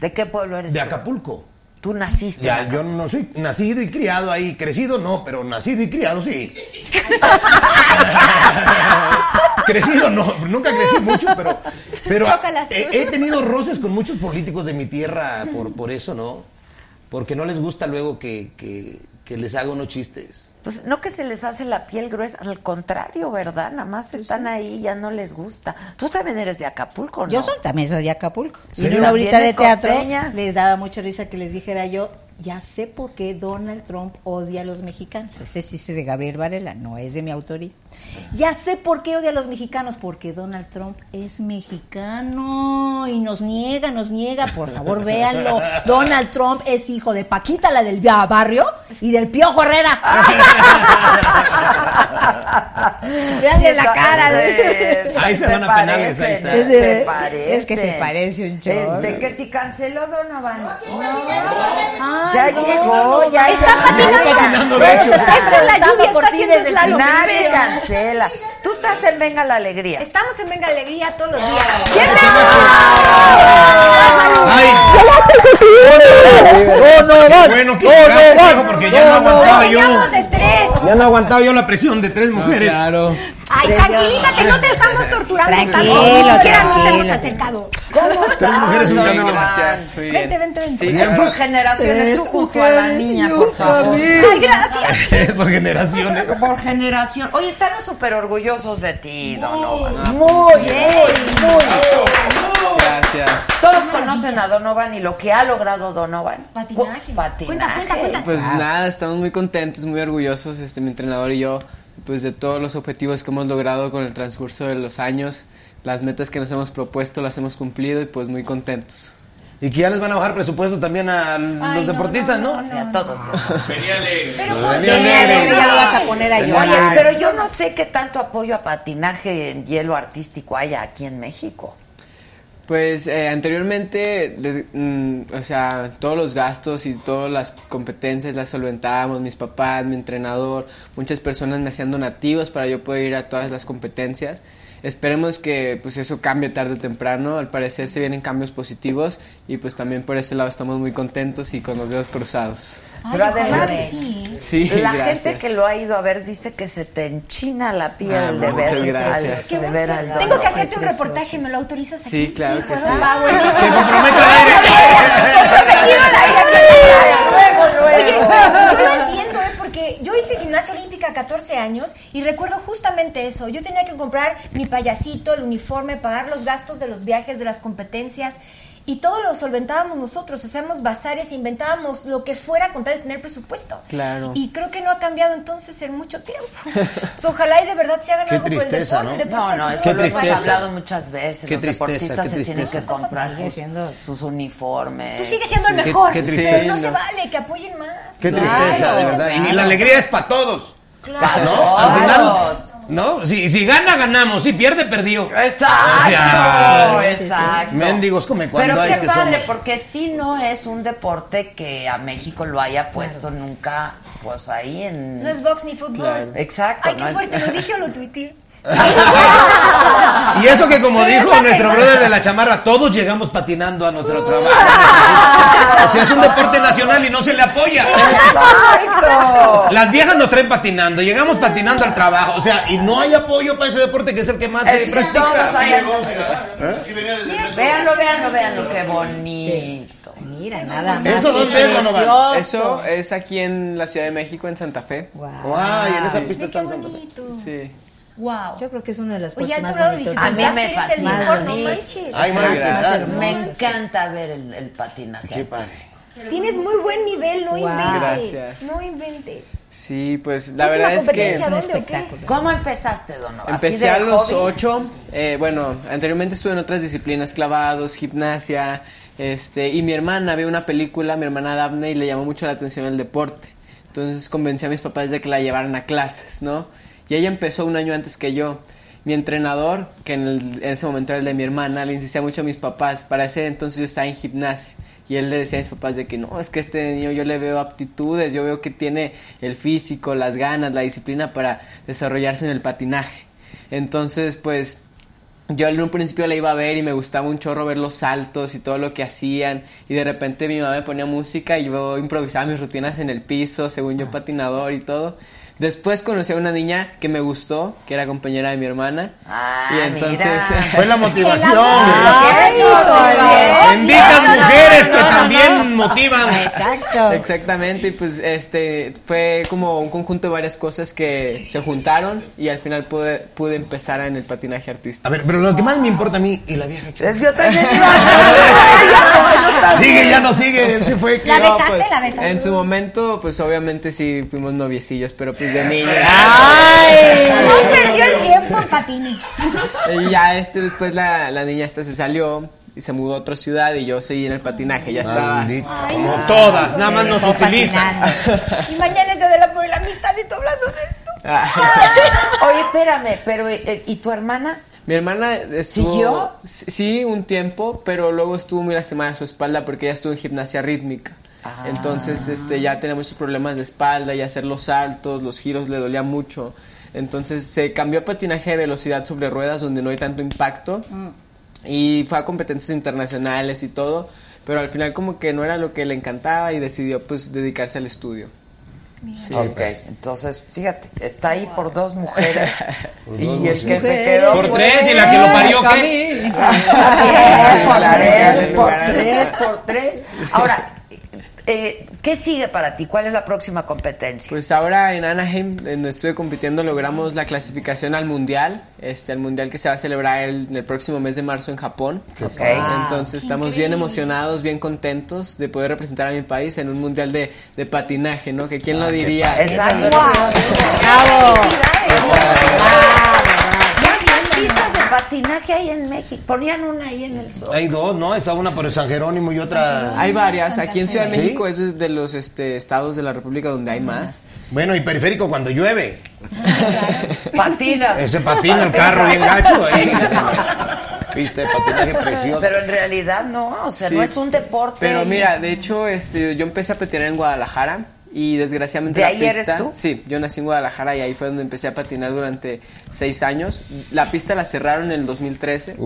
¿De qué pueblo eres De? Acapulco. Tú naciste Ya, yo no soy nacido y criado ahí, crecido no, pero nacido y criado sí. crecido no, nunca crecí mucho, pero, pero he, he tenido roces con muchos políticos de mi tierra por, por eso, ¿no? Porque no les gusta luego que, que, que les haga unos chistes. Pues no que se les hace la piel gruesa, al contrario, ¿verdad? Nada más están ahí, ya no les gusta. Tú también eres de Acapulco, ¿no? Yo soy, también soy de Acapulco. Y en una horita de ¿También es teatro costeña? les daba mucha risa que les dijera yo, ya sé por qué Donald Trump odia a los mexicanos. Ese sí es de Gabriel Varela, no es de mi autoría. Ya sé por qué odia a los mexicanos, porque Donald Trump es mexicano y nos niega, nos niega, por favor véanlo. Donald Trump es hijo de Paquita, la del barrio, y del Piojo Herrera. Veanle la cara. de- Ahí se van a penales, está. Se parecen. es que se parece un chorro. Este, que si canceló Donovan. Ay, ya no, llegó, ya Está patinando. ya patinando, canceló. Está en la lluvia, por está ti haciendo. Nadie Pero- cancela. Tú estás en Venga la Alegría. Estamos en Venga Alegría todos los días. ¡Ay! Qué bueno que llegaste, viejo, porque ya no aguantaba yo. Ya no aguantaba yo la presión de tres mujeres. Claro. Ay, tranquilízate, no te estamos torturando Tranquilo, tranquilo. hemos acercado. Tres mujeres, un gracias. Muy. Vente, vente, vente. Es por generaciones, tú junto a la niña, por favor. Ay, gracias. Por generaciones. Por generación. Oye, estamos súper orgullosos de ti, Donovan. Muy bien. Gracias. Todos conocen a Donovan y lo que ha logrado Donovan. Patinaje. Patinaje. Pues nada, estamos muy contentos, muy orgullosos, este, mi entrenador y yo, pues de todos los objetivos que hemos logrado con el transcurso de los años, las metas que nos hemos propuesto las hemos cumplido y pues muy contentos. Y que ya les van a bajar presupuesto también a los deportistas, ¿no? O sea, a todos. Venía alegre. Pero. Ya lo vas a poner a Venía llorar. Oye, alegre. pero yo no sé qué tanto apoyo a patinaje en hielo artístico haya aquí en México. Pues eh, anteriormente, les- mm, o sea, todos los gastos y todas las competencias las solventábamos, mis papás, mi entrenador, muchas personas me hacían donativos para yo poder ir a todas las competencias. Esperemos que pues eso cambie tarde o temprano, al parecer se vienen cambios positivos y pues también por ese lado estamos muy contentos y con los dedos cruzados. Pero además, sí. Sí, la gracias. gente que lo ha ido a ver dice que se te enchina la piel Ah, de muchas ver gracias. al- Qué de ver al Tengo que hacerte un reportaje, ¿me lo autorizas aquí? Sí, claro que al aire. Oye, yo lo entiendo, ¿eh? porque yo hice gimnasia olímpica a 14 años y recuerdo justamente eso. Yo tenía que comprar mi payasito, el uniforme, pagar los gastos de los viajes, de las competencias. Y todo lo solventábamos nosotros, hacíamos bazares, e inventábamos lo que fuera con tal de tener presupuesto. Claro. Y creo que no ha cambiado entonces en mucho tiempo. Entonces, ojalá y de verdad se hagan Qué algo por el tristeza, deporte. ¿no? deporte No, no, Qué lo hemos tristeza. hablado muchas veces. Qué Los tristeza, deportistas qué se tienen que tristeza. comprar Sigue sus, siendo- sus uniformes. Tú sigues siendo el Qué- mejor, qué pero tristeza. no se vale que apoyen más. Qué Claro. tristeza, de verdad. Y la alegría es para todos. Claro. ¿No? Al final. ¿no? Si, si gana, ganamos. Si pierde, perdió. Exacto, O sea, exacto. Mendigos come cuando Pero hay qué que padre, somos. porque sí no es un deporte que a México lo haya puesto nunca, pues ahí en... No es box ni fútbol. Claro. Exacto. Ay, qué ¿no? fuerte, lo dije o lo tuiteé. Y eso que como dijo nuestro que- brother de la chamarra, todos llegamos patinando a nuestro trabajo. O sea, es un deporte nacional y no se le apoya. Exacto. Las viejas nos traen patinando, llegamos patinando al trabajo, o sea, y no hay apoyo para ese deporte que es el que más se Es- practica. todos hay- Sí. Véanlo, véanlo, véanlo, qué bonito. Mira, nada más. Eso, ¿dónde es, Donovan? Eso es aquí en la Ciudad de México, en Santa Fe. Guau. Ay, en esa pista está en Santa Fe. Sí. Wow. Yo creo que es una de las Oye, más bonitas. A mí me fascina. mejor, no manches. Ay, Más, más. Me encanta ver el, el patinaje. Qué padre. Tienes muy buen nivel, no Wow. inventes. Gracias. No inventes. Sí, pues la ¿Última verdad es que... competencia un espectáculo. ¿Cómo empezaste, Donovan? ¿Así Empecé a los hobby? ocho. eh, bueno, anteriormente estuve en otras disciplinas, clavados, gimnasia. Este, y mi hermana vio una película, mi hermana Daphne, y le llamó mucho la atención el deporte. Entonces convencí a mis papás de que la llevaran a clases, ¿no? Y ella empezó un año antes que yo. Mi entrenador, que en, el- en ese momento era el de mi hermana, le insistía mucho a mis papás. Para ese entonces yo estaba en gimnasia. Y él le decía a mis papás de que no, es que este niño yo le veo aptitudes, yo veo que tiene el físico, las ganas, la disciplina para desarrollarse en el patinaje. Entonces, pues yo en un principio la iba a ver y me gustaba un chorro ver los saltos y todo lo que hacían. Y de repente mi mamá me ponía música y yo improvisaba mis rutinas en el piso, según yo patinador y todo. Después conocí a una niña que me gustó, que era compañera de mi hermana. Ah, y entonces mira. Fue la motivación. Benditas mujeres que también motivan. Exacto. Exactamente, y pues este fue como un conjunto de varias cosas que se juntaron y al final pude, pude empezar en el patinaje artístico. A ver, pero lo que más me importa a mí, ¿y la vieja que Es- Yo también Sigue, ya no sigue, se fue. que- ¿La No, besaste? pues, ¿La besaste? En su momento, pues obviamente sí fuimos noviecillos, pero pues de niños. No perdió el tiempo en patines. Y ya este después la, la niña esta se salió y se mudó a otra ciudad y yo seguí en el patinaje, ya estaba. Como todas, nada más nos utilizan. patinando. Y mañana es de la por la amistad y tú hablando de esto. Oye, espérame, pero eh, ¿y tu hermana? Mi hermana estuvo, ¿Siguió? Sí, un tiempo, pero luego estuvo muy lastimada de su espalda porque ella estuvo en gimnasia rítmica. Ah. Entonces, este, ya tenía muchos problemas de espalda y hacer los saltos, los giros le dolía mucho. Entonces se cambió a patinaje de velocidad sobre ruedas donde no hay tanto impacto y fue a competencias internacionales y todo, pero al final como que no era lo que le encantaba y decidió pues dedicarse al estudio. Sí. Ok, entonces, fíjate, está ahí por dos mujeres. y dos el que se quedó. Por tres y la que lo parió, ¿qué? Por tres, por tres, por tres. Ahora, eh, ¿qué sigue para ti? ¿Cuál es la próxima competencia? Pues ahora en Anaheim, donde estuve compitiendo, logramos la clasificación al mundial, este, al mundial que se va a celebrar el, en el próximo mes de marzo en Japón. Ok. Entonces estamos bien emocionados, bien contentos de poder representar a mi país en un mundial de, de patinaje, ¿no? Que quién lo diría. Exacto. Bravo. ¿Ya habías pistas de patinaje? hay en México. Ponían una ahí en el sol. Hay dos, ¿no? Estaba una por el San Jerónimo y otra. Hay varias. Santa Aquí en Ciudad de. México es de los este, estados de la República donde hay más. Bueno, y periférico cuando llueve. Patina. Ese patina el carro bien gacho. Ahí. Viste, patinaje precioso. Pero en realidad no, o sea, Sí. no es un deporte. Pero mira, de hecho, este, yo empecé a patinar en Guadalajara y desgraciadamente ¿De la ahí eres pista. tú? Sí, yo nací en Guadalajara y ahí fue donde empecé a patinar durante seis años. La pista la cerraron en el 2013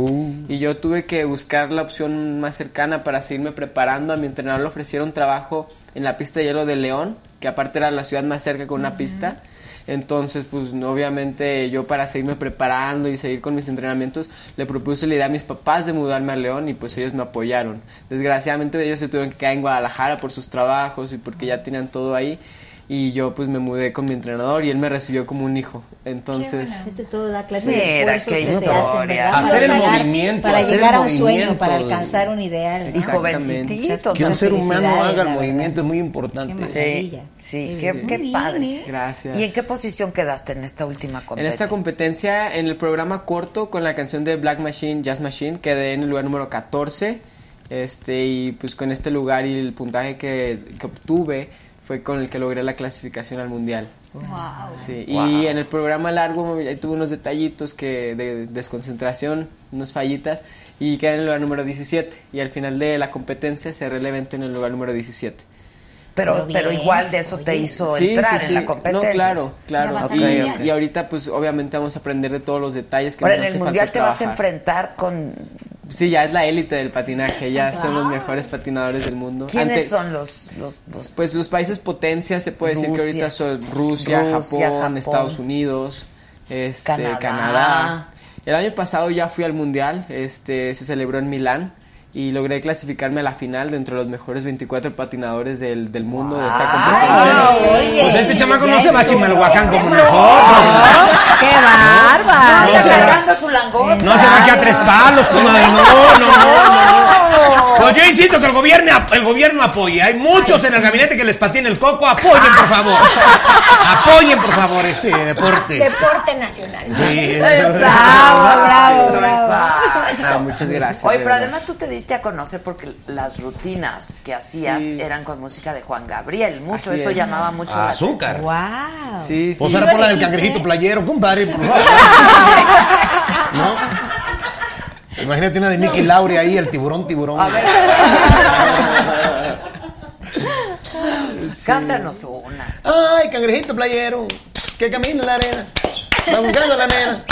y yo tuve que buscar la opción más cercana para seguirme preparando. A mi entrenador le ofrecieron trabajo en la pista de hielo de León, que aparte era la ciudad más cerca con una pista. Entonces, pues obviamente yo para seguirme preparando y seguir con mis entrenamientos, le propuse la idea a mis papás de mudarme a León y pues ellos me apoyaron. Desgraciadamente ellos se tuvieron que quedar en Guadalajara por sus trabajos y porque ya tenían todo ahí. Y yo pues me mudé con mi entrenador y él me recibió como un hijo. Entonces... Fíjate toda la clase Mira, de esfuerzos qué que se historia. hacen, ¿verdad? Hacer el movimiento, Para hacer llegar el a un sueño, para alcanzar un ideal. ¿no? Y jovencitos. Que un ser humano haga el movimiento es muy importante. Sí, maravilla. sí, Sí, qué, muy qué bien, padre. ¿eh? Gracias. ¿Y en qué posición quedaste en esta última En competencia? esta competencia, en el programa corto con la canción de Black Machine, Jazz Machine, quedé en el lugar número 14. Este, y pues con este lugar y el puntaje que, que obtuve fue con el que logré la clasificación al mundial. Sí, y en el programa largo tuve unos detallitos que de desconcentración, unas fallitas y quedé en el lugar número 17 y al final de la competencia cerré el evento en el lugar número 17. Pero, Pero igual de eso te hizo entrar en la competencia. No, claro, claro. Y, y ahorita pues obviamente vamos a aprender de todos los detalles que Pero nos en hace el mundial falta te vas a enfrentar con Sí, ya es la élite del patinaje, ya son los mejores patinadores del mundo. quiénes Ante- son los, los, los- Pues los países potencias se puede decir que ahorita son Rusia, Rusia, Japón, Japón. Estados Unidos, este, Canadá. Canadá. El año pasado ya fui al mundial, este, se celebró en Milán y logré clasificarme a la final dentro de los mejores 24 patinadores del, del mundo de esta competencia. Oye, Pues este chamaco no se va a Chimalhuacán como nosotros. ¡Qué bárbaro! Su langosta. No se va aquí a tres palos, comadre. No, no, no. No. yo insisto que el gobierno, el gobierno apoye. Hay muchos en el gabinete que les patina el coco. Apoyen, por favor. Apoyen, por favor, este deporte. Deporte nacional. Sí. Bravo, bravo, bravo. Muchas gracias. Oye, pero además tú te diste a conocer porque las rutinas que hacías Sí. eran con música de Juan Gabriel. Mucho, Así eso es. llamaba mucho la Azúcar. ¡Wow! Sí, sí. Pues ahora por la del cangrejito playero, compadre. ¿No? Imagínate una de Mickey Laure ahí, el tiburón, tiburón. A ver. Cántanos una. Ay, cangrejito playero, que camina en la arena, va buscando la nena,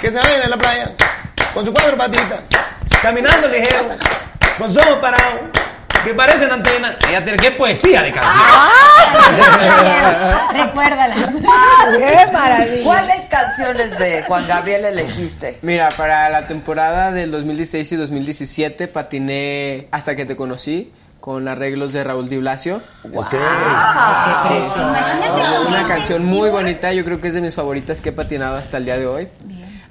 que se baña en la playa, con sus cuatro patitas, caminando ligero, con sus ojos parados, que parecen antenas. Ella tiene, qué poesía de canción. Recuérdala. ¡Qué maravilla! ¿Cuáles canciones de Juan Gabriel elegiste? Mira, para la temporada del 2016 y 2017 patiné Hasta que te conocí con arreglos de Raúl Di Blasio. Ah, Sí. Imagínate Una canción muy bonita, yo creo que es de mis favoritas que he patinado hasta el día de hoy.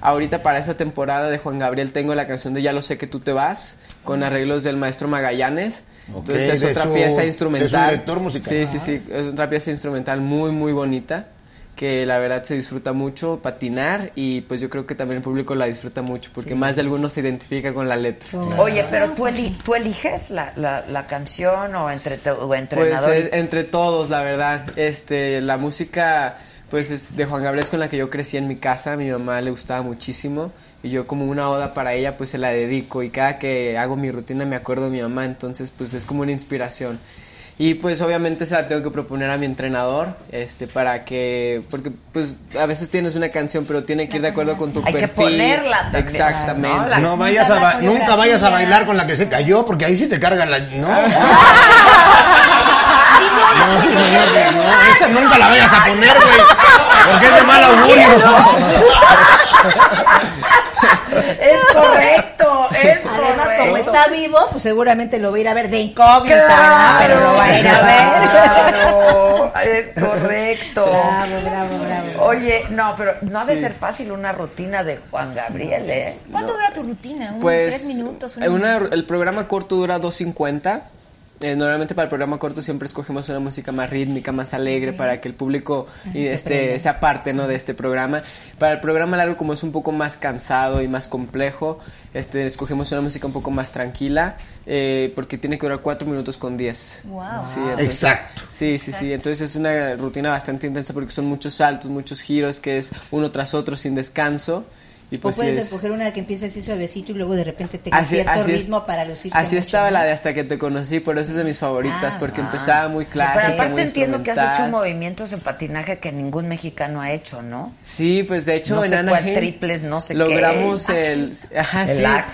Ahorita para esta temporada de Juan Gabriel tengo la canción de Ya lo sé que tú te vas, con arreglos del maestro Magallanes. Ok, Entonces es de otra su- pieza de instrumental. director musical. Sí, sí, sí, es otra pieza instrumental muy, muy bonita que la verdad se disfruta mucho patinar y pues yo creo que también el público la disfruta mucho porque más de algunos se identifica con la letra. Oye, pero tú, eli- tú eliges la, la, la canción o entre tu o Pues entrenador. eh, entre todos, la verdad. Este, la música, pues es de Juan Gabriel es con la que yo crecí en mi casa. A mi mamá le gustaba muchísimo y yo como una oda para ella, pues se la dedico y cada que hago mi rutina me acuerdo de mi mamá. Entonces, pues es como una inspiración. Y pues obviamente se la tengo que proponer a mi entrenador, este, para que, porque pues a veces tienes una canción, pero tiene que ir de acuerdo con tu Hay que perfil. ponerla también, Exactamente. ¿no? La- No vayas a nunca vayas a bailar con la que se cayó, porque ahí sí te cargan la. No. No, sí, imagínate, no, esa nunca la vayas a poner, güey. Porque es de mal augurio. Es correcto, es Además, como correcto. está vivo, pues seguramente lo va a ir a ver de incógnita, Claro. Pero lo va a ir a ver. Claro, es correcto. Bravo, bravo, bravo. Oye, no, pero no ha de Sí. ser fácil una rutina de Juan Gabriel, ¿eh? ¿Cuánto dura tu rutina? ¿Un Pues tres minutos? eh, una- el programa corto dura 2.50. eh, normalmente para el programa corto siempre escogemos una música más rítmica, más alegre, para que el público y Se este, sea parte ¿no? de este programa. Para el programa largo, como es un poco más cansado y más complejo, este, escogemos una música un poco más tranquila, eh, porque tiene que durar 4 minutos con 10. Wow. Sí, entonces- Exacto. Sí, sí, sí. Entonces es una rutina bastante intensa porque son muchos saltos, muchos giros, que es uno tras otro sin descanso. Y pues puedes es- escoger una que empiece así suavecito y luego de repente tenga Así- cierto así es- ritmo para lucirte Así mucho, estaba ¿no? la de hasta que te conocí, por eso es de mis favoritas, Ah, porque ah. empezaba muy clásica, Pero aparte muy entiendo que has hecho movimientos en patinaje que ningún mexicano ha hecho, ¿no? Sí, pues de hecho No en sé cuál Anaheim triples, no sé qué. logramos El el, ajá, El sí, claro.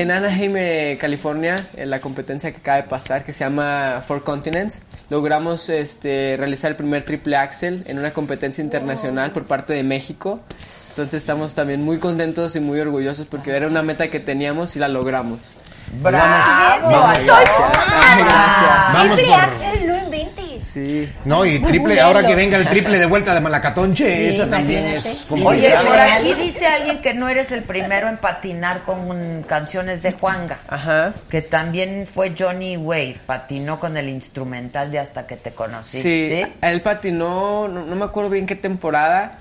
en Anaheim, eh, California, en la competencia que acaba de pasar que se llama Four Continents, logramos este realizar el primer triple axel en una competencia internacional por parte de México. Entonces estamos también muy contentos y muy orgullosos porque era una meta que teníamos y la logramos. ¡Bravo! Vamos, Soy gracias. Triple por- Axel, no inventes. Sí. No, y triple, ahora que venga el triple de vuelta de Malacatonche, Sí, esa también es Oye, por aquí dice alguien que no eres el primero en patinar con canciones de Juanga. Ajá. Que también fue Johnny Wade, patinó con el instrumental de Hasta que te conocí. Sí, él patinó, no, no me acuerdo bien qué temporada,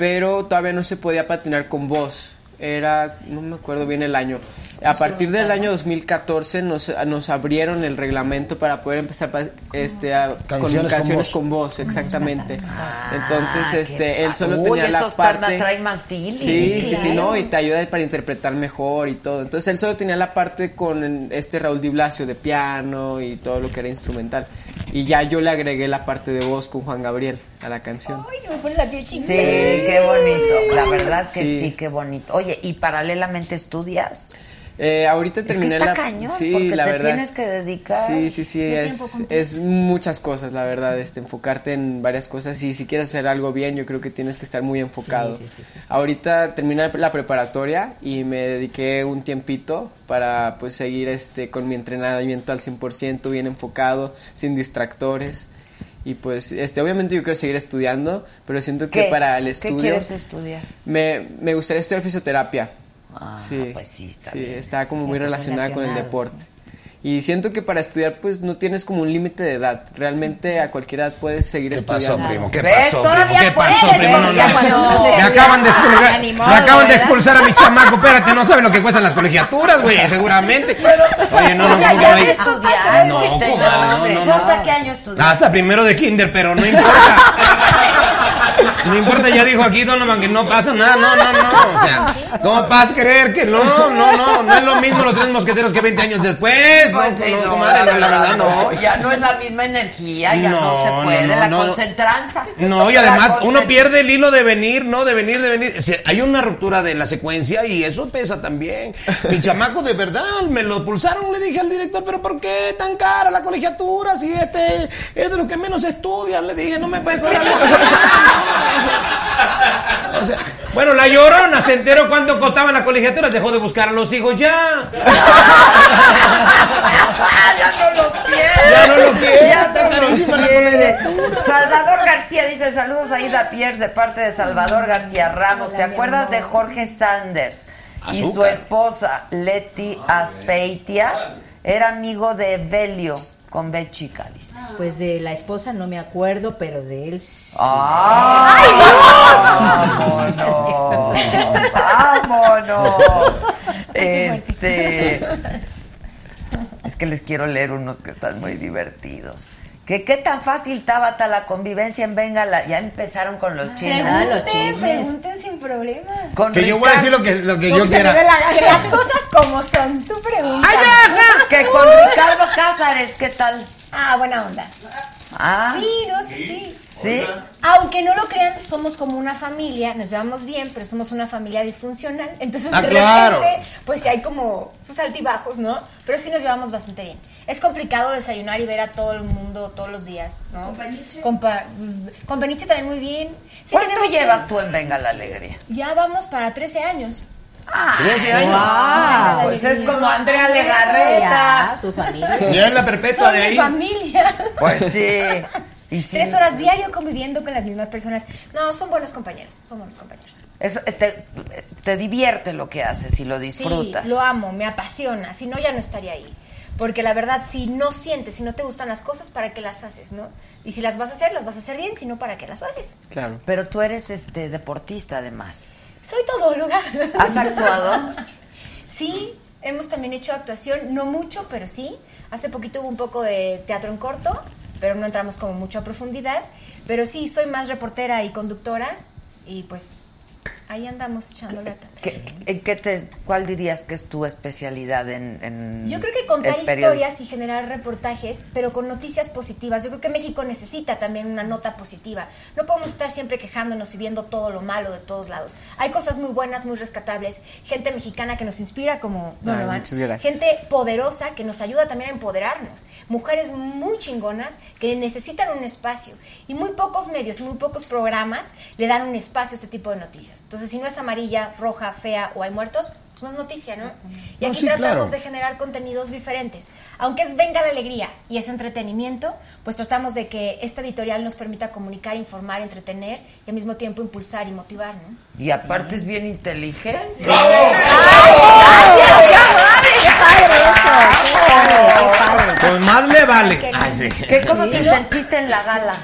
pero todavía no se podía patinar con voz. Era, no me acuerdo bien el año. A partir del año 2014 nos, nos abrieron el reglamento para poder empezar pa- este, a- Canciones con con canciones voz. con voz, exactamente. Entonces, Ah, qué este, él solo Uy, tenía la parte. traen más feeling. Sí, sí, sí, claro. no, y te ayuda para interpretar mejor y todo. Entonces él solo tenía la parte con este Raúl Di Blasio de piano y todo lo que era instrumental. Y ya yo le agregué la parte de voz con Juan Gabriel a la canción. Ay, se me pone la piel Sí, qué bonito. La verdad que sí. Sí. qué bonito. Oye, ¿y paralelamente estudias? Eh, ahorita Es que terminé está la cañón, sí, porque la te verdad. tienes que dedicar. Sí, sí, sí, es, es muchas cosas, la verdad, este enfocarte en varias cosas y si quieres hacer algo bien, yo creo que tienes que estar muy enfocado. Sí, sí, sí. Ahorita terminé la preparatoria y me dediqué un tiempito para pues seguir este con mi entrenamiento al 100%, bien enfocado, sin distractores. Y pues este obviamente yo quiero seguir estudiando, pero siento que ¿Qué? para el ¿Qué estudio quieres estudiar? me, me gustaría estudiar fisioterapia. Ah, sí, pues sí, está sí, bien. está como muy relacionada con el deporte. Y siento que para estudiar pues no tienes como un límite de edad. Realmente a cualquier edad puedes seguir ¿Qué pasó, estudiando. primo? ¿Qué ¿Ves? pasó, primo? ¿Qué pasó, primo? No, no. no Me acaban de expulsar, ni me acaban de expulsar a mi chamaco. Espérate, no sabe lo que cuestan las colegiaturas, güey, seguramente. Oye, no, no, Ya, ¿cómo ya que sé no? No, no, hombre. no, ¿Tú no. hasta qué año estudiaste? Hasta primero de kinder, pero no importa. No importa, ya dijo aquí Donovan que no pasa nada, no, no, no. O sea, ¿cómo vas a creer que no? No, no, no es lo mismo los tres mosqueteros que 20 años después. No, Pues sí, no, no, comadre, no, la verdad no. Ya no es la misma energía, ya no, No, se no, puede. no, la no. concentranza. No, y La además uno pierde el hilo de venir, ¿no? De venir, de venir. O sea, hay una ruptura de la secuencia y eso pesa también. Mi chamaco, de verdad, me lo pulsaron. Le dije al director, ¿pero por qué tan cara la colegiatura? Si este es de lo que menos estudian. Le dije, no me puedes cobrar la O sea, bueno, la llorona se enteró cuánto costaban las colegiaturas. Dejó de buscar a los hijos ya. ya no los quiere. Ya no lo quiere, Ya está no los la quiere. colegiatura. Salvador García dice saludos a Ida Pierce de parte de Salvador García Ramos. ¿Te acuerdas de Jorge Sanders? Y su esposa, Leti Aspeitia, era amigo de Evelio con Bechi Cáliz. Pues de la esposa no me acuerdo, pero de él sí. ¡Ay, ¡Vámonos! ¡Vámonos! Este. Es que les quiero leer unos que están muy divertidos. ¿Que ¿Qué tan fácil, Tabata, la convivencia en Bengala? Ya empezaron con los chismes. Ah, los Pregunten, chismes. pregunten sin problema. Con Que yo voy a decir lo que, lo que yo quiera. la- que las cosas como son. Tu pregunta. ¡Ay, ya, ya! Que con Ricardo Cázares, ¿qué tal? Ah, buena onda. Ah, Sí, no, sí, sí. ¿sí? Aunque no lo crean, somos como una familia, nos llevamos bien, pero somos una familia disfuncional. Entonces, Ah, de claro. repente, pues sí hay como pues, altibajos, ¿no? Pero sí nos llevamos bastante bien. Es complicado desayunar y ver a todo el mundo todos los días, ¿no? ¿Con Peniche? Con, pa- pues, con Peniche también muy bien. Sí, ¿Cuánto llevas tres- tú en Venga la Alegría? Ya vamos para 13 años. Ah, 13 años. Ah, pues es como Andrea Legarreta. Su familia. Ya es la perpetua Son de mi ahí. familia. Pues sí. Y sí. Tres horas diario conviviendo con las mismas personas. No, son buenos compañeros, son buenos compañeros. Eso, eh, te, te divierte lo que haces y lo disfrutas. Sí, lo amo, me apasiona. Si no, ya no estaría ahí. Porque la verdad, si no sientes, si no te gustan las cosas, ¿para qué las haces, no? Y si las vas a hacer, las vas a hacer bien, si no, ¿para qué las haces? Claro. Pero tú eres este deportista además. Soy todo, lugar. ¿Has actuado? sí, hemos también hecho actuación, no mucho, pero sí. Hace poquito hubo un poco de teatro en corto, pero no entramos como mucho a profundidad. Pero sí, soy más reportera y conductora y pues ahí andamos echando lata. ¿Qué, en qué te, ¿Cuál dirías que es tu especialidad en, en Yo creo que contar historias y generar reportajes, pero con noticias positivas. Yo creo que México necesita también una nota positiva. No podemos estar siempre quejándonos y viendo todo lo malo de todos lados. Hay cosas muy buenas, muy rescatables. Gente mexicana que nos inspira como Donovan. gracias. Gente poderosa que nos ayuda también a empoderarnos. Mujeres muy chingonas que necesitan un espacio. Y muy pocos medios y muy pocos programas le dan un espacio a este tipo de noticias. Entonces, si no es amarilla, roja, fea o hay muertos, pues no es noticia, ¿no? Y No, aquí sí, tratamos claro. de generar contenidos diferentes. Aunque es venga la alegría y es entretenimiento, pues tratamos de que esta editorial nos permita comunicar, informar, entretener y al mismo tiempo impulsar y motivar, ¿no? Y aparte es bien inteligente. Pues más le vale. Ay, sí. ¿Qué, ¿Cómo te sentiste en la gala?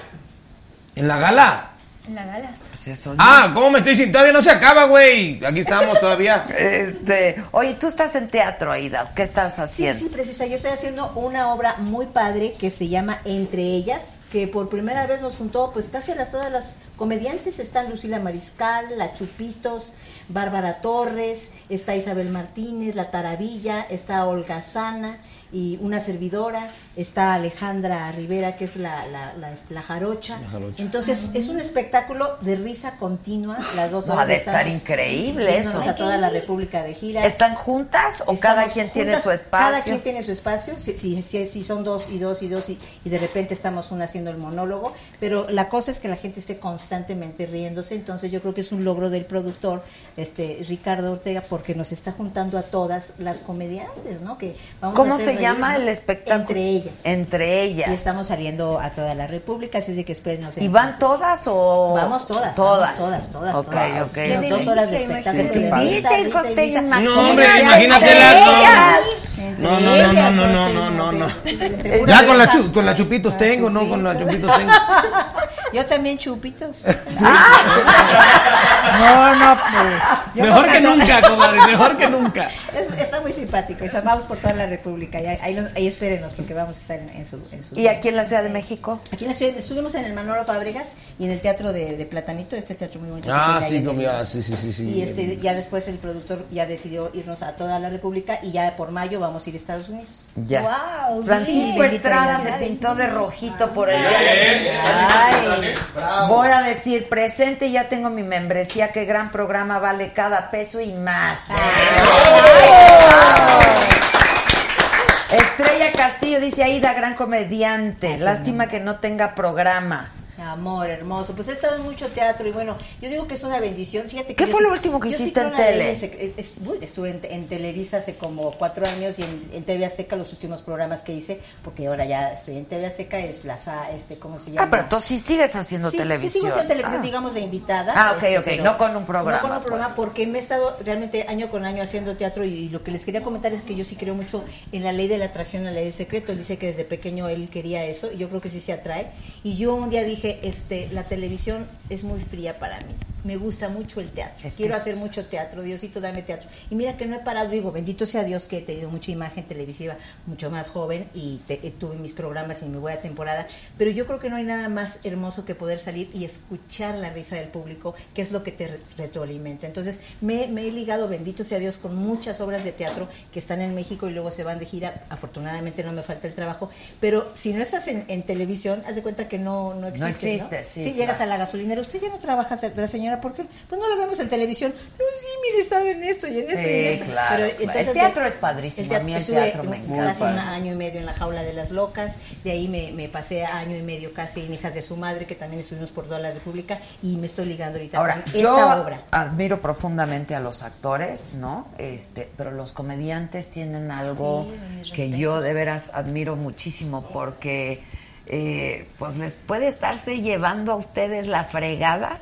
¿En la gala? En la gala. Pues eso Ah, ¿cómo me estoy sintiendo? Todavía no se acaba, güey. Aquí estamos todavía. Este, oye, tú estás en teatro, Aida. ¿Qué estás Sí, haciendo? sí, precisa. Yo estoy haciendo una obra muy padre que se llama Entre ellas, que por primera vez nos juntó, pues casi a las, todas las comediantes. Están Lucila Mariscal, La Chupitos, Bárbara Torres, está Isabel Martínez, La Taravilla, está Olga Sana y una servidora, está Alejandra Rivera, que es la, la, la, la jarocha. La jarocha. Entonces, es un espectáculo de risa continua, las dos No, horas. ha de estar increíble eso. a toda la República de gira. ¿Están juntas o cada quien tiene su espacio? Cada quien tiene su espacio. Si, si, si- si son dos y dos y dos y, y de repente estamos una haciendo el monólogo. Pero la cosa es que la gente esté constantemente riéndose. Entonces yo creo que es un logro del productor, este Ricardo Ortega, porque nos está juntando a todas las comediantes, ¿no? Que vamos a ¿Cómo hacer se llama ¿no? el espectáculo? Entre ellas. Entre ellas. Y estamos saliendo a toda la República, así es de que esperen. ¿Y van todas o...? Vamos todas. Todas. vamos todas, todas. Ok, todas. ok. Son Dos horas de espectáculo. risa y costeño. No, hombre, imagínate ellas. la- Entre No, no, no, no, no, no, no, no, no. entre- entre Ya con la, chu- con la chupitos tengo, ¿no? Con la chupitos tengo. Yo también chupitos. No, no, Yo Mejor que nunca, comadre, mejor que nunca. Es- está muy simpático. y vamos por toda la República. Y ahí, ahí, espérenos porque vamos a estar en, en su, en su- ¿Y aquí en la Ciudad de México? Aquí en la ciudad, estuvimos en el Manolo Fábregas y en el Teatro de, de Platanito, este teatro muy bonito. Ah, sí, ya, sí, sí, sí, sí. Y este, ya después el productor ya decidió irnos a toda la República y ya por mayo vamos a ir a Estados Unidos. Ya. Wow, Francisco bien. Estrada se pintó de rojito por el día de- Ay, voy a decir, presente, ya tengo mi membresía, qué gran programa, vale cada peso y más. Estrella Castillo dice Aida, gran comediante. Lástima que no tenga programa. Amor, hermoso. Pues he estado en mucho teatro y bueno, yo digo que es una bendición. Fíjate que ¿Qué fue lo último que hiciste en la tele? de sec- es- es- uy, estuve en, en Televisa hace como cuatro años y en, en TV Azteca los últimos programas que hice, porque ahora ya estoy en TV Azteca, es Plaza, este, ¿cómo se llama? Ah, pero entonces sí sigues haciendo Sí, televisión. Sí, sigo haciendo televisión, Ah. digamos, de invitada. Ah, ok, este, ok, pero no con un programa, No con un programa, pues. porque me he estado realmente año con año haciendo teatro y, y lo que les quería comentar es que yo sí creo mucho en la ley de la atracción, la ley del secreto. Él dice que desde pequeño él quería eso y yo creo que sí se atrae. Y yo un día dije, este, la televisión es muy fría para mí. Me gusta mucho el teatro. Es Quiero es- hacer mucho teatro. Diosito, dame teatro. Y mira que no he parado. Digo, bendito sea Dios que he tenido mucha imagen televisiva, mucho más joven y te- eh, tuve mis programas y mi buena temporada. Pero yo creo que no hay nada más hermoso que poder salir y escuchar la risa del público, que es lo que te re- retroalimenta. Entonces, me, me he ligado, bendito sea Dios, con muchas obras de teatro que están en México y luego se van de gira. Afortunadamente no me falta el trabajo. Pero si no estás en, en televisión, haz de cuenta que no, no existe. Existe, sí, Sí, llegas claro. a la gasolinera. Usted ya no trabaja, la señora, ¿por qué? Pues no lo vemos en televisión. No, sí, mire, estaba en esto y en eso y en Sí, eso. claro. El teatro es padrísimo, a mí el estuve teatro me encanta. Casi un año y medio en la jaula de las locas. De ahí me, me pasé a año y medio casi en Hijas de su madre, que también estuvimos por toda la República. Y me estoy ligando ahorita Ahora, con esta yo obra. admiro profundamente a los actores, ¿no? Este, pero los comediantes tienen algo Sí, que yo de veras admiro muchísimo porque eh, pues les puede estarse llevando a ustedes la fregada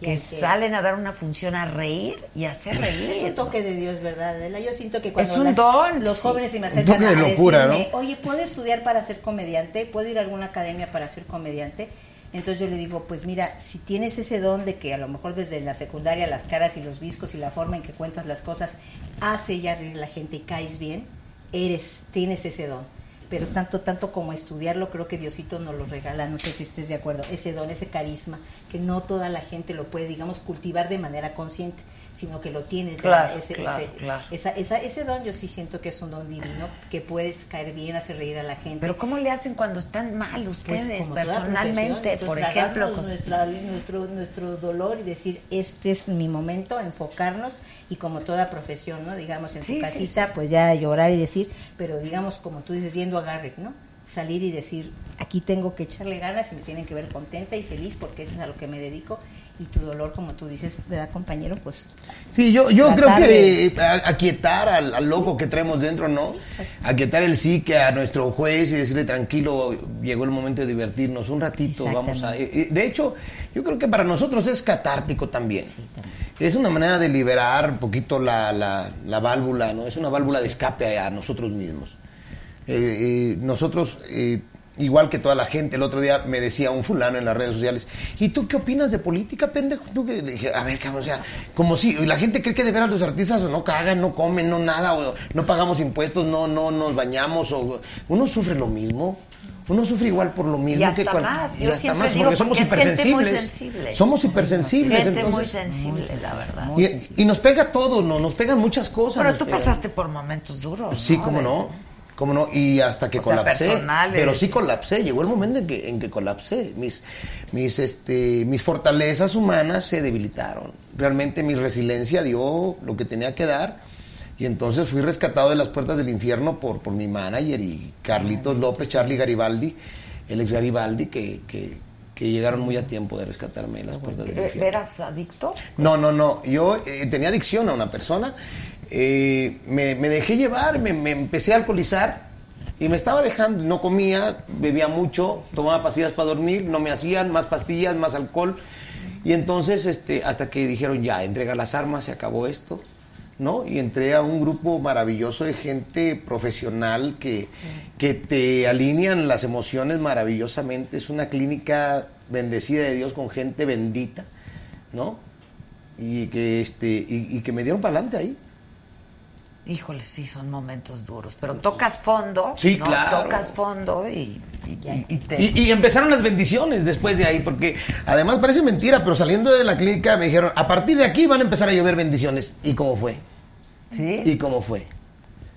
que salen a dar una función a reír y a hacer reír. Es un toque de Dios, ¿verdad, Adela? Yo siento que cuando Es un las- don, los sí. jóvenes se me Un acercan toque de a locura, decirme, oye, ¿puedo estudiar para ser comediante? ¿Puedo ir a alguna academia para ser comediante? Entonces yo le digo, pues mira, si tienes ese don de que a lo mejor desde la secundaria las caras y los viscos y la forma en que cuentas las cosas hace ya reír a la gente y caes bien, eres, tienes ese don. Pero tanto, tanto como estudiarlo, creo que Diosito nos lo regala, no sé si estés de acuerdo, ese don, ese carisma, que no toda la gente lo puede, digamos, cultivar de manera consciente, sino que lo tienes ya, Claro, ese, claro, ese- claro. esa- esa- ese don yo sí siento que es un don divino, que puedes caer bien, hacer reír a la gente. Pero ¿cómo le hacen cuando están mal Pues, ustedes personalmente? Por ejemplo, con- nuestra- nuestro, nuestro dolor y decir, este es mi momento, enfocarnos y como toda profesión, ¿no? Digamos, en Sí, sí, casita, sí. pues ya llorar y decir, pero digamos, como tú dices, viendo a Garrett, ¿no? Salir y decir, aquí tengo que echarle ganas y me tienen que ver contenta y feliz porque eso es a lo que me dedico. Y tu dolor, como tú dices, ¿verdad, compañero? Pues Sí, yo, yo creo que aquietar al, al loco que traemos dentro, ¿no? Aquietar el psique a nuestro juez y decirle tranquilo, llegó el momento de divertirnos un ratito, vamos a... De hecho, yo creo que para nosotros es catártico también. Es una manera de liberar un poquito la, la, la válvula, ¿no? Es una válvula de escape a, a nosotros mismos. Eh, eh, nosotros, eh, igual que toda la gente, el otro día me decía un fulano en las redes sociales, ¿y tú qué opinas de política, pendejo? ¿Tú qué? Le dije, a ver, cabrón, o sea, como si la gente cree que de veras los artistas no cagan, no comen, no nada, o no pagamos impuestos, no, no nos bañamos, o uno sufre lo mismo. Uno sufre igual por lo mismo Y hasta que cual- más, y yo hasta siempre más, digo, porque somos gente muy hipersensibles. sensible. Somos hipersensibles, Gente muy entonces. sensible, la verdad. Y, y nos pega todo, ¿no? Nos pegan muchas cosas. Pero tú pegan. pasaste por momentos duros. Sí, ¿no? cómo no. Cómo no. Y hasta que O sea, colapsé. personales. Pero sí colapsé. Llegó el momento en que, en que colapsé. Mis, mis, este, mis fortalezas humanas se debilitaron. Realmente mi resiliencia dio lo que tenía que dar. Y entonces fui rescatado de las puertas del infierno por, por mi manager y Carlitos López, Charlie Garibaldi, el ex Garibaldi, que, que, que llegaron muy a tiempo de rescatarme de las puertas del Eh, infierno. ¿Eras adicto? No, no, no. Yo eh, tenía adicción a una persona. Eh, me, dejé llevar, me, empecé a alcoholizar y me estaba dejando. No comía, bebía mucho, tomaba pastillas para dormir, no me hacían más pastillas, más alcohol. Y entonces, este, hasta que dijeron ya, entrega las armas, se acabó esto. ¿no? Y entré a un grupo maravilloso de gente profesional que, que te alinean las emociones maravillosamente. Es una clínica bendecida de Dios con gente bendita, ¿no? Y que, este, y que me dieron para adelante ahí. Híjole, sí, son momentos duros. Pero tocas fondo. Sí, ¿no? claro. Tocas fondo y, y- y- y te... Y, y empezaron las bendiciones después de ahí, porque además parece mentira, pero saliendo de la clínica me dijeron, a partir de aquí van a empezar a llover bendiciones. ¿Y cómo fue? ¿Sí? ¿Y cómo fue?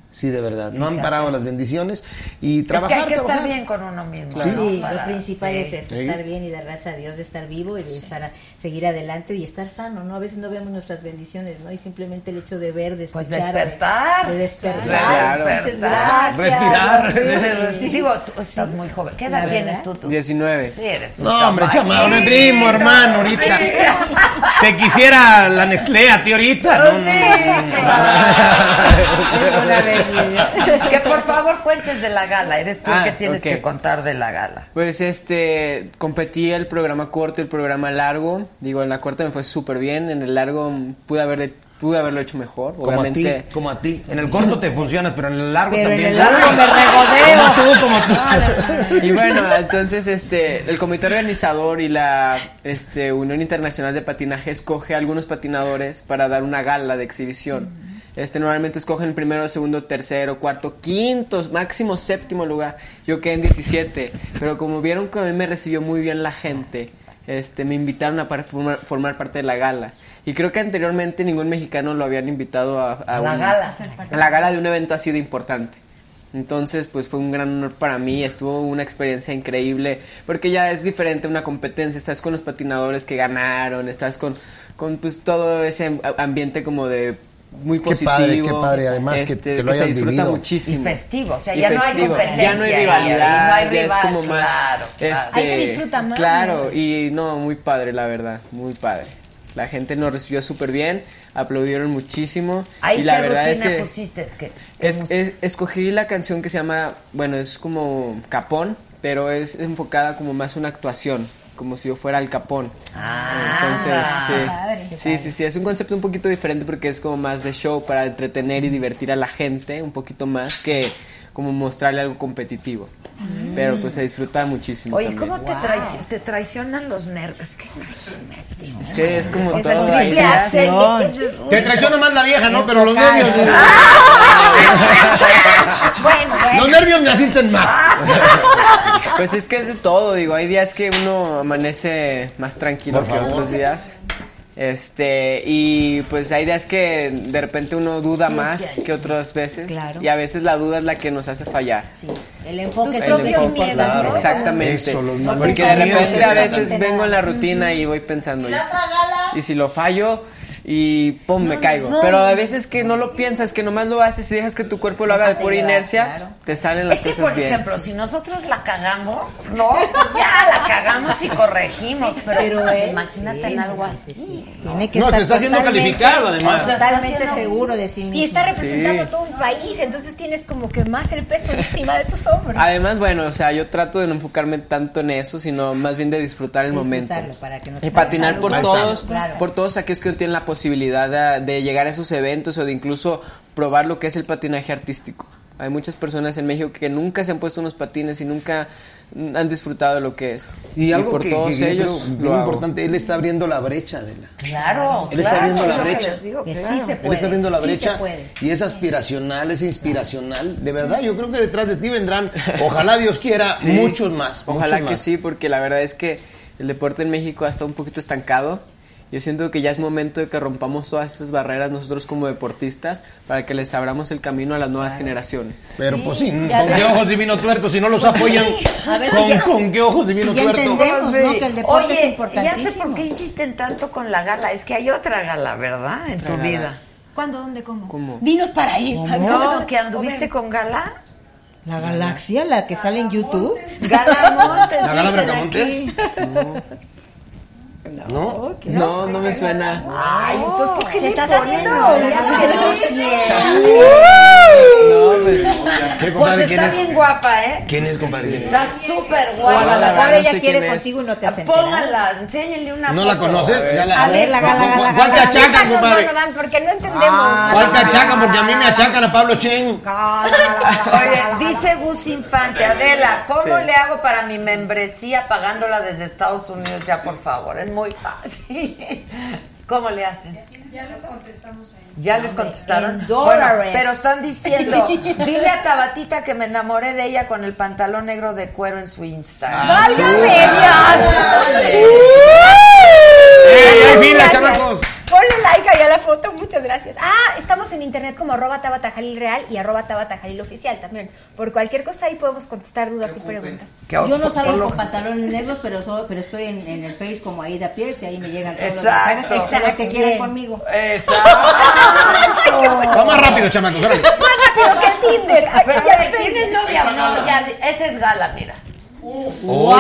Sí, de verdad. No han parado las bendiciones y es que trabajar. hay que estar trabajar. bien con uno mismo. Claro. ¿no? Sí, Para- lo principal sí. es eso, Sí. estar bien y dar gracias a Dios de estar vivo y de estar a- seguir adelante y estar sano, ¿no? A veces no vemos nuestras bendiciones, ¿no? Y simplemente el hecho de ver, de Pues escuchar, de- despertar. de, despertar, Claro. dices, gracias. Respirar. Sí, digo, tú estás muy joven. ¿Qué edad La tienes tú? tú? 19. Sí, eres un No, hombre, chamado, no primo, hermano, ahorita. Te quisiera la Nestlé a ti ahorita. No, no, no, no. Es una belleza. Que por favor cuentes de la gala. Eres tú el Ah, que tienes ok. que contar de la gala. Pues este, competí el programa corto y el programa largo. Digo, en la corta me fue súper bien. En el largo pude, haber, pude haberlo hecho mejor. Como a ti, Obviamente. como a ti. En el corto te funcionas, pero en el largo Pero en también. el largo me regodeo. Como tú, como tú. Y bueno, entonces este, el comité organizador y la este, Unión Internacional de Patinaje escoge a algunos patinadores para dar una gala de exhibición. Este, normalmente escogen el primero, segundo, tercero, cuarto, quinto, máximo séptimo lugar. Yo quedé en 17, pero como vieron que a mí me recibió muy bien la gente, este, me invitaron a formar, formar parte de la gala. Y creo que anteriormente ningún mexicano lo habían invitado a, a la un- gala. a la gala de un evento así de importante. Entonces, pues fue un gran honor para mí, estuvo una experiencia increíble, porque ya es diferente una competencia, estás con los patinadores que ganaron, estás con, con pues todo ese am- ambiente como de muy Qué positivo. padre, qué padre, además, que- este, que lo se hayas disfruta vivido. muchísimo. Y festivo, o sea, Y ya no hay competencia. Ya no hay rivalidad, no hay ya es rival, como más... Claro, claro. este, Ahí se disfruta más, Claro, y no, muy padre, la verdad, muy padre. La gente nos recibió súper bien, aplaudieron muchísimo. Ahí y la qué verdad es que... pusiste. ¿Qué- qué Es- es- escogí la canción que se llama, bueno, es como Capón, pero es enfocada como más una actuación. Como si yo fuera el capón. Ah, Entonces, sí. Sí, sí, sí, es un concepto un poquito diferente porque es como más de show para entretener y divertir a la gente un poquito más que como mostrarle algo competitivo. Pero pues se disfruta muchísimo Oye, también. ¿cómo te, traici- te traicionan los nervios? Es que imagínate. Es que es como Es todo. el hay triple. Te traiciona más la vieja, ¿no? Pero los nervios. Bueno, bueno. Los nervios me asisten más. Pues es que es de todo, digo, hay días que uno amanece más tranquilo Por que favor. otros días. Este, y pues hay días que de repente uno duda Sí, más sí, sí. que otras veces. Claro. Y a veces la duda es la que nos hace fallar. Sí, el enfoque es miedos. ¿no? Exactamente. Eso, los Porque de repente a veces vengo en la rutina y voy pensando, y si lo fallo y pum, me caigo. Pero a veces que no lo piensas, que nomás lo haces y dejas que tu cuerpo lo haga de pura llevar, inercia, claro. te salen las Es que, cosas por bien. ejemplo, si nosotros la cagamos, no, pues ya la cagamos y corregimos, pero, Pero pues, él- imagínate sí, en algo sí, así. sí. Tiene que No, estar te está haciendo totalmente- calificado, además. Totalmente haciendo- seguro de sí mismo. Y está representando Sí. todo un país, entonces tienes como que más el peso encima de tus hombros. Además, bueno, o sea, yo trato de no enfocarme tanto en eso, sino más bien de disfrutar el momento. Disfrutarlo para que no te Y patinar por todos. Claro. por todos aquellos que no tienen la posibilidad de, de llegar a esos eventos o de incluso probar lo que es el patinaje artístico. Hay muchas personas en México que nunca se han puesto unos patines y nunca han disfrutado de lo que es. Y algo por que, todos que yo ellos creo lo importante, él está abriendo la brecha de la. Claro, Él está claro, abriendo la brecha. digo, claro. sí se Él está abriendo la brecha puede. y es aspiracional, es inspiracional. De verdad, yo creo que detrás de ti vendrán, ojalá Dios quiera, Sí. muchos más. Ojalá muchos que más. sí, porque la verdad es que el deporte en México ha estado un poquito estancado. Yo siento que ya es momento de que rompamos todas esas barreras nosotros como deportistas para que les abramos el camino a las nuevas generaciones. Pero pues sí, ya ¿con qué ojos divino tuerto? Si no los apoyan, A ver si ¿con, ya- con qué ojos divino si ya tuerto? entendemos, ¿no? Que el deporte Oye, es ya importantísimo. sé por qué insisten tanto con la gala. Es que hay otra gala, ¿verdad? En tu gala. vida. ¿Cuándo, dónde, cómo? ¿Cómo? Dinos para ir. No, que anduviste con gala. La galaxia, la que sale en YouTube. Gala Montes. ¿La gala Bracamontes? ¿No? No, no me suena. Ay, entonces, ¿por qué ¿Te le estás haciendo? No, pues, ¿Qué, Pues está es? bien guapa, ¿eh? ¿Quién es, compadre? ¿Quién es? Está súper guapa. la no ella quiere contigo y no te enterado. Póngala, enséñenle una ¿No la conoces? A ver, la gala, ¿Cuál- gala, ¿Cuál te achacan, compadre? Porque no entendemos. Ah, ¿Cuál te achacan? Porque a mí me achacan a Pablo Chen. Oye, dice Gus Infante, Adela, ¿cómo le hago para mi membresía pagándola desde Estados Unidos? Ya, por favor, es muy fácil. ¿Cómo le hacen? Ya les contestamos ahí. ¿Ya les contestaron? en dólares. pero están diciendo, dile a Tabatita que me enamoré de ella con el pantalón negro de cuero en su Instagram. ¡Válgame Dios! ¡Ey, hay fila, Gracias. La foto, muchas gracias. Ah, estamos en internet como arroba Real y arroba Oficial también. Por cualquier cosa ahí podemos contestar dudas y preguntas. Yo no salgo con pantalones negros, pero so- pero estoy en, en el Face como Aida Pierce y ahí me llegan todos Exacto. los mensajes de los que quieren Bien. conmigo. Exacto. Va más rápido, chamacos. Más rápido que el Tinder. Pero. ¿tienes novia o no? Ya, esa es Gala, mira. ¡Wow!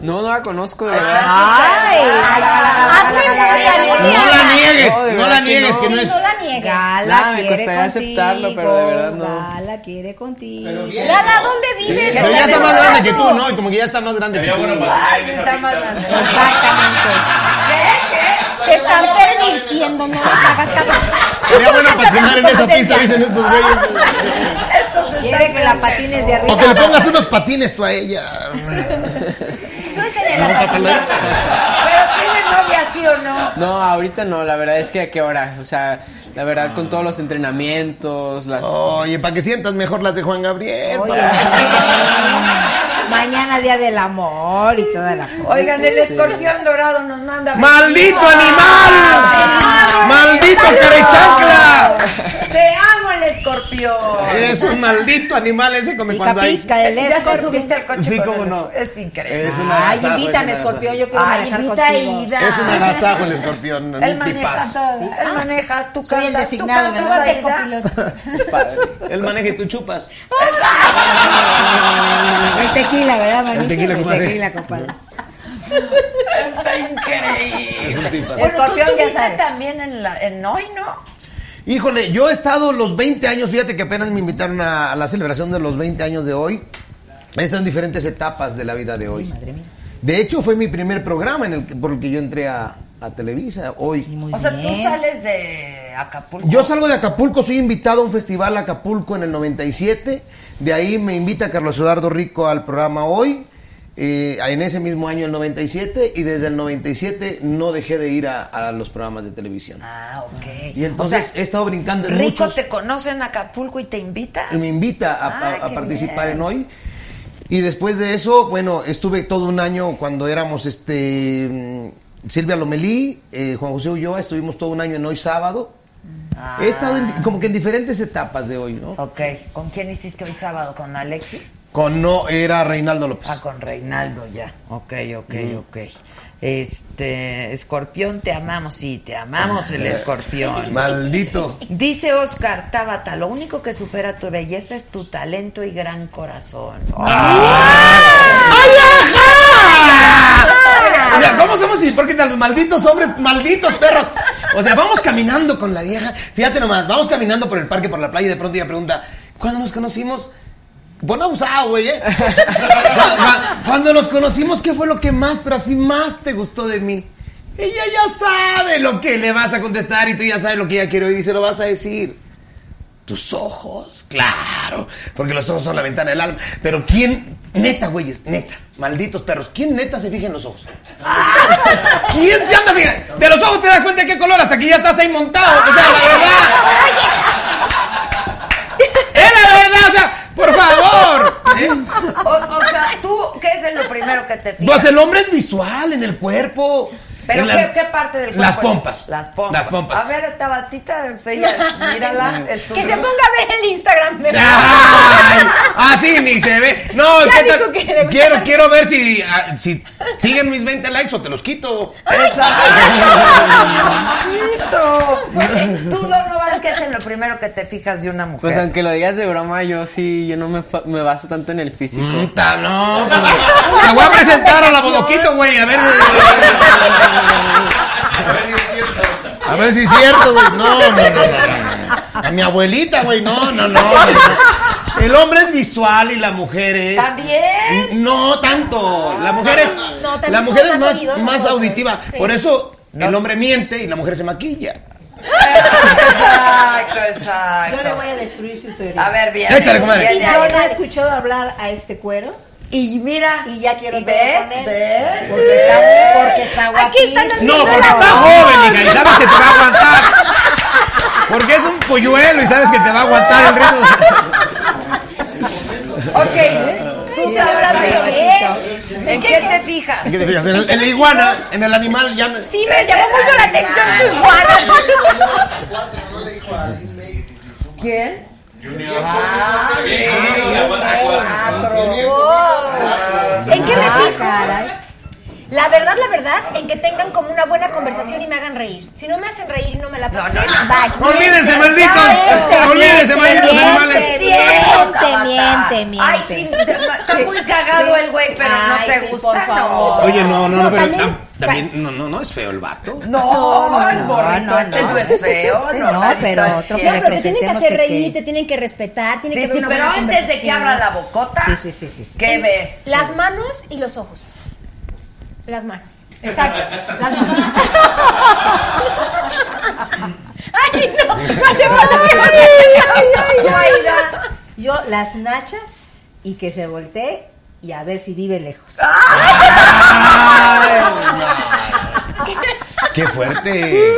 no, no la conozco, de verdad. No la niegues, No, la que niegues, no. que no es. no la niegues. Gala me quiere costaría contigo. aceptarlo, pero de verdad no. Gala quiere contigo. Gala, ¿dónde vives? Pero ya está más grande que tú, ¿no? Y como que ya está más grande que tú. bueno para Ay, tener está más grande. Exactamente. Te están pervirtiendo, no les hagas caso. Sería bueno patinar en esa pista, dicen estos güeyes. Quiere que la patines de arriba. O que le pongas unos patines tú a ella. Tú enséñala. Pero ¿tienes novia sí o no? No, ahorita no, la verdad es que a qué hora, o sea, la verdad con todos los entrenamientos, las... Oye, para que sientas mejor las de Juan Gabriel. Oye, pa. sí. Mañana día del amor y toda la cosa. Oigan, el escorpión dorado nos manda. ¡Maldito animal! ¡Maldito carechancla! Te amo escorpión. Es un maldito animal ese come Pica, cuando hay. pica, el Ya te escorpión. subiste al coche Sí, con cómo el no. Es increíble. Es una Ay, agasajo, invítame, es escorpión, yo quiero Ay, manejar invita contigo. a Ida. Es un agasajo el escorpión, Él un maneja tipazo. todo. Él maneja. Tú Soy el designado, tú cantas, Tú vas de. Él maneja y tú chupas. El tequila, ¿verdad, Manito? El tequila, compadre. tequila, compadre. Está increíble. Es un tipazo. Escorpión, ya sabes. también en, la, en hoy, ¿no? Híjole, yo he estado los 20 años, fíjate que apenas me invitaron a, a la celebración de los 20 años de hoy. He estado en diferentes etapas de la vida de hoy. De hecho, fue mi primer programa en el que, por el que yo entré a, a Televisa hoy. O sea, tú sales de Acapulco. Yo salgo de Acapulco, soy invitado a un festival Acapulco en el 97. De ahí me invita Carlos Eduardo Rico al programa hoy. Eh, en ese mismo año, el 97, y desde el 97 no dejé de ir a, a los programas de televisión. Ah, ok. Y entonces O sea, he estado brincando en Rico muchos. te conoce en Acapulco y te invita. y me invita a, Ah, a participar bien. en hoy. Y después de eso, bueno, estuve todo un año cuando éramos este mm, Silvia Lomelí, eh, Juan José Ulloa, estuvimos todo un año en Hoy Sábado. He estado en- como que en diferentes etapas de hoy, ¿no? Ah. Ok. ¿Con quién hiciste hoy sábado? ¿Con Alexis? Con no, era Reinaldo López. Ah, con Reinaldo ya. Ok, ok, Mm. ok. Este, Escorpión, te amamos, sí, te amamos el escorpión. Maldito. Dice Oscar Tabata, lo único que supera tu belleza es tu talento y gran corazón. O sea, ¿cómo somos hipócritas los malditos hombres, malditos perros? O sea, vamos caminando con la vieja. Fíjate nomás, vamos caminando por el parque, por la playa y de pronto ella pregunta, ¿cuándo nos conocimos? Buen abusado, güey, ¿eh? Cu- cu- Cuando nos conocimos, ¿qué fue lo que más, pero así más te gustó de mí? Ella ya sabe lo que le vas a contestar y tú ya sabes lo que ella quiere y se lo vas a decir. ¿Tus ojos? Claro, porque los ojos son la ventana del alma. Pero ¿quién, neta, güeyes, neta, malditos perros, ¿quién neta se fija en los ojos? ¿Quién se anda fijando? De los ojos te das cuenta de qué color hasta que ya estás ahí montado. O sea, la verdad. Es la verdad, o sea, por favor. O, o sea, tú, ¿qué es lo primero que te fijas? Pues el hombre es visual en el cuerpo. ¿Pero qué, la- qué parte del cuerpo? Las pompas. Las pompas. Las pompas. A ver, Tabatita, ella, mírala. Que se ponga a ver el Instagram. mejor. Ay, así ni se ve. No, Ya ¿qué tal? que. Quiero, quiero ver si, ah, si siguen mis 20 likes o te los quito. Exacto. Tú, Donovan, ¿qué es en lo primero que te fijas de una mujer? Pues aunque lo digas de broma, yo sí, yo no me, me baso tanto en el físico. Mm, ta- no, pues, te voy a presentar a la bodoquito, güey. A ver. A ver si es cierto, güey. No, no, no, no, no. A mi abuelita, güey. No, no, no, no. El hombre es visual y la mujer es. ¿También? No tanto. La mujer es. La mujer es más más, auditiva. Sí. Por eso el hombre miente y la mujer se maquilla. Exacto, exacto. Yo le voy a destruir su teoría. A ver, bien. Échale, comadre. Viene Yo ahí. no he escuchado hablar a este cuero. Y mira. Y ya quiero ¿Y ves? con él. ¿Ves? Porque está, porque está guapísimo. No, porque está joven, hija, y sabes que te va a aguantar. Porque es un polluelo y sabes que te va a aguantar el ritmo. Ok. Tú habla pero bien. ¿En qué te fijas? ¿Qué te fijas? En, el- en la iguana, en el animal, ya me... Sí, me llamó mucho la atención su iguana. ¿Quién? Junior. Ah. ¿En qué me fijo? La verdad, la verdad, en que tengan como una buena conversación y me hagan reír. Si no me hacen reír y no me la pasan bien, bye. ¡Olvídense, malditos! ¡Olvídense, malditos animales! Miente, miente, miente. Ay, sí, está muy cagado el güey, pero no te sí, gusta, no. Oye, no, no, no, No, pero también- tam- también, no, no, no es feo el vato. No, el no, borrito no, este no, no. es feo, no, No, pero otro que No, pero te tienen que hacer que- reír, que- te tienen que respetar, tiene Sí, que sí, una pero antes de que abra la bocota, Sí, sí, sí, sí. sí. ¿qué ves? Las manos y los ojos. Las manos. Exacto. Las manos. Ay, no, no hace falta que lo diga. Yo, Aida, yo las nachas y que se voltee y a ver si vive lejos. ¡Qué fuerte!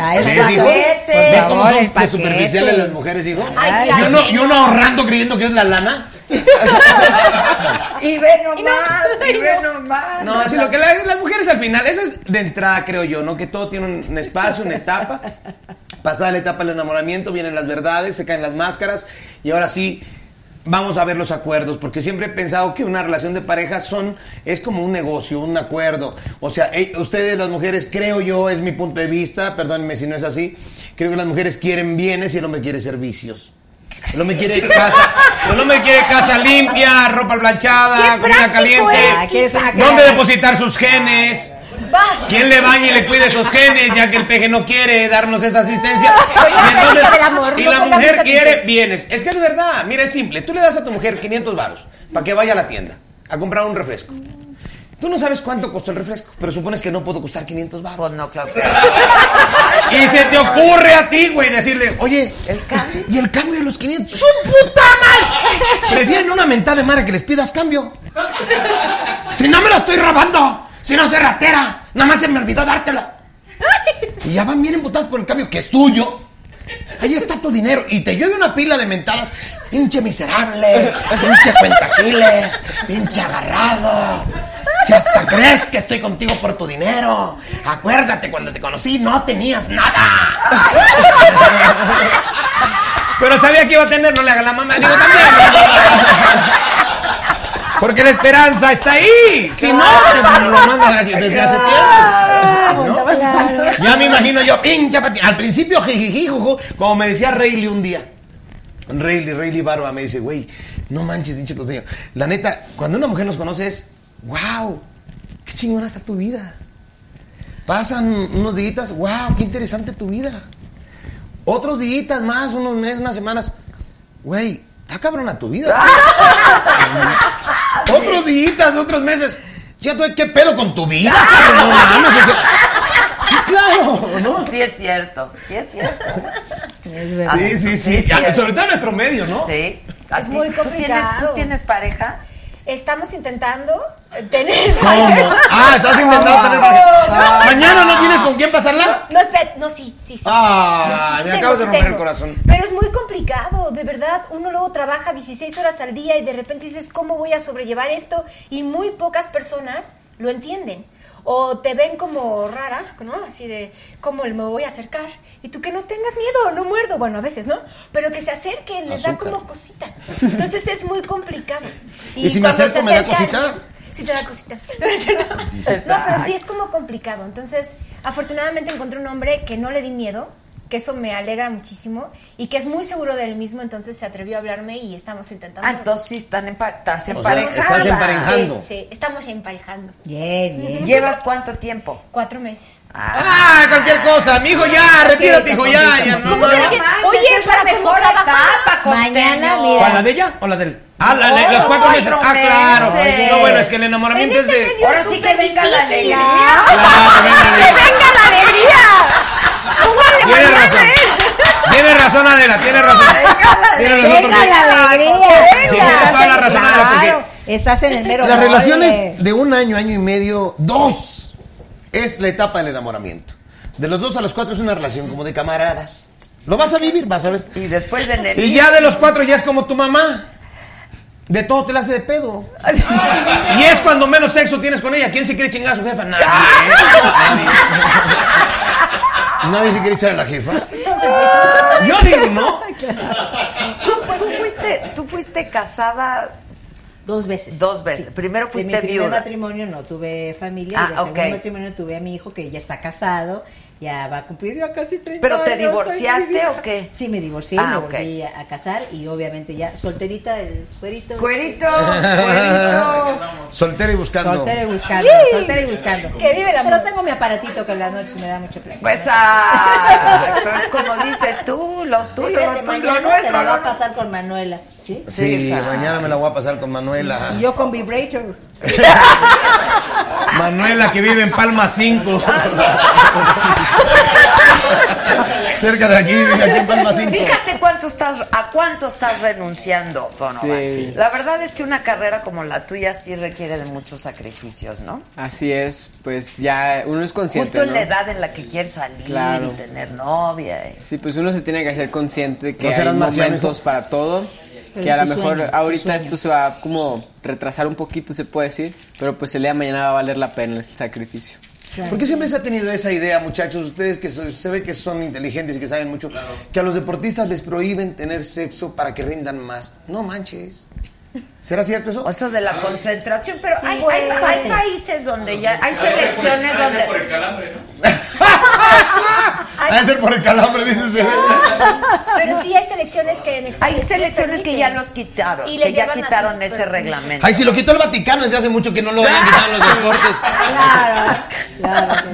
Ay, ¿Ves, hijo? ¿Ves cómo son de superficiales las mujeres, hijo? Ay, Y uno, y uno ahorrando creyendo que es la lana. Y ve nomás, y ve nomás. No, sí, lo que la- las mujeres al final, eso es de entrada, creo yo, ¿no? Que todo tiene un espacio, una etapa. Pasada la etapa del enamoramiento, vienen las verdades, se caen las máscaras y ahora sí vamos a ver los acuerdos, porque siempre he pensado que una relación de pareja son es como un negocio, un acuerdo. O sea, eh, ustedes las mujeres, creo yo, es mi punto de vista, perdónenme si no es así, creo que las mujeres quieren bienes y el hombre quiere servicios. El hombre quiere casa, el hombre quiere casa limpia, ropa planchada, comida caliente, es, Ah, ¿quieres una dónde depositar sus genes. ¿Quién le baña y le cuide esos genes ya que el peje no quiere darnos esa asistencia? Y no la mujer quiere bienes. Es que es verdad, mira, es simple. Tú le das a tu mujer 500 varos para que vaya a la tienda a comprar un refresco. Tú no sabes cuánto costó el refresco, pero supones que no puedo costar 500 baros. Pues no, claro. Y se te ocurre a ti, güey, decirle, oye, el cambio. ¿Y el cambio de los 500? ¡Su puta madre! Prefieren una mentada de madre que les pidas cambio. Si no me lo estoy robando, si no soy ratera, nada más se me olvidó dártela. Y ya van bien emputados por el cambio que es tuyo. Ahí está tu dinero. Y te llueve una pila de mentadas. Pinche miserable, pinche cuentachiles, pinche agarrado. Si hasta crees que estoy contigo por tu dinero. Acuérdate, cuando te conocí no tenías nada. Pero sabía que iba a tener, no le haga la mamá. Digo, también. Porque la esperanza está ahí. Si no, se lo manda gracias desde hace tiempo. ¿no? Ya me imagino yo, pincha pati- Al principio, jijiji, juju, como me decía Rayleigh un día. Rayleigh, Rayleigh Barba me dice, güey, no manches, pinche costeño. La neta, cuando una mujer nos conoce es, wow, qué chingona está tu vida. Pasan unos días, wow, qué interesante tu vida. Otros días más, unos meses, unas semanas, güey, está cabrona tu vida. Otros días, otros meses. Ya tú, ¿qué pedo con tu vida? cabrón? No claro, ¿no? Sí es cierto, sí es cierto. Es Ah, Sí, sí, sí. es cierto. Sobre todo en nuestro medio, ¿no? Sí. Es muy ¿Tú tienes, complicado. ¿Tú tienes pareja? Estamos intentando tener ¿Cómo? Ah, estás intentando tener pareja. ¿Mañana no tienes con quién pasarla? No, espera, no, sí, sí, sí. Ah, No, sí, sí me acabas de sí romper el corazón. Pero es muy complicado, de verdad. Uno luego trabaja 16 horas al día y de repente dices, ¿cómo voy a sobrellevar esto? Y muy pocas personas lo entienden. O te ven como rara, ¿no? Así de, ¿cómo me voy a acercar? Y tú que no tengas miedo, no muerdo. Bueno, a veces, ¿no? Pero que se acerquen, les da como cosita. Entonces es muy complicado. ¿Y si me cuando acerco, se me da cosita? Sí te da cosita. No, pero sí es como complicado. Entonces, afortunadamente encontré un hombre que no le di miedo, que eso me alegra muchísimo y que es muy seguro de él mismo, entonces se atrevió a hablarme y estamos intentando. Ah, entonces sí están empa- estás sea, emparejada. estás emparejando. Sí, sí, estamos emparejando. Bien, bien. ¿Llevas cuánto tiempo? Cuatro meses. Ah, cualquier cosa. Mi hijo ya, retírate, hijo, ya. ya no, ¿Cómo no, que Oye, es la mejor etapa, Mañana, mira. ¿Cuál, la de ella o la de él? Ah, la, la- No, los cuatro los meses. cuatro Ah, claro. meses. No, bueno, es que el enamoramiento En es de. este Ahora sí que súper venga la alegría. Claro, venga. ¡Venga la alegría! ¡Póngale Tienes mañana, razón. Tienes razón, Adela, tienes razón. Tienes razón Venga porque la alegría. Sí, tienes toda la razón, Adela, porque Estás en el mero las relaciones de un año, año y medio, dos, es la etapa del enamoramiento. De los dos a los cuatro es una relación como de camaradas. Lo vas a vivir, vas a ver. Y después de enero. Y ya de los cuatro ya es como tu mamá. De todo te la hace de pedo. Y es cuando menos sexo tienes con ella. ¿Quién se quiere chingar a su jefa? Nadie. Nadie. Se quiere echar a la jefa. Yo digo, ¿no? ¿Tú, tú fuiste, tú fuiste casada Dos veces. dos veces. Primero De fuiste mi primer viuda. matrimonio no tuve familia. Ah, y segundo matrimonio tuve a mi hijo que ya está casado. Ya va a cumplir ya casi 30 ¿Pero te años, divorciaste o qué? Sí, me divorcié, Ah, me volví a, a casar y obviamente ya solterita, el cuerito. Cuerito, cuerito. Soltera y buscando. Soltera y buscando, soltera y buscando. Que vive la Pero tengo mi aparatito que en la noche me da mucho placer. Pues ah, entonces, como dices tú, lo tuyo, Fíjate, lo tuyo, mañana lo se nuestro. la va a pasar con Manuela, ¿sí? Mañana me la voy a pasar con Manuela. Y yo con Vibrator. Manuela que vive en Palma 5. Cerca de aquí, vive aquí en Palma 5. Fíjate cuánto estás, a cuánto estás renunciando, Donovan. Sí. La verdad es que una carrera como la tuya sí requiere de muchos sacrificios, ¿no? Así es, pues ya uno es consciente. Justo en ¿no? la edad en la que quieres salir Claro. y tener novia. y- Sí, pues uno se tiene que hacer consciente de que ¿No hay momentos para todo. Pero que a lo mejor sueño, ahorita esto se va como retrasar un poquito, se puede decir, pero pues el día de mañana va a valer la pena el sacrificio. ¿Por qué siempre se ha tenido esa idea, muchachos? Ustedes que so- se ve que son inteligentes y que saben mucho, que a los deportistas les prohíben tener sexo para que rindan más. No manches. ¿Será cierto eso? O eso de la concentración, pero hay, pues. hay- hay países donde ya, hay selecciones donde... por el calambre, ¿no? Ha de ser por el calambre, dices. Pero sí hay selecciones que en Hay sí selecciones que ya los quitaron, Y que les ya quitaron ese reglamento. Ay, si lo quitó el Vaticano desde hace mucho que no lo hayan quitado en los deportes. Claro, claro.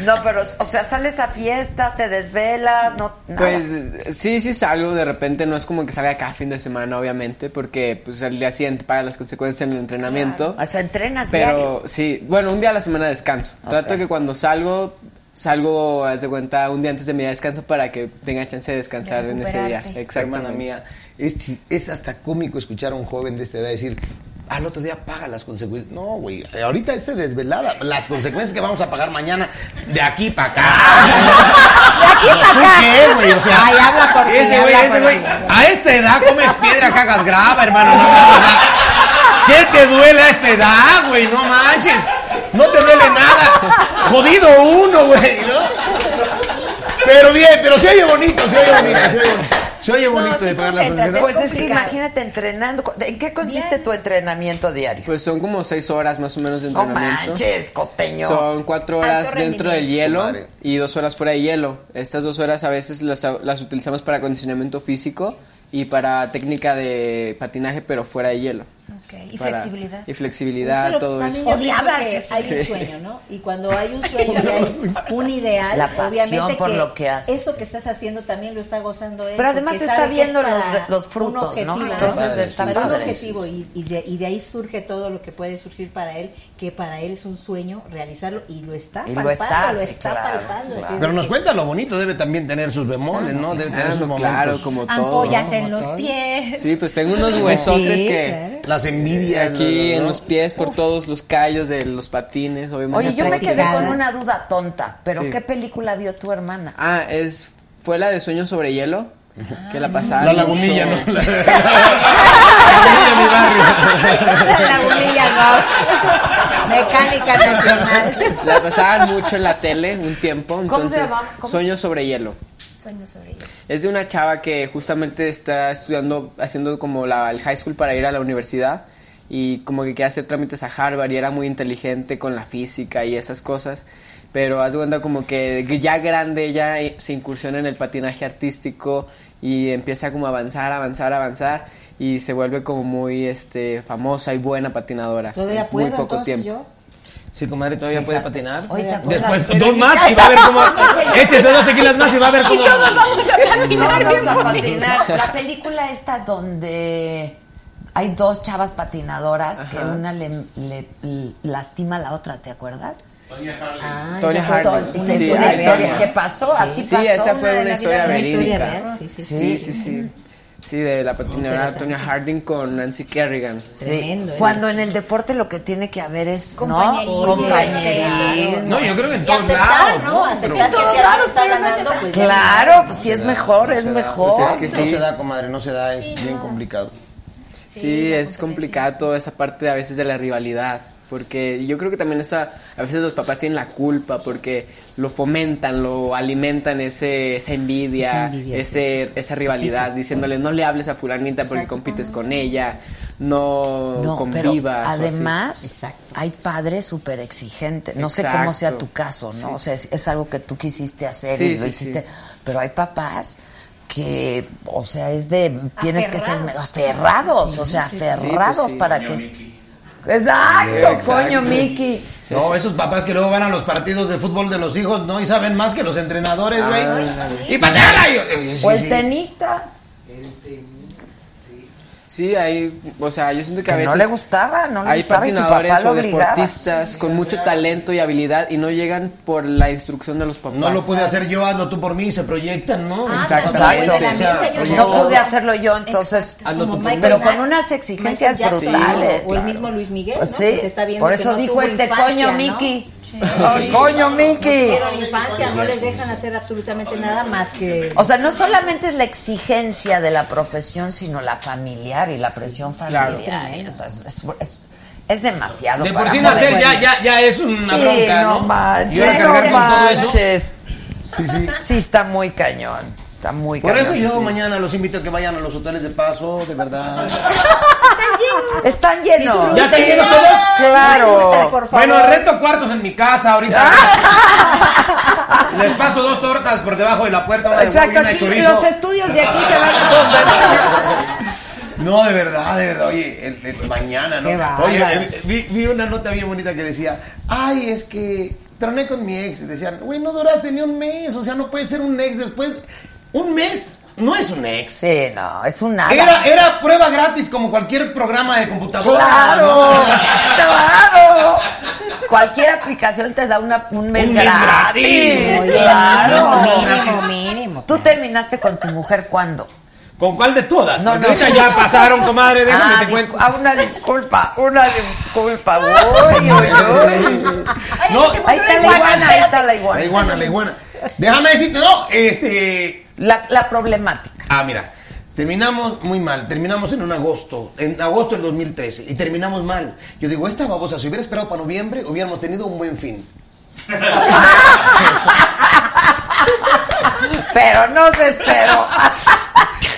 No, pero, o sea, sales a fiestas, te desvelas, no. nada. Pues sí, sí salgo, de repente no es como que salga cada fin de semana, obviamente, porque pues al día siguiente paga las consecuencias en el entrenamiento. O sea, entrenas diario. Pero sí, bueno, un día a la semana descanso. Trato que cuando salgo, salgo, haz de cuenta, un día antes de mi día de descanso para que tenga chance de descansar en ese día. Hermana Exactamente. mía, es, es hasta cómico escuchar a un joven de esta edad decir, al otro día paga las consecuencias. No, güey, ahorita este desvelada, las consecuencias que vamos a pagar mañana, de aquí para acá. De aquí ¿Tú para acá. qué, güey? O sea, Ay, habla por ti, ese güey, güey, a esta edad comes piedra, cagas grava, hermano. No, mames, o sea, ¿Qué te duele a esta edad, güey? No manches. No te duele nada. Jodido uno, güey, ¿no? Pero bien, pero se oye bonito, se oye bonito, se oye bonito. Se oye bonito sí, de pagar las concéntrate, consecuencias. Pues es que imagínate entrenando. ¿En qué consiste tu entrenamiento diario? Pues son como seis horas más o menos de No entrenamiento. manches, costeño. Son cuatro horas dentro del hielo Madre. y dos horas fuera de hielo. Estas dos horas a veces las, las utilizamos para acondicionamiento físico y para técnica de patinaje, pero fuera de hielo. Y Para- flexibilidad. Y flexibilidad, Pero todo eso. hay un sueño, ¿no? Y cuando hay un sueño y hay un ideal, La pasión obviamente por que lo que haces. eso que estás haciendo también lo está gozando él. Pero además está viendo los frutos, ¿no? Entonces está Para un objetivo y, y de, y de ahí surge todo lo que puede surgir para él, que para él es un sueño realizarlo y lo está Y lo palpando, está, lo está claro, palpando. Pero nos que- cuenta lo bonito, debe también tener sus bemoles, ¿no? Debe tener Claro, sus momentos. claro, como todo. Ampollas en los pies. Sí, pues tengo unos huesotes que... Las envidias. Aquí ¿no? en los pies, por todos los callos de los patines, obviamente. Oye, yo me quedé con una duda tonta, pero Sí. ¿qué película vio tu hermana? Ah, es... Fue la de Sueños sobre Hielo, que la pasaba La lagunilla, mucho. ¿no? La- La lagunilla 2, mecánica nacional. La pasaban mucho en la tele un tiempo, ¿Cómo se entonces... ¿Cómo? Sueños sobre Hielo. Sueño sobre ello. Es de una chava que justamente está estudiando, haciendo como la, el high school para ir a la universidad y como que quiere hacer trámites a Harvard y era muy inteligente con la física y esas cosas. Pero haz de cuenta como que ya grande ella se incursiona en el patinaje artístico y empieza como a avanzar, avanzar, avanzar y se vuelve como muy este famosa y buena patinadora. Todavía en puedo, muy poco entonces, tiempo. yo. Sí, comadre, todavía puede patinar. Oye, ¿te acuerdas? Después dos más y va a ver cómo. Échese dos tequilas más y va a ver Y cómo. todos vamos a patinar No, vamos a patinar. La película esta donde hay dos chavas patinadoras que una le, le- le lastima a la otra, ¿te acuerdas? Ah, Tonya Harding. una Es Sí, una historia que pasó, así Sí, pasó. esa fue una historia verídica. sí, sí, Sí, sí, sí. Sí, de la patinadora. Tonya Harding con Nancy Kerrigan. Sí, Tremendo, ¿eh? cuando en el deporte lo que tiene que haber es ¿no? Compañerismo, compañerismo. No, yo creo que en todos aceptar, lados. ¿no? Aceptar todos que si está pero no se ganando, pues Claro, pues sí es mejor, es No mejor. Pues es que No sí. se da, comadre, no se da, es bien complicado. Sí, es complicado toda esa parte a veces de la rivalidad. Porque yo creo que también esa, a veces los papás tienen la culpa porque lo fomentan, lo alimentan ese, esa envidia, Esa envidia. ese, esa rivalidad, diciéndole no le hables a fulanita porque compites con ella, no, No, convivas. además Exacto. hay padres súper exigentes. No sé cómo sea tu caso, ¿no? Sí. O sea, es, es algo que tú quisiste hacer Sí, y lo sí, hiciste. sí. Pero hay papás que, o sea, es de tienes que ser Aferrados. aferrados, o sea, aferrados pues sí. para que Exacto, Exacto. coño Miki. No, esos papás que luego van a los partidos de fútbol de los hijos, ¿no? Y saben más que los entrenadores, güey. Y pateala. y y- sí, O el tenista, Sí, hay, o sea, yo siento que, que a veces no le gustaba, no le hay gustaba y su patinadores papá lo o deportistas con mucho talento y habilidad y no llegan por la instrucción de los papás. No lo pude hacer yo, hazlo tú por mí, y se proyectan, ¿no? Ah, Exactamente. O sea, yo oye, No pude hacerlo yo, entonces. Pero con unas exigencias brutales. O el mismo Luis Miguel, ¿no? Sí, Que se está viendo por que eso no dijo este infancia, coño ¿no? Miki. Ay, coño Miki. Pero en la infancia no les dejan hacer absolutamente nada más que... O sea, no solamente es la exigencia de la profesión, sino la familiar y la presión familiar. Esto Es, es- es- es demasiado. De por sí nacer ya, ya, ya es una Sí, bronca, no ¿no? Manches, no manches. Sí, sí. Sí, está muy cañón. Está muy Por cañón. eso yo mañana los invito a que vayan a los hoteles de paso, de verdad. Están llenos. ¿Ya están llenos todos? Claro. Por favor. Bueno, reto cuartos en mi casa ahorita. Les paso dos tortas por debajo de la puerta, una Exacto, de aquí los estudios de aquí se van a No, de verdad, de verdad. Oye, el, el mañana, ¿no? Qué Oye, eh, vi, vi una nota bien bonita que decía, ay, es que troné con mi ex. Y decían, güey, no duraste ni un mes. O sea, no puede ser un ex después. Un mes no es un ex. Sí, no, es un nada. Era, era prueba gratis como cualquier programa de computadora. ¡Claro! ¿no? ¡Claro! Cualquier aplicación te da una, un mes Un mes gratis. gratis. Claro. Mínimo, mínimo. ¿Tú terminaste con tu mujer cuándo? ¿Con cuál de todas? No, no. ya pasaron, comadre, déjame Ah, te cuento. ah, una disculpa, una disculpa. Uy, uy, uy. No, Ahí está la iguana, ahí está la iguana. La iguana, la iguana. Déjame decirte, no, este... La, la problemática. Ah, mira, terminamos muy mal. Terminamos en un agosto, en agosto del 2013, y terminamos mal. Yo digo, esta babosa, si hubiera esperado para noviembre, hubiéramos tenido un buen fin. Pero no se esperó.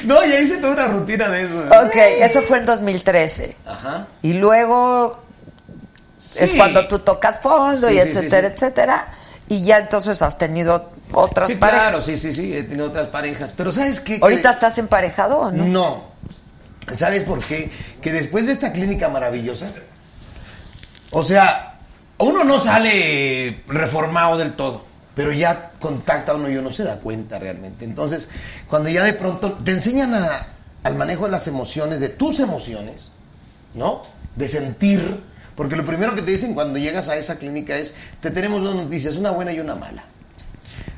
No, ya hice toda una rutina de eso. Ok, eso fue en 2013. Ajá. Y luego es cuando tú tocas fondo Sí, y sí, etcétera, etcétera. Y ya entonces has tenido otras Sí, parejas. claro, sí, sí, sí, he tenido otras parejas. Pero ¿sabes qué? ¿Ahorita estás emparejado o no? No. ¿Sabes por qué? Que después de esta clínica maravillosa, o sea, uno no sale reformado del todo, pero ya contacta a uno y uno se da cuenta realmente. Entonces, cuando ya de pronto te enseñan a- al manejo de las emociones, de tus emociones, ¿no? De sentir, porque lo primero que te dicen cuando llegas a esa clínica es, te tenemos dos noticias, una buena y una mala.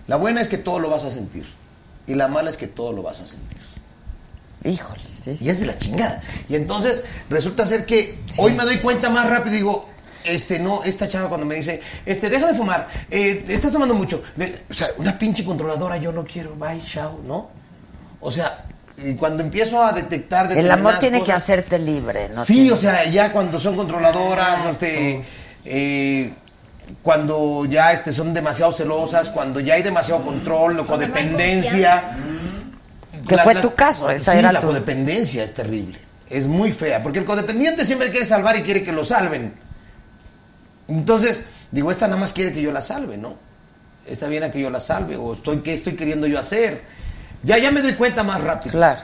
La buena es que todo lo vas a sentir y la mala es que todo lo vas a sentir. Híjole, sí. Y es de la chingada. Y entonces resulta ser que hoy me doy cuenta más rápido y digo, este, no, esta chava cuando me dice, este, deja de fumar, eh, estás tomando mucho. O sea, una pinche controladora, yo no quiero, bye, chao, ¿no? O sea, y cuando empiezo a detectar El amor tiene que hacerte libre, ¿no? sí, o sea, ya cuando son controladoras, este, eh, cuando ya este, son demasiado celosas, cuando ya hay demasiado control o codependencia. Que La- fue las- tu caso, esa sí, era la tu... codependencia es terrible. Es muy fea, porque el codependiente siempre quiere salvar y quiere que lo salven. Entonces, digo, esta nada más quiere que yo la salve, ¿no? Esta viene a que yo la salve, o estoy, ¿qué estoy queriendo yo hacer? Ya, ya me doy cuenta más rápido. Claro.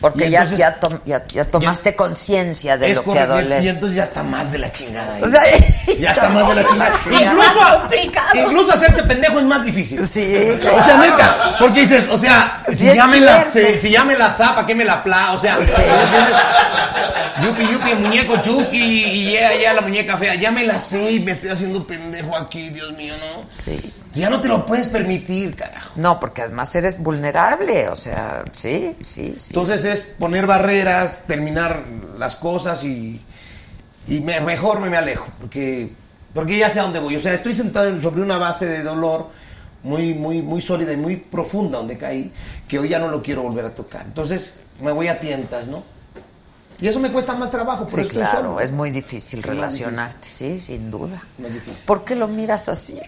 Porque ya, entonces- ya, tom- ya, ya tomaste conciencia de lo que adolece. Y entonces ya está más de la chingada. ahí. O sea, ya está más de la chingada. Incluso, incluso hacerse pendejo es más difícil. Sí, O sea, neta, porque dices, o sea, Sí, si ya me la si ya me la zapa, ¿qué me la pla? O sea, Sí. Yupi, yupi, muñeco chuki y ya, ya la muñeca fea, ya me la sé y me estoy haciendo pendejo aquí, Dios mío, ¿no? Sí. Ya no te lo puedes permitir, carajo. No, porque además eres vulnerable, o sea, sí, sí, sí. Entonces es poner barreras, terminar las cosas y, y me- mejor me, me alejo, porque, porque ya sé a dónde voy. O sea, estoy sentado en- sobre una base de dolor muy, muy, muy sólida y muy profunda donde caí, que hoy ya no lo quiero volver a tocar. Entonces me voy a tientas, ¿no? Y eso me cuesta más trabajo, por Sí, claro, es muy difícil Es relacionarte, sí, sin duda. Difícil. ¿Por qué lo miras así?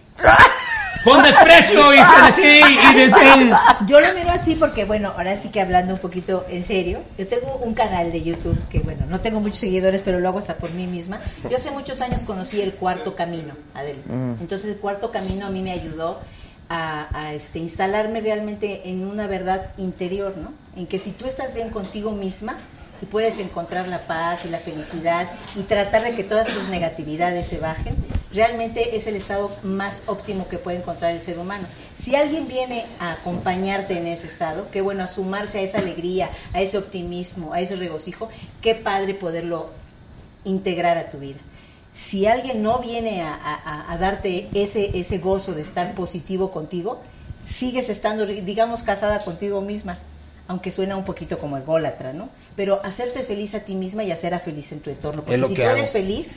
Con desprecio y y desdén. Yo lo miro así porque, bueno, ahora sí que hablando un poquito en serio, yo tengo un canal de YouTube que, bueno, no tengo muchos seguidores, pero lo hago hasta por mí misma. Yo hace muchos años conocí el cuarto camino, Adel. Mm. Entonces el cuarto camino a mí me ayudó a, a, este, instalarme realmente en una verdad interior, ¿no? En que si tú estás bien contigo misma y puedes encontrar la paz y la felicidad y tratar de que todas tus negatividades se bajen, realmente es el estado más óptimo que puede encontrar el ser humano. Si alguien viene a acompañarte en ese estado, qué bueno, a sumarse a esa alegría, a ese optimismo, a ese regocijo, qué padre poderlo integrar a tu vida. Si alguien no viene a, a- a darte ese, ese gozo de estar positivo contigo, sigues estando, digamos, casada contigo misma, aunque suena un poquito como ególatra, ¿no? Pero hacerte feliz a ti misma y hacer a feliz en tu entorno. Porque Es lo si que tú hago. eres feliz,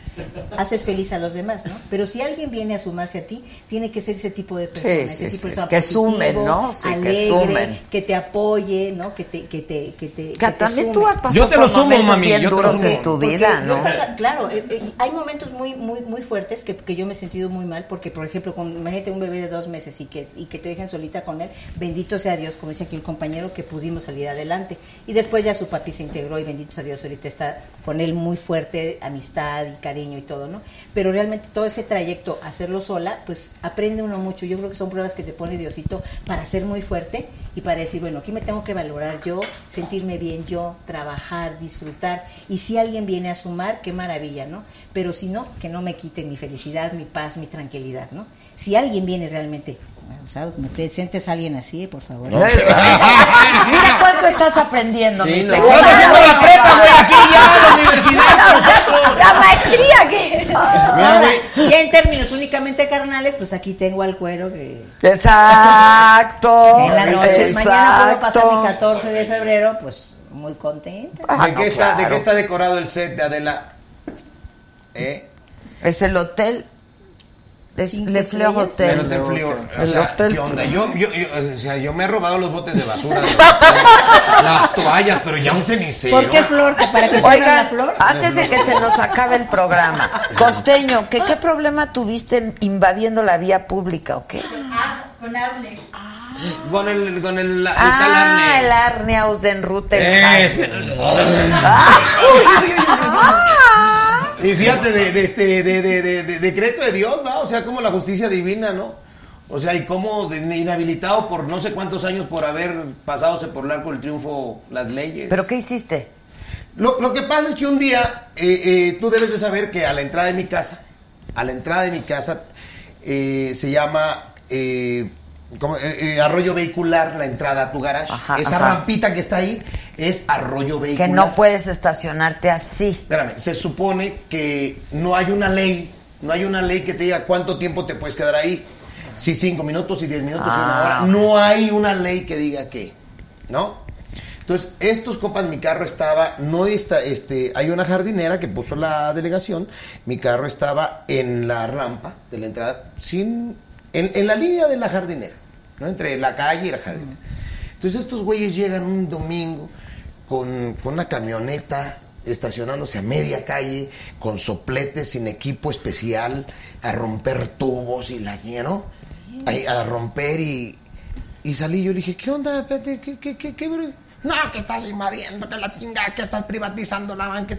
haces feliz a los demás, ¿no? Pero si alguien viene a sumarse a ti, tiene que ser ese tipo de persona. sí, ese sí, tipo de sí, persona que sumen, ¿no? Sí, que alegre, sumen. que te apoye, ¿no? Que te, que te, que te, Que que te también sume. tú has pasado Yo te lo por sumo, momentos mami, bien yo te lo duros sumo. en tu vida, ¿no? pasa- claro, eh, eh, hay momentos muy muy muy fuertes que, que yo me he sentido muy mal porque, por ejemplo, con, imagínate un bebé de dos meses y que, y que te dejen solita con él, bendito sea Dios, como dice aquí el compañero, que pudimos salir adelante. Y después ya su papi se integró y bendito sea Dios, ahorita está con él muy fuerte, amistad y cariño y todo, ¿no? Pero realmente todo ese trayecto, hacerlo sola, pues aprende uno mucho. Yo creo que son pruebas que te pone Diosito para ser muy fuerte y para decir, bueno, aquí me tengo que valorar yo, sentirme bien yo, trabajar, disfrutar. Y si alguien viene a sumar, qué maravilla, ¿no? Pero si no, que no me quiten mi felicidad, mi paz, mi tranquilidad, ¿no? Si alguien viene realmente, o sea, me presentes a alguien así, por favor. Mira cuánto estás aprendiendo, Sí, mi no. Estás haciendo la prepa, güey, aquí ya, la universidad. La maestría que... Ya en términos únicamente carnales, pues aquí tengo al cuero que Exacto. en la noche, mañana puedo pasar mi Exacto. 14 de febrero, pues muy contenta. Ah, ¿De, no, qué está, ¿De qué está decorado el set de Adela? ¿Eh? Es el hotel. Es Le. Hotel. El Hotel Fleur. O El sea, Hotel ¿qué onda? Fleur. Yo, yo, yo- o sea, yo me he robado los botes de basura, las toallas, pero ya un cenicero. ¿Por qué flor? ¿Que ¿Para que te hagan la Oigan, flor? antes de que se nos acabe el programa, Costeño, ¿qué, ¿qué problema tuviste invadiendo la vía pública o qué? Ah, con Arne. Con el, con el, el tal Ah, Arne. el Arne aus den Rute. Y fíjate, de, de este, de, de- de- de- decreto de Dios, ¿va? O sea, como la justicia divina, ¿no? O sea, y como inhabilitado por no sé cuántos años por haber pasado por el arco del triunfo las leyes. ¿Pero qué hiciste? Lo, lo que pasa es que un día eh, eh, tú debes de saber que a la entrada de mi casa, a la entrada de mi casa eh, se llama eh. Eh, eh, arroyo vehicular, la entrada a tu garage. Ajá, Esa ajá. rampita que está ahí es arroyo Que vehicular. no puedes estacionarte así. Espérame, se supone que no hay una ley, no hay una ley que te diga cuánto tiempo te puedes quedar ahí. Si cinco minutos, si diez minutos, si una Ah, hora. No hay una ley que diga que, ¿no? Entonces, estos copas, mi carro estaba, no está, este, hay una jardinera que puso la delegación, mi carro estaba en la rampa de la entrada, sin, en, en la línea de la jardinera, ¿no? Entre la calle y la jardinera. Entonces, estos güeyes llegan un domingo con, con una camioneta estacionándose a media calle, con sopletes, sin equipo especial, a romper tubos y la lleno, a, romper y, y salí. Yo le dije, ¿qué onda? ¿Qué, qué, qué, qué, bro? No, que estás invadiendo, que la chingada, que estás privatizando la banca.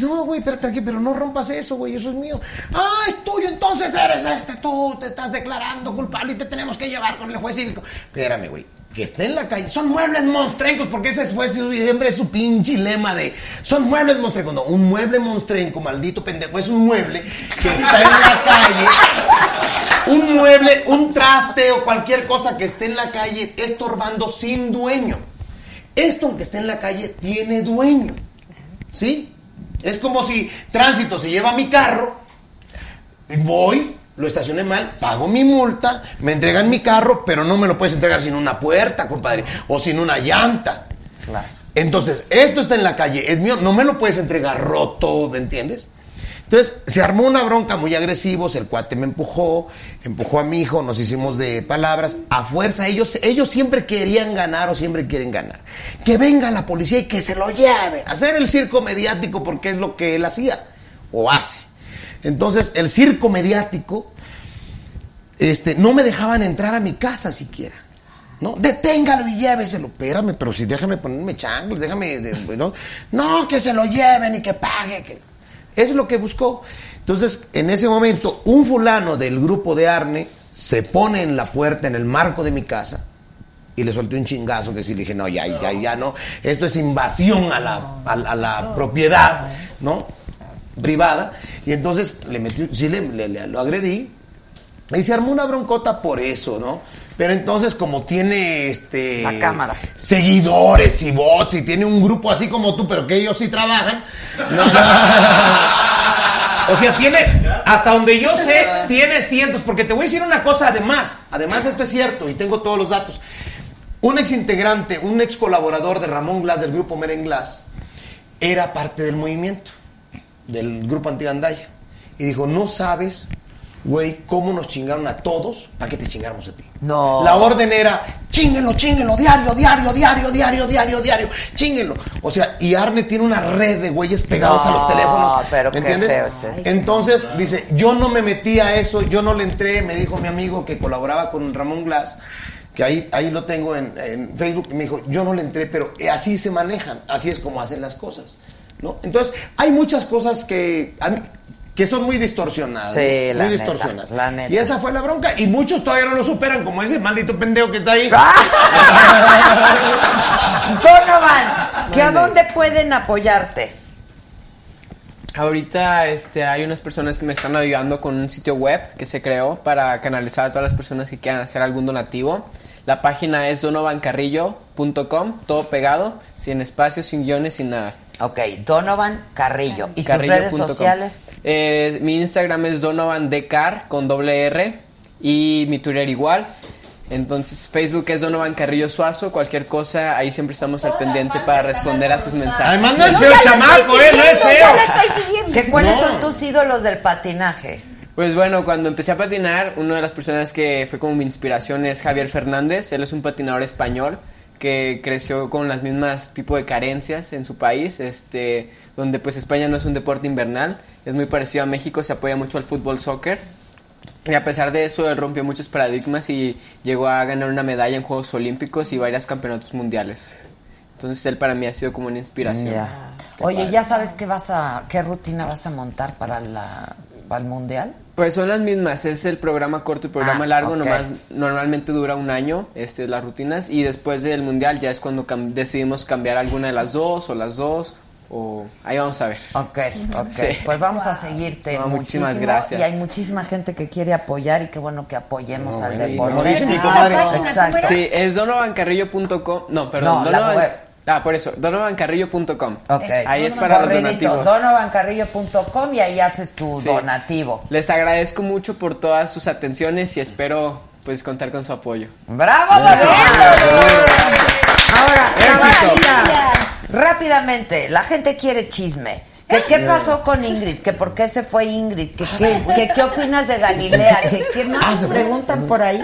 No, güey, pero tranqui, pero no rompas eso, güey, eso es mío. Ah, es tuyo, entonces eres este, tú te estás declarando culpable y te tenemos que llevar con el juez cívico. Espérame, güey, que esté en la calle. Son muebles monstrencos, porque ese fue siempre su pinche lema de. Son muebles monstrencos. No, un mueble monstrenco, maldito pendejo, es un mueble que está en la calle. Un mueble, un traste o cualquier cosa que esté en la calle estorbando sin dueño. Esto, aunque esté en la calle, tiene dueño. ¿Sí? Es como si tránsito se lleva mi carro, voy, lo estacioné mal, pago mi multa, me entregan mi carro, pero no me lo puedes entregar sin una puerta, compadre, o sin una llanta. Entonces, esto está en la calle, es mío, no me lo puedes entregar roto, ¿me entiendes? Entonces, se armó una bronca muy agresivos, el cuate me empujó, empujó a mi hijo, nos hicimos de palabras, a fuerza, ellos, ellos siempre querían ganar o siempre quieren ganar. Que venga la policía y que se lo lleve, hacer el circo mediático porque es lo que él hacía o hace. Entonces, el circo mediático, este, no me dejaban entrar a mi casa siquiera. ¿no? Deténgalo y lléveselo. Espérame, pero si déjame ponerme changos, déjame. ¿no? no, que se lo lleven y que pague. Es lo que buscó. Entonces, en ese momento, un fulano del grupo de Arne se pone en la puerta, en el marco de mi casa, y le solté un chingazo que sí le dije, no, ya, ya, ya, no. Esto es invasión a la, a, la propiedad, ¿no? Privada. Y entonces le metí, sí le, le- le- lo agredí. Y se armó una broncota por eso, ¿no? Pero entonces, como tiene este. La cámara. Seguidores y bots, y tiene un grupo así como tú, pero que ellos sí trabajan. ¿no? O sea, tiene, hasta donde yo sé, tiene cientos, porque te voy a decir una cosa además, además esto es cierto y tengo todos los datos. Un ex integrante, un ex colaborador de Ramón Glass del grupo Meren Glass, era parte del movimiento, del grupo Antigandaya. Y dijo, no sabes, güey, cómo nos chingaron a todos para que te chingáramos a ti. No. La orden era, chinguenlo, chinguenlo, diario, diario, diario, diario, diario, diario, chinguenlo. O sea, y Arne tiene una red de güeyes pegados a los No, teléfonos. pero ¿me qué entiendes? feo es eso. Entonces, dice, yo no me metí a eso, yo no le entré, me dijo mi amigo que colaboraba con Ramón Glass. que ahí, ahí lo tengo en, en Facebook, y me dijo, yo no le entré, pero así se manejan, así es como hacen las cosas. ¿no? Entonces, hay muchas cosas que, a mí- que son muy distorsionadas. Sí, ¿no? la muy neta, distorsionadas. la neta. Y esa fue la bronca. Y muchos todavía no lo superan, como ese maldito pendejo que está ahí. Donovan, ¿que a dónde pueden apoyarte? Ahorita este, hay unas personas que me están ayudando con un sitio web que se creó para canalizar a todas las personas que quieran hacer algún donativo. La página es donovancarrillo.com, todo pegado, sin espacios, sin guiones, sin nada. Ok, Donovan Carrillo. ¿Y tus Carrillo redes punto com. sociales? Eh, mi Instagram es Donovan Decar con doble R y mi Twitter igual. Entonces Facebook es Donovan Carrillo Suazo, cualquier cosa, ahí siempre estamos al pendiente para responder a sus mensajes. Además no es feo chamaco, ¿eh? No es feo. ¿Que ¿Cuáles No. son tus ídolos del patinaje? Pues bueno, cuando empecé a patinar, una de las personas que fue como mi inspiración es Javier Fernández. Él es un patinador español que creció con las mismas tipo de carencias en su país, este, donde pues España no es un deporte invernal, es muy parecido a México, se apoya mucho al fútbol soccer. Y a pesar de eso, él rompió muchos paradigmas y llegó a ganar una medalla en Juegos Olímpicos y varios campeonatos mundiales. Entonces él para mí ha sido como una inspiración. Ya. Oye, ¿ya sabes qué vas a, qué rutina vas a montar para la, para el mundial? Pues son las mismas, es el programa corto y programa Ah, largo, ok. nomás normalmente dura un año, este, las rutinas, y después del mundial ya es cuando cam- decidimos cambiar alguna de las dos o las dos, o ahí vamos a ver. Ok, ok. Sí. Pues vamos a seguirte No, muchísimas gracias. Y hay muchísima gente que quiere apoyar y qué bueno que apoyemos No, al sí, deporte. mi comadre. Exacto. Sí, es donovancarrillo.com, no, perdón, No, la Donovan- web. Ah, por eso, donovancarrillo.com. Ok. Ahí es para los donativos. donovancarrillo.com y ahí haces tu Sí. donativo. Les agradezco mucho por todas sus atenciones y espero pues contar con su apoyo. ¡Bravo, Donovan! Ahora, rápidamente, la gente quiere chisme. ¿Qué, ¿Qué pasó con Ingrid? ¿Que ¿Por qué se fue Ingrid? ¿Qué, qué, qué, qué opinas de Galilea? ¿Qué, qué más preguntan por ahí?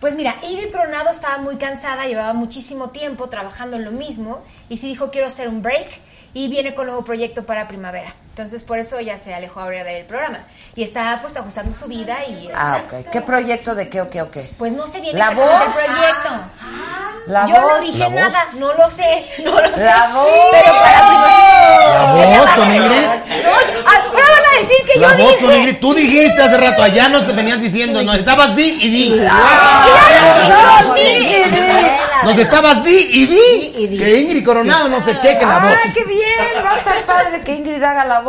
Pues mira, Ingrid Coronado estaba muy cansada, llevaba muchísimo tiempo trabajando en lo mismo y sí dijo quiero hacer un break y viene con nuevo proyecto para primavera. Entonces por eso ella se alejó ahora del programa y está pues ajustando su vida y... Ah, ok. ¿Qué proyecto de qué o qué o qué? Pues no sé bien ¿La voz? el proyecto. ¿La Yo voz? no dije ¿La voz? nada, no lo sé, no lo sé. La voz. Pero para primavera. La voz con Ingrid. No, ah, ahora van a decir que La yo voz dije. con Ingrid. Tú dijiste hace rato, allá nos te venías diciendo, nos estabas di y di. No, dije. Nos estabas di y di. Que Ingrid Coronado no sé qué, que la voz. ¡Ay, qué bien! Va a estar padre que Ingrid haga la voz.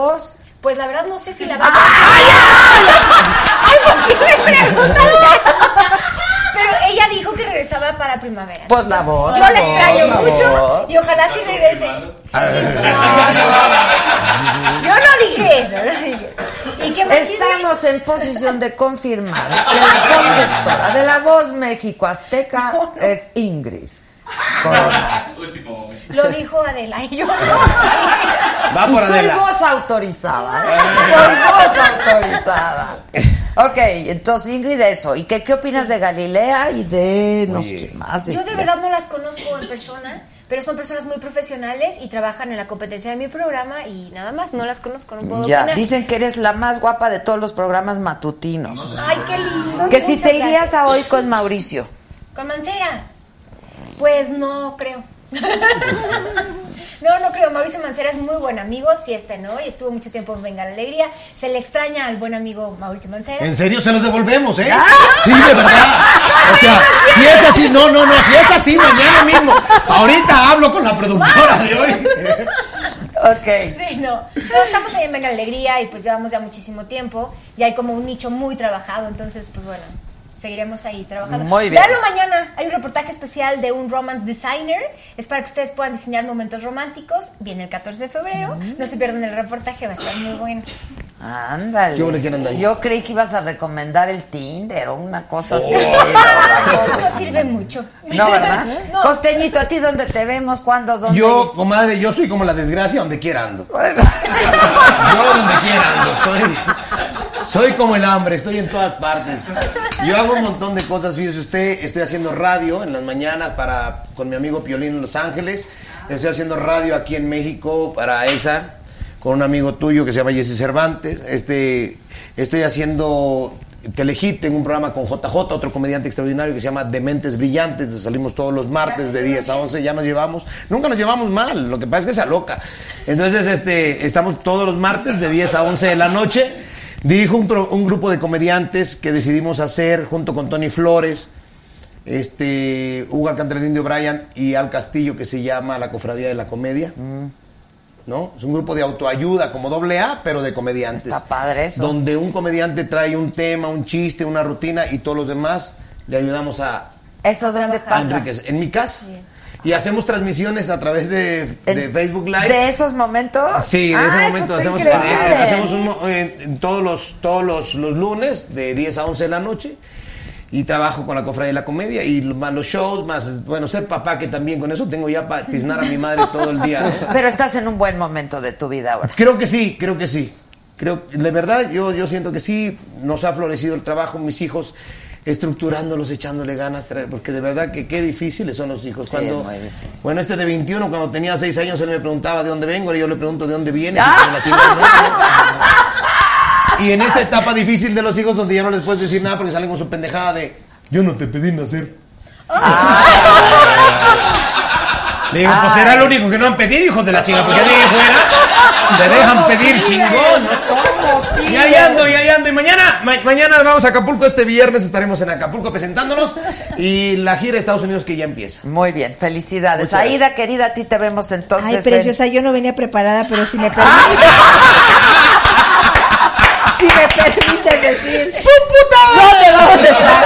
Pues la verdad no sé si la va a ¡Ay, ¿por qué me preguntan? Pero ella dijo que regresaba para primavera. Pues la voz. Yo la voz, extraño mucho voz. y ojalá sí regrese. Yo no dije eso, no dije eso. ¿Y qué? Estamos en posición de confirmar que la conductora de la voz México Azteca es Ingrid. Lo dijo Adela y yo y soy Adela. voz autorizada. ¿eh? Soy voz autorizada. Ok, entonces Ingrid, eso. ¿Y qué, qué opinas de Galilea y de no sé quién más? Yo de verdad no las conozco en persona, pero son personas muy profesionales y trabajan en la competencia de mi programa y nada más, no las conozco, no puedo Ya, opinar. dicen que eres la más guapa de todos los programas matutinos. Ay, qué lindo. Que si Muchas te irías gracias. a hoy con Mauricio. ¿Con Mancera? Pues no creo. no, no creo. Mauricio Mancera es muy buen amigo, sí está, ¿no? Y estuvo mucho tiempo en Venga la Alegría. Se le extraña al buen amigo Mauricio Mancera. En serio, se los devolvemos, ¿eh? Ah. Sí, de verdad. O sea, si es así, no, no, no, si es así, mañana mismo. Ahorita hablo con la productora de hoy. Ok. Sí, no. No, estamos ahí en Venga la Alegría y pues llevamos ya muchísimo tiempo y hay como un nicho muy trabajado, entonces pues bueno, seguiremos ahí trabajando. Muy bien. Veanlo mañana, hay un reportaje especial de un romance designer, es para que ustedes puedan diseñar momentos románticos, viene el 14 de febrero, no se pierdan el reportaje, va a estar muy bueno. Ándale. Yo creí que ibas a recomendar el Tinder o una cosa así. Eso no sirve mucho. No, ¿verdad? No. Costeñito, ¿a ti dónde te vemos? ¿Cuándo? ¿Dónde? Yo, comadre, yo soy como la desgracia donde quiera ando. Yo donde quiera ando. Soy, soy como el hambre, estoy en todas partes. Yo hago un montón de cosas, fíjese usted, estoy haciendo radio en las mañanas para con mi amigo Piolín en Los Ángeles. Estoy haciendo radio aquí en México para EXA con un amigo tuyo que se llama Jesse Cervantes. Este, estoy haciendo Telehit, tengo un programa con JJ, otro comediante extraordinario que se llama Dementes Brillantes, salimos todos los martes de 10 a 11, ya nos llevamos, nunca nos llevamos mal, lo que pasa es que se aloca. Entonces, este, estamos todos los martes de 10 a 11 de la noche. Dirijo un, pro- un grupo de comediantes que decidimos hacer junto con Tony Flores, este, Hugo Alcántara, Indio Bryan y Al Castillo, que se llama La Cofradía de la Comedia. ¿No? Es un grupo de autoayuda, como doble A, pero de comediantes. Está padre eso. Donde un comediante trae un tema, un chiste, una rutina y todos los demás le ayudamos a ¿Eso dónde pasa? enriquecer. En mi casa. Y hacemos transmisiones a través de, de Facebook Live. ¿De esos momentos? Sí, de Ah, ese eso momento está hacemos, eh, un eh, todos los todos los, los lunes de 10 a 11 de la noche y trabajo con la cofradía de la comedia y más los shows, más bueno, ser papá que también con eso tengo ya para tiznar a mi madre todo el día. ¿no? Pero estás en un buen momento de tu vida ahora. Creo que sí, creo que sí. Creo, de verdad, yo, yo siento que sí, nos ha florecido el trabajo, mis hijos estructurándolos, echándole ganas, porque de verdad que qué difíciles son los hijos. Sí, Cuando, difícil. bueno, este de 21, cuando tenía 6 años, él me preguntaba de dónde vengo, y yo le pregunto de dónde vienes. Ah. y en esta etapa difícil de los hijos, donde ya no les puedes decir nada porque salen con su pendejada de yo no te pedí nacer. Le digo, pues será lo único que no han pedido, hijos de la chinga, porque de ahí fuera se dejan pedir chingón, ¿no? Y ahí ando, y Y mañana, ma- mañana vamos a Acapulco, este viernes estaremos en Acapulco presentándonos y la gira de Estados Unidos que ya empieza. Muy bien, felicidades. Muchas Aida, querida, a ti te vemos Ay, entonces. en- preciosa, yo no venía preparada, pero si me permites. si me permites decir. ¡Su puta madre! ¿Dónde vamos a estar?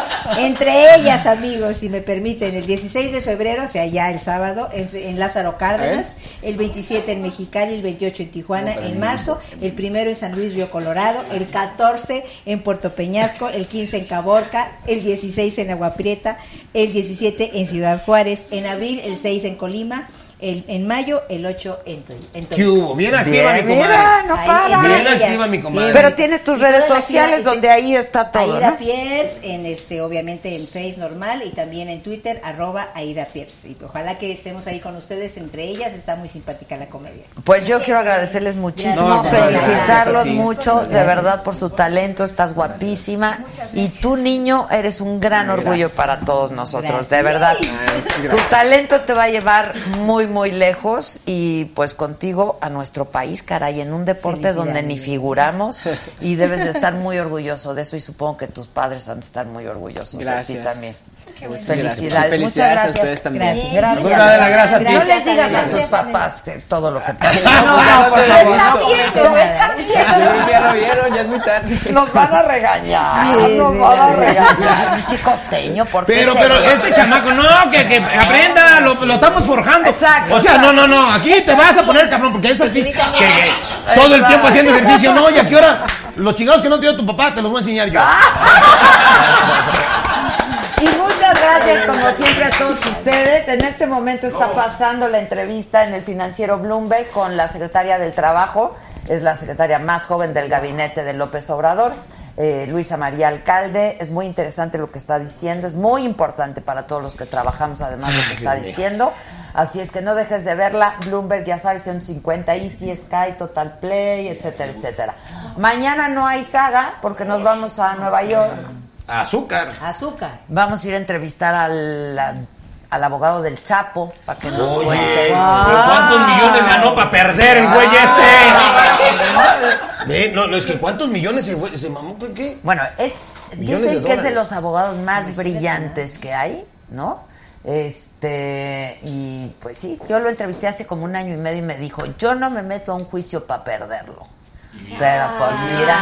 Entre ellas, amigos, si me permiten, el 16 de febrero, o sea, ya el sábado, en, Lázaro Cárdenas, el 27 en Mexicali, el 28 en Tijuana, en marzo, el primero en San Luis Río Colorado, el 14 en Puerto Peñasco, el 15 en Caborca, el 16 en Agua Prieta, el 17 en Ciudad Juárez, en abril el 6 en Colima, el, en mayo el 8 en, en ¿Qué hubo? Bien activa Bien, mi comadre. mira, no para. Bien activa mi comadre. Pero tienes tus redes sociales donde ahí está todo, Aida ¿no? Pierce, en este, obviamente en Face normal y también en Twitter, arroba Aida Pierce. Y ojalá que estemos ahí con ustedes, entre ellas, está muy simpática la comedia. Pues yo quiero agradecerles muchísimo, No, felicitarlos mucho, de verdad, por su talento, estás guapísima. Y tú, niño, eres un gran orgullo para todos nosotros, de verdad. Tu talento te va a llevar muy, muy lejos y pues contigo a nuestro país, caray, en un deporte donde ni figuramos y debes de estar muy orgulloso de eso y supongo que tus padres han de estar muy orgullosos de ti también. Muchas Felicidades, gracias. muchas Felicidades a gracias. ustedes también. Gracias. Gracias. Gracias. No les digas a Gracias, tus papás que todo lo que pasa. No, No, no, por favor, Está no. Ya lo vieron, ya es muy tarde. Nos van a regañar, Sí, nos sí, van a regañar. Un chicosteño, ¿por qué Pero, pero este chamaco, no, que, que aprenda, lo, lo estamos forjando. Exacto, O sea, exacto. no, no, no, aquí te vas a poner cabrón, porque esas que, que todo el tiempo haciendo ejercicio, no, y a qué hora, los chingados que no te dio tu papá, te los voy a enseñar yo. Gracias, como siempre, a todos ustedes. En este momento está pasando la entrevista en el financiero Bloomberg con la secretaria del Trabajo. Es la secretaria más joven del gabinete de López Obrador, eh, Luisa María Alcalde. Es muy interesante lo que está diciendo. Es muy importante para todos los que trabajamos, además, lo que está diciendo. Así es que no dejes de verla. Bloomberg, ya sabes, son 50 Easy, Sky, Total Play, etcétera, etcétera. Mañana no hay saga porque nos vamos a Nueva York. Azúcar. Azúcar. Vamos a ir a entrevistar al, al abogado del Chapo para que nos Oye, cuente. ¿pero ¿cuántos millones ganó para perder el güey este? Ve, no, no, es que ¿cuántos millones se, se mamó? ¿Qué? qué? Bueno, es dicen de que es de los abogados más brillantes que hay, ¿no? Este, y pues sí, yo lo entrevisté hace como un año y medio y me dijo, yo no me meto a un juicio para perderlo. Pero pues mira,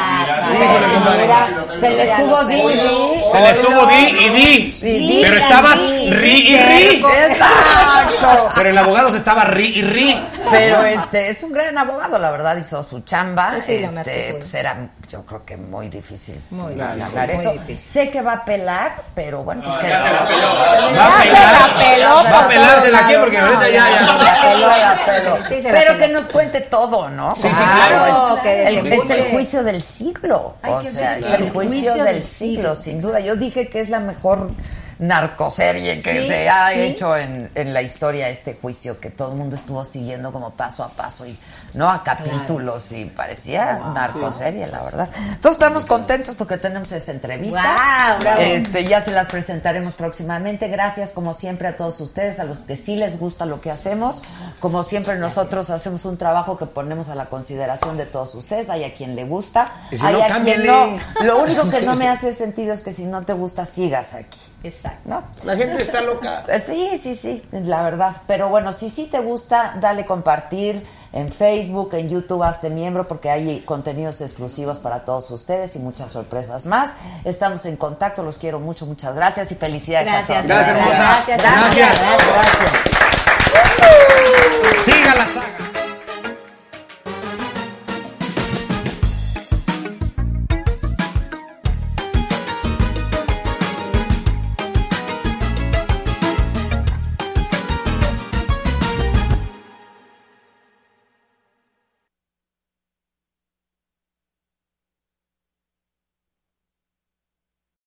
se le estuvo di y di. Se le estuvo di y di. Sí, Pero estabas di, ri y ri. Exacto. Pero el abogado se estaba ri y ri. Pero este es un gran abogado, la verdad, hizo su chamba. Sí, este, pues era, yo creo que muy difícil Muy ganar difícil, muy eso. difícil. Sé que va a pelar, pero bueno, pues que Va a Ya pelar. se la peló Va a pelársela aquí porque ahorita ya- ya- La peló, la peló. Sí, se la Pero peló. que nos cuente todo, ¿no? Sí, sí, Claro, claro. es, Que el, es el juicio del siglo. O que sea, es eso. el juicio del siglo, sin duda. Yo dije que es la mejor narcoserie que Sí, se ha sí. hecho en, en la historia este juicio que todo el mundo estuvo siguiendo como paso a paso y no a capítulos y parecía narcoserie, la verdad. Entonces estamos contentos porque tenemos esa entrevista. Bravo. Este, ya se las presentaremos próximamente. Gracias como siempre a todos ustedes, a los que sí les gusta lo que hacemos. Como siempre nosotros hacemos un trabajo que ponemos a la consideración de todos ustedes. Hay a quien le gusta, si hay no, a quien no. Lo único que no me hace sentido es que si no te gusta sigas aquí. Exacto. ¿No? La gente está loca. Sí, sí, sí, la verdad. Pero bueno, si sí te gusta, dale compartir en Facebook, en YouTube, hazte miembro porque hay contenidos exclusivos para todos ustedes y muchas sorpresas más. Estamos en contacto, los quiero mucho, muchas gracias y felicidades Gracias, a todos. Gracias, gracias, Gracias. gracias. Sígala.